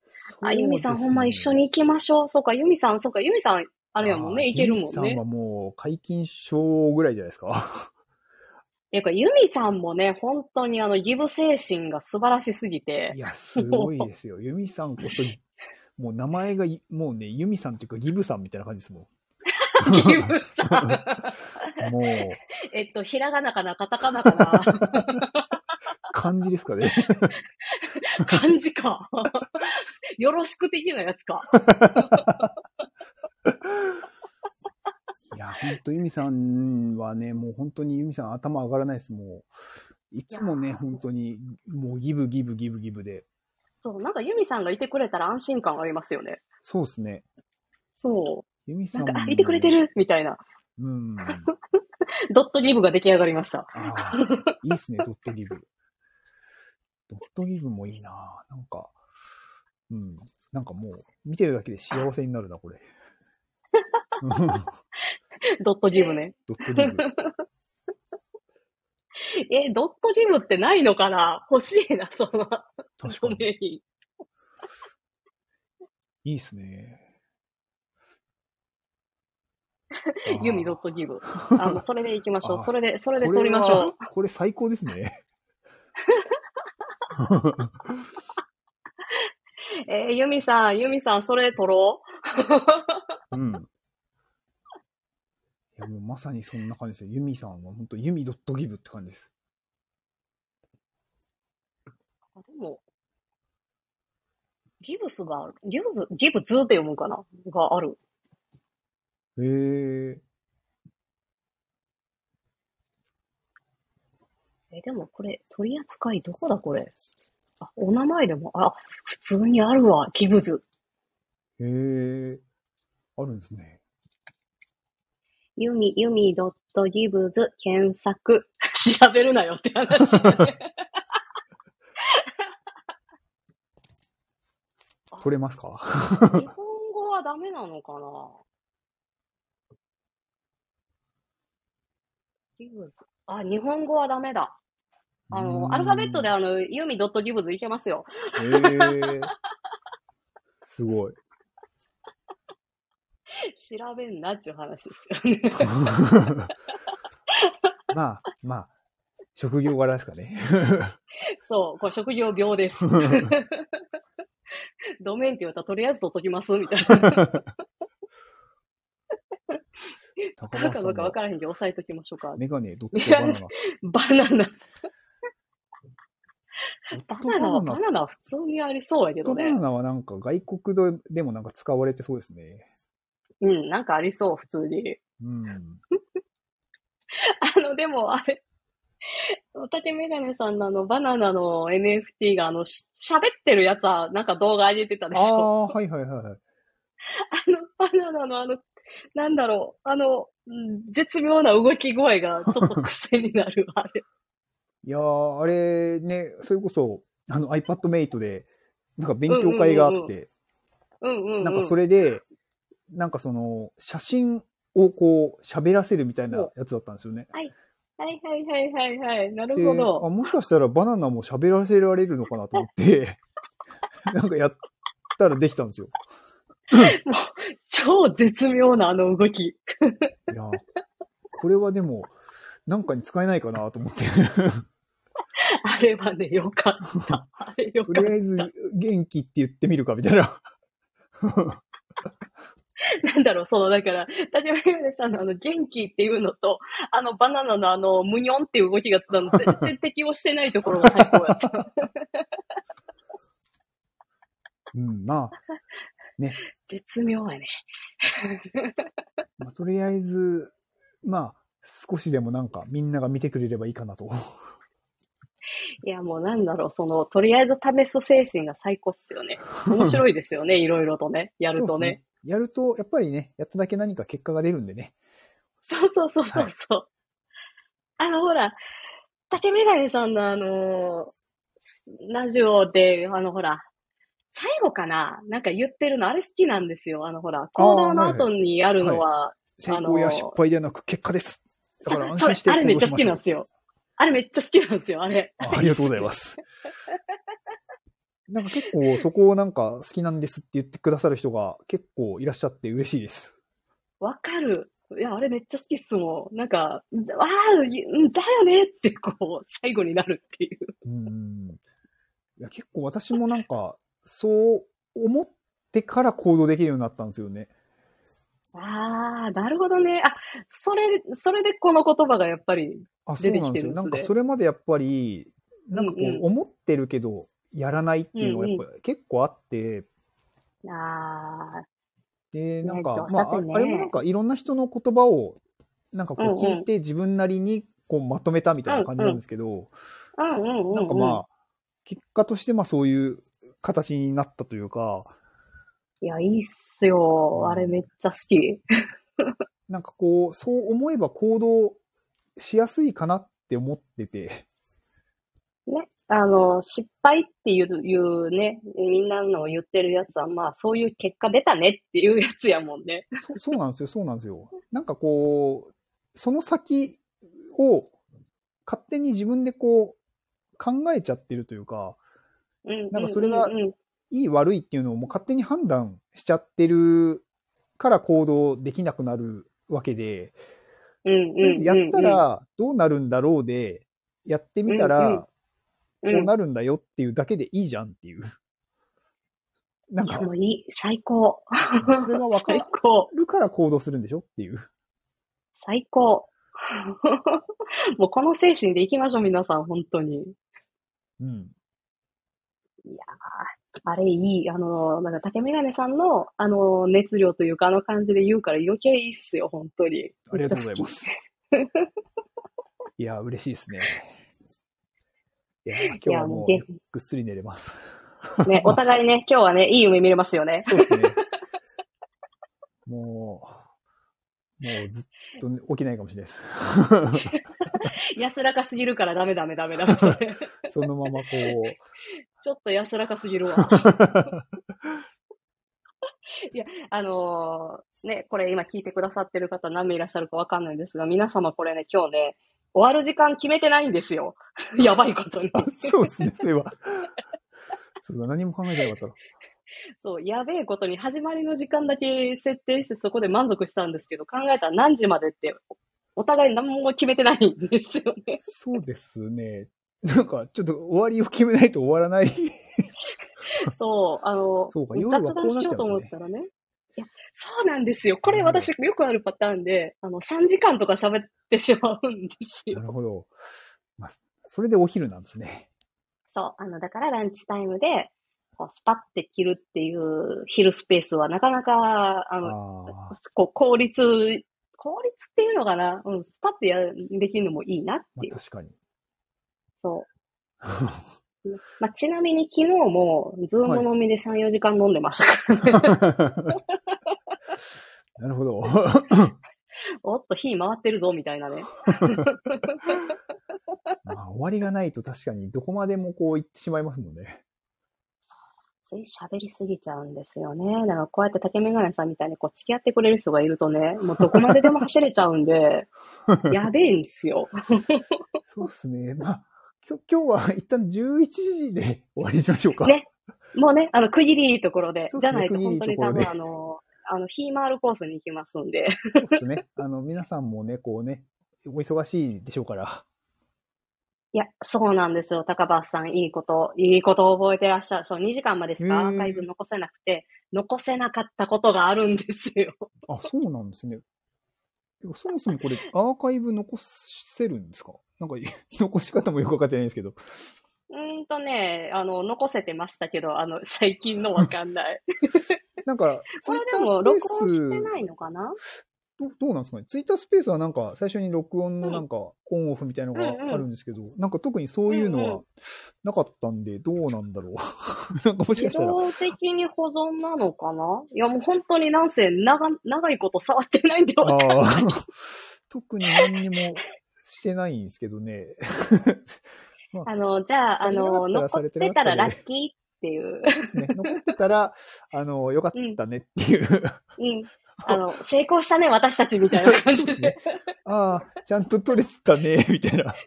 あ、ユミさんほんま一緒に行きましょう。そうか、ユミさん、そうか、ユミさん、あれやもんね、行けるもんユミさんねは。もう解禁症ぐらいじゃないですか。ていうか、ユミさんもね、本当にあの、ギブ精神が素晴らしすぎてい、や、すごいですよ。ユミさんこそ、もう名前がい、もうね、ユミさんっていうかギブさんみたいな感じですもギブさん。ん。もう、えっと、ひらがなかな、カタカナかな。漢字ですかね。漢字か。よろしく的なやつか。いや、ほんとユミさんはね、もう本当にユミさん頭上がらないです。もう、いつもね、本当に、もうギブギブギブギブで。そう、なんかユミさんがいてくれたら安心感ありますよね。そうですね。そユミう。さんも。なんか、あ、いてくれてるみたいな。うん。ドットギブが出来上がりました。ああ、いいっすね、ドットギブ。ドットギブもいいななんか、うん。なんかもう、見てるだけで幸せになるな、これ。う んドットギブね。ドットギブ。え、ドットギブってないのかな？欲しいな、その、確かドに。いいっすね。ユミドットギブ。あの、それで行きましょう。それで、それでこれ取りましょうは。これ最高ですね。えーユミさん、ユミさん、それ取ろうん。いや、もうまさにそんな感じですよ。ユミさんは本当ユミドットギブって感じです。う。でも、ギブスがある。ギブズ、ギブズって読むんかな？がある。へえ。え、でもこれ、取り扱いどこだこれ？あ、お名前でも、あ、普通にあるわ、ギブズ。へえ。あるんですね。ユミ、ユミドットギブズ検索。調べるなよって話だね。取れますか？日本語はダメなのかな？ギブズ。あ、日本語はダメだ。あの、アルファベットであの、ユミドットギブズいけますよ。へえ。すごい。調べんなっちゅう話ですよね。まあ、まあ、職業柄ですかね。そう、これ職業病です。ドメインって言われたらとりあえず取っときますみたいな。高なんかどうか橋さんのわからへんけど、押さえときましょうか。メガネドットバナナ。バナナ。バナナは、バナナは普通にありそうやけどねバナ。ナはなんか外国でもなんか使われてそうですね。うん、なんかありそう、普通に。うん。あの、でも、あれ、竹メガネさんのあの、バナナの NFT が、あの、し喋ってるやつは、なんか動画上げてたであしょ。あ、はいはいはいはい。あの、バナナのあの、なんだろう、あの、うん絶妙な動き声がちょっと癖になる、あれ。いやー、あれね、それこそ、あの iPad Mate で、なんか勉強会があって、うんうん、うん。なんかそれで、なんかその、写真をこう、喋らせるみたいなやつだったんですよね。はいはいはいはいはい。なるで、あ、ほど。もしかしたらバナナも喋らせられるのかなと思って、なんかやったらできたんですよ。超絶妙なあの動き。いやー、これはでも、なんかに使えないかなと思って。あれはね、よかった。あれよかっとりあえず、元気って言ってみるかみたいな。た。なんだろう、その、だから、竹メガネさんのあの、元気っていうのと、あの、バナナのあの、むにょんっていう動きが、あ の全然適応してないところが最高やった。うん、まあ、絶妙やね。まあ、とりあえず、まあ、少しでもなんかみんなが見てくれればいいかなと。いや、もうなんだろう、その、とりあえず試す精神が最高っすよね。面白いですよね、いろいろとね、やるとね。やると、やっぱりね、やっただけ何か結果が出るんでね。そうそうそうそうそう。あの、ほら、竹メガネさんのあのラジオで、あの、ほら、最後かな？なんか言ってるの、あれ好きなんですよ。あの、ほら、行動の後にあるのは、成功や失敗ではなく結果です。だから安心してあれめっちゃ好きなんですよ。あれめっちゃ好きなんですよ、あれ。あありがとうございます。なんか結構そこをなんか好きなんですって言ってくださる人が結構いらっしゃって嬉しいです。わかる。いや、あれめっちゃ好きっすもん。なんか、ああ、うんだよねって、こう、最後になるっていう。うん。いや結構私もなんか、そう思ってから行動できるようになったんですよね。ああ、なるほどね。あ、それ、それでこの言葉がやっぱり、あ、そう出てなんですよ。きてるんですねなんかそれまでやっぱり、なんかこうんうんう思ってるけど、やらないっていうのがやっぱ結構あって、ああ、で、なんかねまあ、あれもなんかいろんな人の言葉を、なんかこううんうん。聞いて自分なりにこうまとめたみたいな感じなんですけど、うんうんうん、うん。なんかまあ、結果としてまあそういう形になったというか、いや、いいっすよ。あれめっちゃ好き。なんかこう、そう思えば行動しやすいかなって思ってて、ね。あの、失敗っていう、いうね、みんなの言ってるやつは、まあ、そういう結果出たねっていうやつやもんね。そそうなんですよ、そうなんですよ。なんかこう、その先を勝手に自分でこう考えちゃってるというか。なんかそれがいい悪いっていうのをもう勝手に判断しちゃってるから行動できなくなるわけで、うんうんとりあえずやったらどうなるんだろうで、やってみたうんらこうなるんだよっていうだけでいいじゃんっていう。なんかも、ういい。最高。それがわか。るから行動するんでしょっていう。最高。もうこの精神でいきましょう、皆さん、本当に。うん。いやあれいい。あの、なんか竹メガネさんの、あの、熱量というか、あの感じで言うから余計いいっすよ、本当に。ありがとうございます。いや、嬉しいですね。いや、今日はもうぐっすり寝れます。ね、お互いね、今日はね、いい夢見れますよね。そうですね。もう、もうずっと起きないかもしれないです。安らかすぎるからダメダメダメダメ。そのままこちょっと安らかすぎるわ。う、あのーね、これ今聞いてくださってる方何名いらっしゃるかわかんないんですが、皆様これね、今日ね、終わる時間決めてないんですよ。やばいことに。あそうですね、そういえば。そうだ、何も考えてなかったそう、やべえことに始まりの時間だけ設定してそこで満足したんですけど、考えたら何時までって、お互い何も決めてないんですよね。そうですね。なんか、ちょっと終わりを決めないと終わらない。そう、あの、そうか夜は雑こうなっちゃうんですねいや、そうなんですよ。これ私よくあるパターンで、あの、3時間とか喋ってしまうんですよな。るほど。まあ、それでお昼なんですね。そう、あの、だからランチタイムで、こうスパッて切るっていう昼スペースはなかなか、あの、ああ、こう効率、効率っていうのかな？うん、スパッてやできるのもいいなっまていう。あ確かに。そう。まあ、ちなみに昨日も、ズーム飲みで3、4時間飲んでましたからね。なるほど。おっと、火回ってるぞ、みたいなね。まあ、終わりがないと確かにどこまでもこう行ってしまいますもんね。つい喋りすぎちゃうんですよね。だからこうやって竹メガネさんみたいにこう付き合ってくれる人がいるとね、もうどこまででも走れちゃうんで、やべえんですよ。そうですね。まあ、今日今日は一旦11時で終わりにしましょうか。ねもうね、あの、区切りいいところで、ねじゃないと本当に多分あの、あの、ヒーマールコースに行きますんで。そうですね。あの、皆さんもね、こうね、お忙しいでしょうから。いや、そうなんですよ。高橋さん、いいこと、いいことを覚えてらっしゃる。そう、2時間までしかアーカイブ残せなくて、残せなかったことがあるんですよ。あ、そうなんですね。そもそもこれ、アーカイブ残せるんですか？なんか、残し方もよくわかってないんですけど。うーんとね、あの、残せてましたけど、あの、最近のわかんない。なんか、ツイッこれでも、タースペー録音しス、てないのかな？どどうなんですかね？ツイッタースペースはなんか、最初に録音のなんか、オンオフみたいなのがあるんですけど、なんか特にそういうのうんうはなかったんで、どうなんだろう？なんかもしか自したら、動的に保存なのかな？いや、もう本当になんせ長、長いこと触ってないんでわかんない。ああ、特に何にもしてないんですけどね。あの、じゃあ、あの、残ってたらラッキーっていう。そうですね。残ってたら、あの、よかったねっていう。うん。あの、成功したね、私たちみたいな感じで。そうですああ、ちゃんと撮れてたね、みたいな。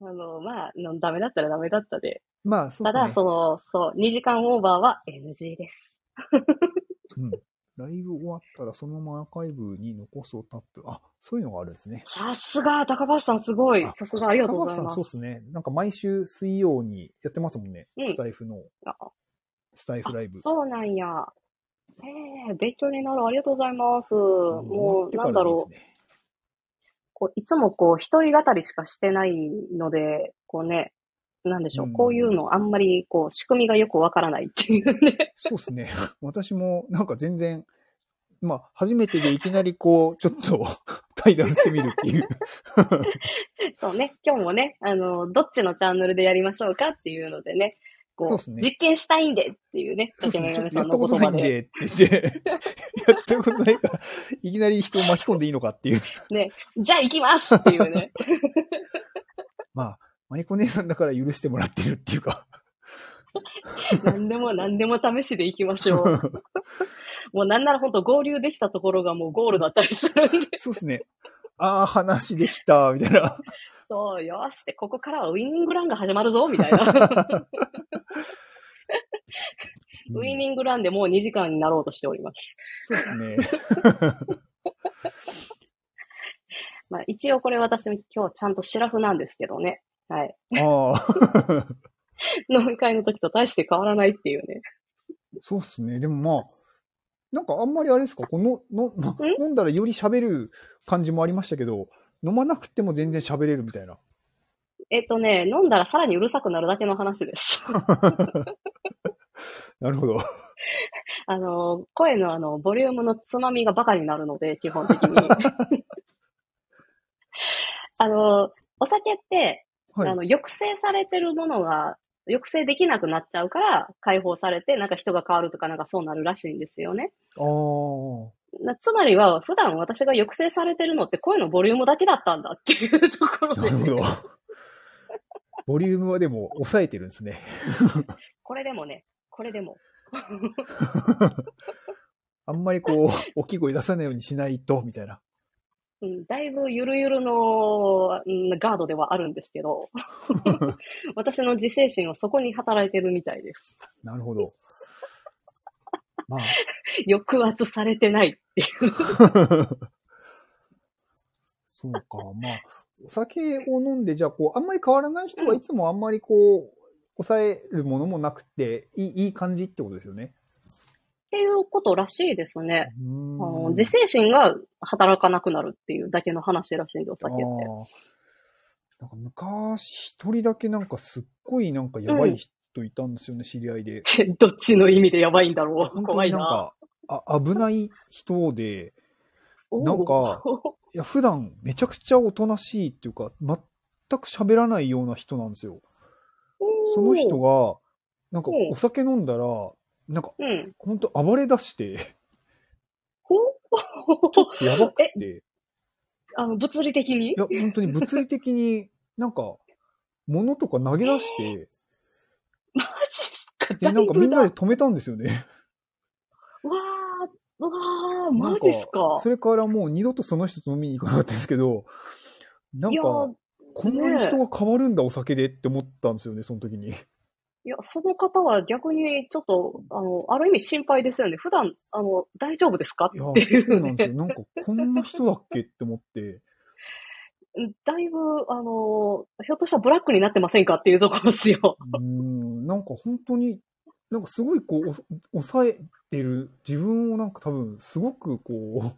あの、まあ、のダメだったらダメだったで。まあ、そうですね。ただ、その、そう、2時間オーバーは NG です。うん。ライブ終わったらそのままアーカイブに残すをタップ。あ、そういうのがあるんですね。さすが、高橋さんすごい。さすが、ありがとうございます。高橋さんそうですね。なんか毎週水曜にやってますもんね。うんスタイフの、あスタイフライブ。そうなんや。ええ勉強になる。ありがとうございます。終もう、なんだろう。こういつもこう、一人語りしかしてないので、こうね、なんでしょう。うんこういうのあんまり、こう、仕組みがよくわからないっていうね。そうですね。私もなんか全然、まあ、初めてでいきなりこう、ちょっと 対談してみるっていう。そうね。今日もね、あの、どっちのチャンネルでやりましょうかっていうのでね、こう、そうね実験したいんでっていうね、そうですね。ちょっとやったことないんで。でって言って、やったことないから、いきなり人を巻き込んでいいのかっていう。ね、じゃあ行きますっていうね。まあ、マリコ姉さんだから許してもらってるっていうか。何でも何でも試しで行きましょう。もうなんなら本当合流できたところがもうゴールだったりするんで。そうですね。ああ、話できた、みたいな。そう、よしって、ここからはウィニングランが始まるぞ、みたいな。ウィニングランでもう2時間になろうとしております。そうですね。まあ一応これ私も今日ちゃんとシラフなんですけどね。はい。ああ。飲み会の時と大して変わらないっていうね。そうっすね。でもまあ、なんかあんまりあれですか、この、の、の飲んだらより喋る感じもありましたけど、飲まなくても全然喋れるみたいな。えっとね、飲んだらさらにうるさくなるだけの話です。なるほど。あの、声のあの、ボリュームのつまみがバカになるので、基本的に。あの、お酒って、はい。あの、抑制されてるものが、抑制できなくなっちゃうから、解放されて、なんか人が変わるとか、なんかそうなるらしいんですよね。ああ。なつまりは、普段私が抑制されてるのって声のボリュームだけだったんだっていうところで、なるほど。ボリュームはでも抑えてるんですね。これでもね、これでも。あんまりこう、大きい声出さないようにしないと、みたいな。うん、だいぶゆるゆるの、うん、ガードではあるんですけど、私の自制心はそこに働いてるみたいです。なるほど。まあ、抑圧されてないっていう。そうか。まあ、お酒を飲んで、じゃあ、こう、あんまり変わらない人はいつもあんまりこう、抑えるものもなくて、いい、いい感じってことですよね。っていうことらしいですね。あの自制心が働かなくなるっていうだけの話らしいんで、お酒って。なんか昔、一人だけなんかすっごいなんかやばい人いたんですよね、知り合いで。どっちの意味でやばいんだろう。怖いな。になんか、あ危ない人で、なんか、いや、普段めちゃくちゃおとなしいっていうか、全く喋らないような人なんですよ。その人が、なんかうんお酒飲んだら、なんかうん。ほんと暴れ出して、ほ ちょっとやばくて、いあの、物理的に？や、本当に物理的になんか、物とか投げ出して、マジっすか？で、なんかみんなで止めたんですよね。わー、うわー、マジっすか？それからもう二度とその人と飲みに行かなかったんですけど、なんいやか、こんなに人が変わるんだ、お酒でって思ったんですよね、その時に。いや、その方は逆にちょっと、あの、ある意味心配ですよね。普段、あの、大丈夫ですか？いや、っていうそうなんですよ。ね。なんか、こんな人だっけって思って。だいぶ、あの、ひょっとしたらブラックになってませんかっていうところですよ。うーん、なんか本当に、なんかすごいこう、お抑えてる自分をなんか多分、すごくこ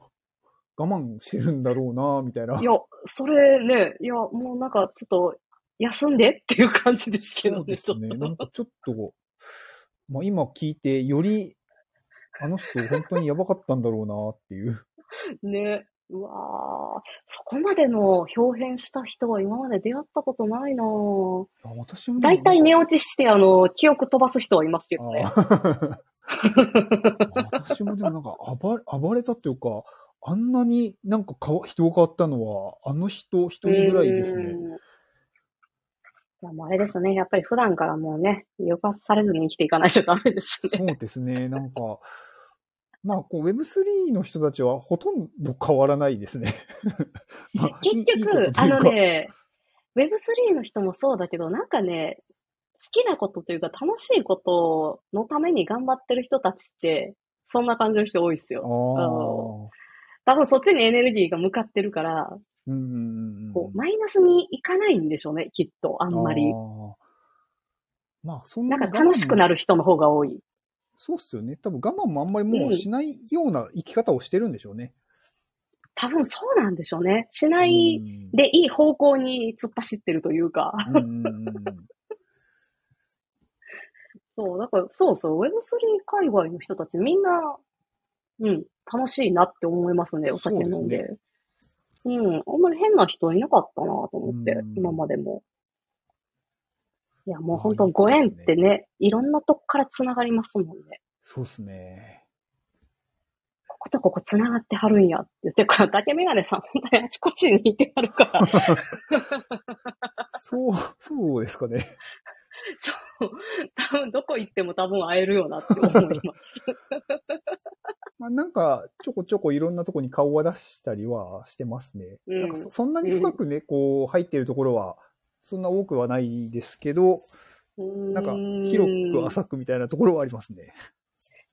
う、我慢してるんだろうな、みたいな。いや、それね、いや、もうなんかちょっと、休んでっていう感じですけどね。そうですね。なんかちょっと、まあ今聞いて、より、あの人本当にやばかったんだろうな、っていう。ね。うわーそこまでの表変した人は今まで出会ったことないなぁ。あ私も大体寝ね落ちして、あの、記憶飛ばす人はいますけどね。私もでもなんか暴れ、暴れたっていうか、あんなになんかかわ人が変わったのは、あの人一人ぐらいですね。うんいやもうあれですね。やっぱり普段からもうね、抑圧されずに生きていかないとダメですね。そうですね。なんか、まあ、こう、Web3 の人たちはほとんど変わらないですね。まあ結局いいあのね、Web3 の人もそうだけど、なんかね、好きなことというか楽しいことのために頑張ってる人たちって、そんな感じの人多いですあよ。あ。多分そっちにエネルギーが向かってるから、うん。こうマイナスにいかないんでしょうね、きっと、あんまりあ。ーまあ、そんななんか楽しくなる人の方が多い。そうっすよね。多分我慢もあんまりもうしないような生き方をしてるんでしょうね。多分そうなんでしょうね。しないうんでいい方向に突っ走ってるというか。うんうんうんうんそう、だから、そうそう、Web3 界隈の人たちみんな、うん、楽しいなって思いますね、お酒飲んで。うん、あんまり変な人いなかったなと思って、うん今までも。いや、もう本当ご縁ってね、いろんなとこから繋がりますもんね。そうっすね。こことここ繋がってはるんやって言って、これ、だけメガネさん、本当にあちこちにいてはるから。そう、そうですかね。そう。多分、どこ行っても多分会えるよなって思います。まあ、なんか、ちょこちょこいろんなとこに顔は出したりはしてますね。うんなんかそそんなに深くね、こう、入ってるところは、そんな多くはないですけど、ななんか、広く浅くみたいなところはありますね。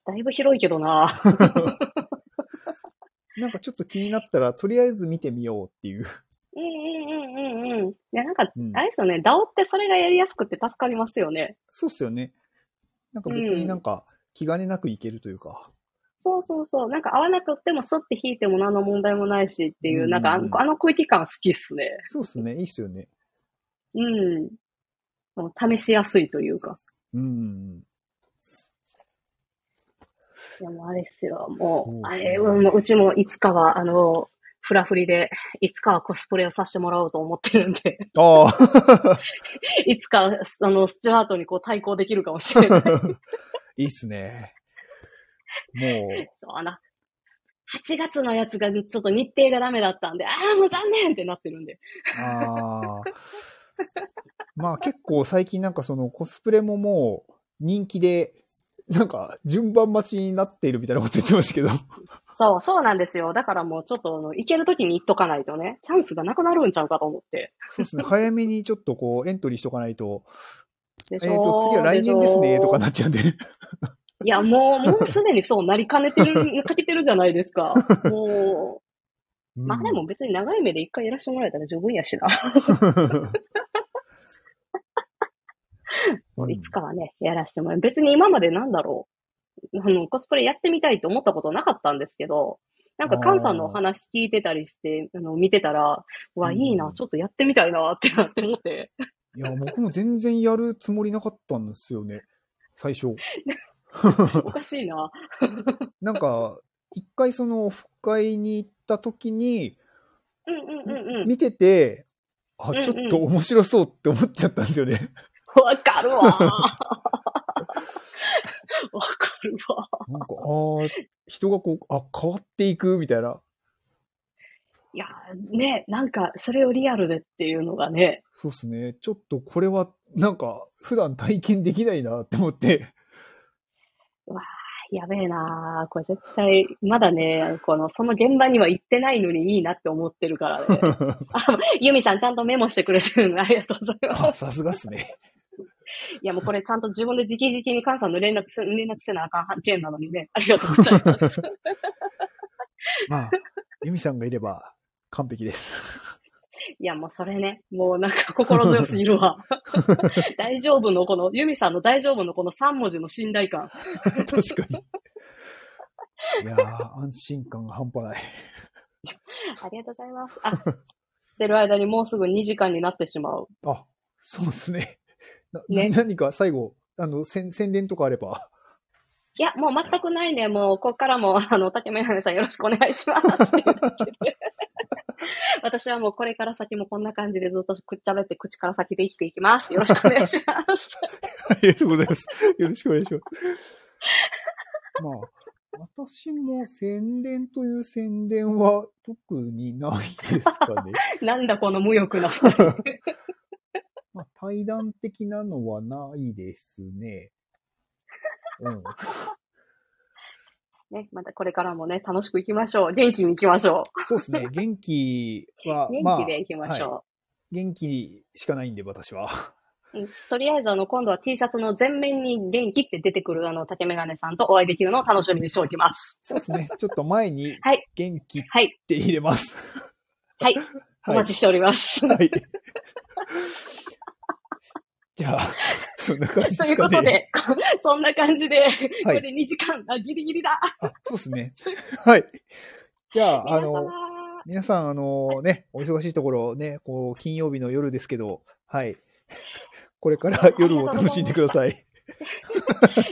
だいぶ広いけどな。なんかちょっと気になったら、とりあえず見てみようっていう。うんうんうんうんうん。いや、なんか、うんあれですよね、DAO ってそれがやりやすくて助かりますよね。そうっすよね。なんか別になんか、気兼ねなくいけるというか。そうそうそう。なんか合わなくってもスッて引いても何の問題もないしっていう、うんなんかあのあの空気感好きっすね。そうっすね。いいっすよね。うん。試しやすいというか。うん。いや、もうあれですよ。もう、そうねあれ、もううちもいつかは、あの、フラフリで、いつかはコスプレをさせてもらおうと思ってるんで、ああ。いつか、あの、スチュワートにこう対抗できるかもしれない。いいっすね。もそうあの、8月のやつがちょっと日程がダメだったんで、ああ、もう残念ってなってるんで。う、ああ。まあ結構最近なんかそのコスプレももう人気で、なんか順番待ちになっているみたいなこと言ってましたけど。そう、そうなんですよ。だからもうちょっとあの、行ける時に行っとかないとね、チャンスがなくなるんちゃうかと思って。そうですね。早めにちょっとこうエントリーしとかないと、えっ、と、次は来年ですね、とかなっちゃうんで。いや、もう、もうすでにそうなりかねてる、かけてるじゃないですか。もう、まあでも別に長い目で一回やらせてもらえたら十分やしな。うんいつかはね、やらせてもらえ別に今までなんだろう。あの、コスプレやってみたいと思ったことなかったんですけど、なんか、カンさんのお話聞いてたりして、あの、見てたら、うわ、いいな、ちょっとやってみたいなってなって思って。いや、僕も全然やるつもりなかったんですよね。最初。おかしいな。なんか、一回そのオフ会に行った時に、うんうんうんうん。見てて、あ、ちょっと面白そうって思っちゃったんですよね。わかるわ。わかるわ。なんか、ああ、人がこう、あ、変わっていくみたいな。いや、ね、なんか、それをリアルでっていうのがね、そうですね。ちょっとこれは、なんか、普段体験できないなって思って。やべえなこれ絶対、まだね、この、その現場には行ってないのにいいなって思ってるからね。あ、ユミさんちゃんとメモしてくれてるのありがとうございあ、ます。さすがっすね。いやもうこれちゃんと自分で直々にカンさんの連絡せ、連絡せなあかん件なのにね、ありがとうございます。まあ、ユミさんがいれば完璧です。いやもうそれね、もうなんか心強すぎるわ。大丈夫のこの、ユミさんの大丈夫のこの3文字の信頼感。確かに。いやー、安心感が半端ない。ありがとうございます。あ、してる間にもうすぐ2時間になってしまう。あ、そうですね。なね何か最後、あの、宣宣伝とかあれば。いや、もう全くないんで、もう、ここからも、あの、竹メガネさんよろしくお願いします。私はもうこれから先もこんな感じでずっとくっちゃべって口から先で生きていきます。よろしくお願いします。ありがとうございます。よろしくお願いします。まあ、私も宣伝という宣伝は特にないですかね。なんだこの無欲な対談的なのはないですね。うん。ね、またこれからもね、楽しく行きましょう。元気に行きましょそうですね。元気は、う。まあ、元気で行きましょ元気しかないんで、私は。とりあえず、あの、今度は T シャツの全面に元気って出てくる、あの、竹メガネさんとお会いできるのを楽しみにしておきます。そうですね。ちょっと前に はい、元気っはい。て入れます。はい。おはい待ちしております。はい。じゃあ、そんな感じというですかね。ことで、そんな感じで、こはいれで2時間、あ、ギリギリだ。あ、そうですね。はい。じゃあ、あの、皆さん、あのね、お忙しいところね、こう、金曜日の夜ですけど、はい。これから夜を楽しんでください。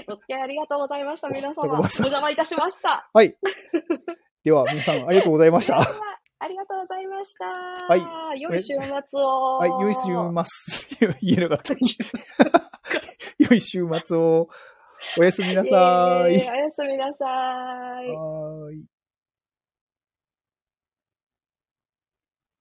お付き合いありがとうございました。皆様、お邪魔いたしました。はい。では、皆さん、ありがとうございました。ありがとうございました。はい。良い週末を。はい、良い週末。言えなかった。良い週末を。おやすみなさい。おやすみなさい。はーい。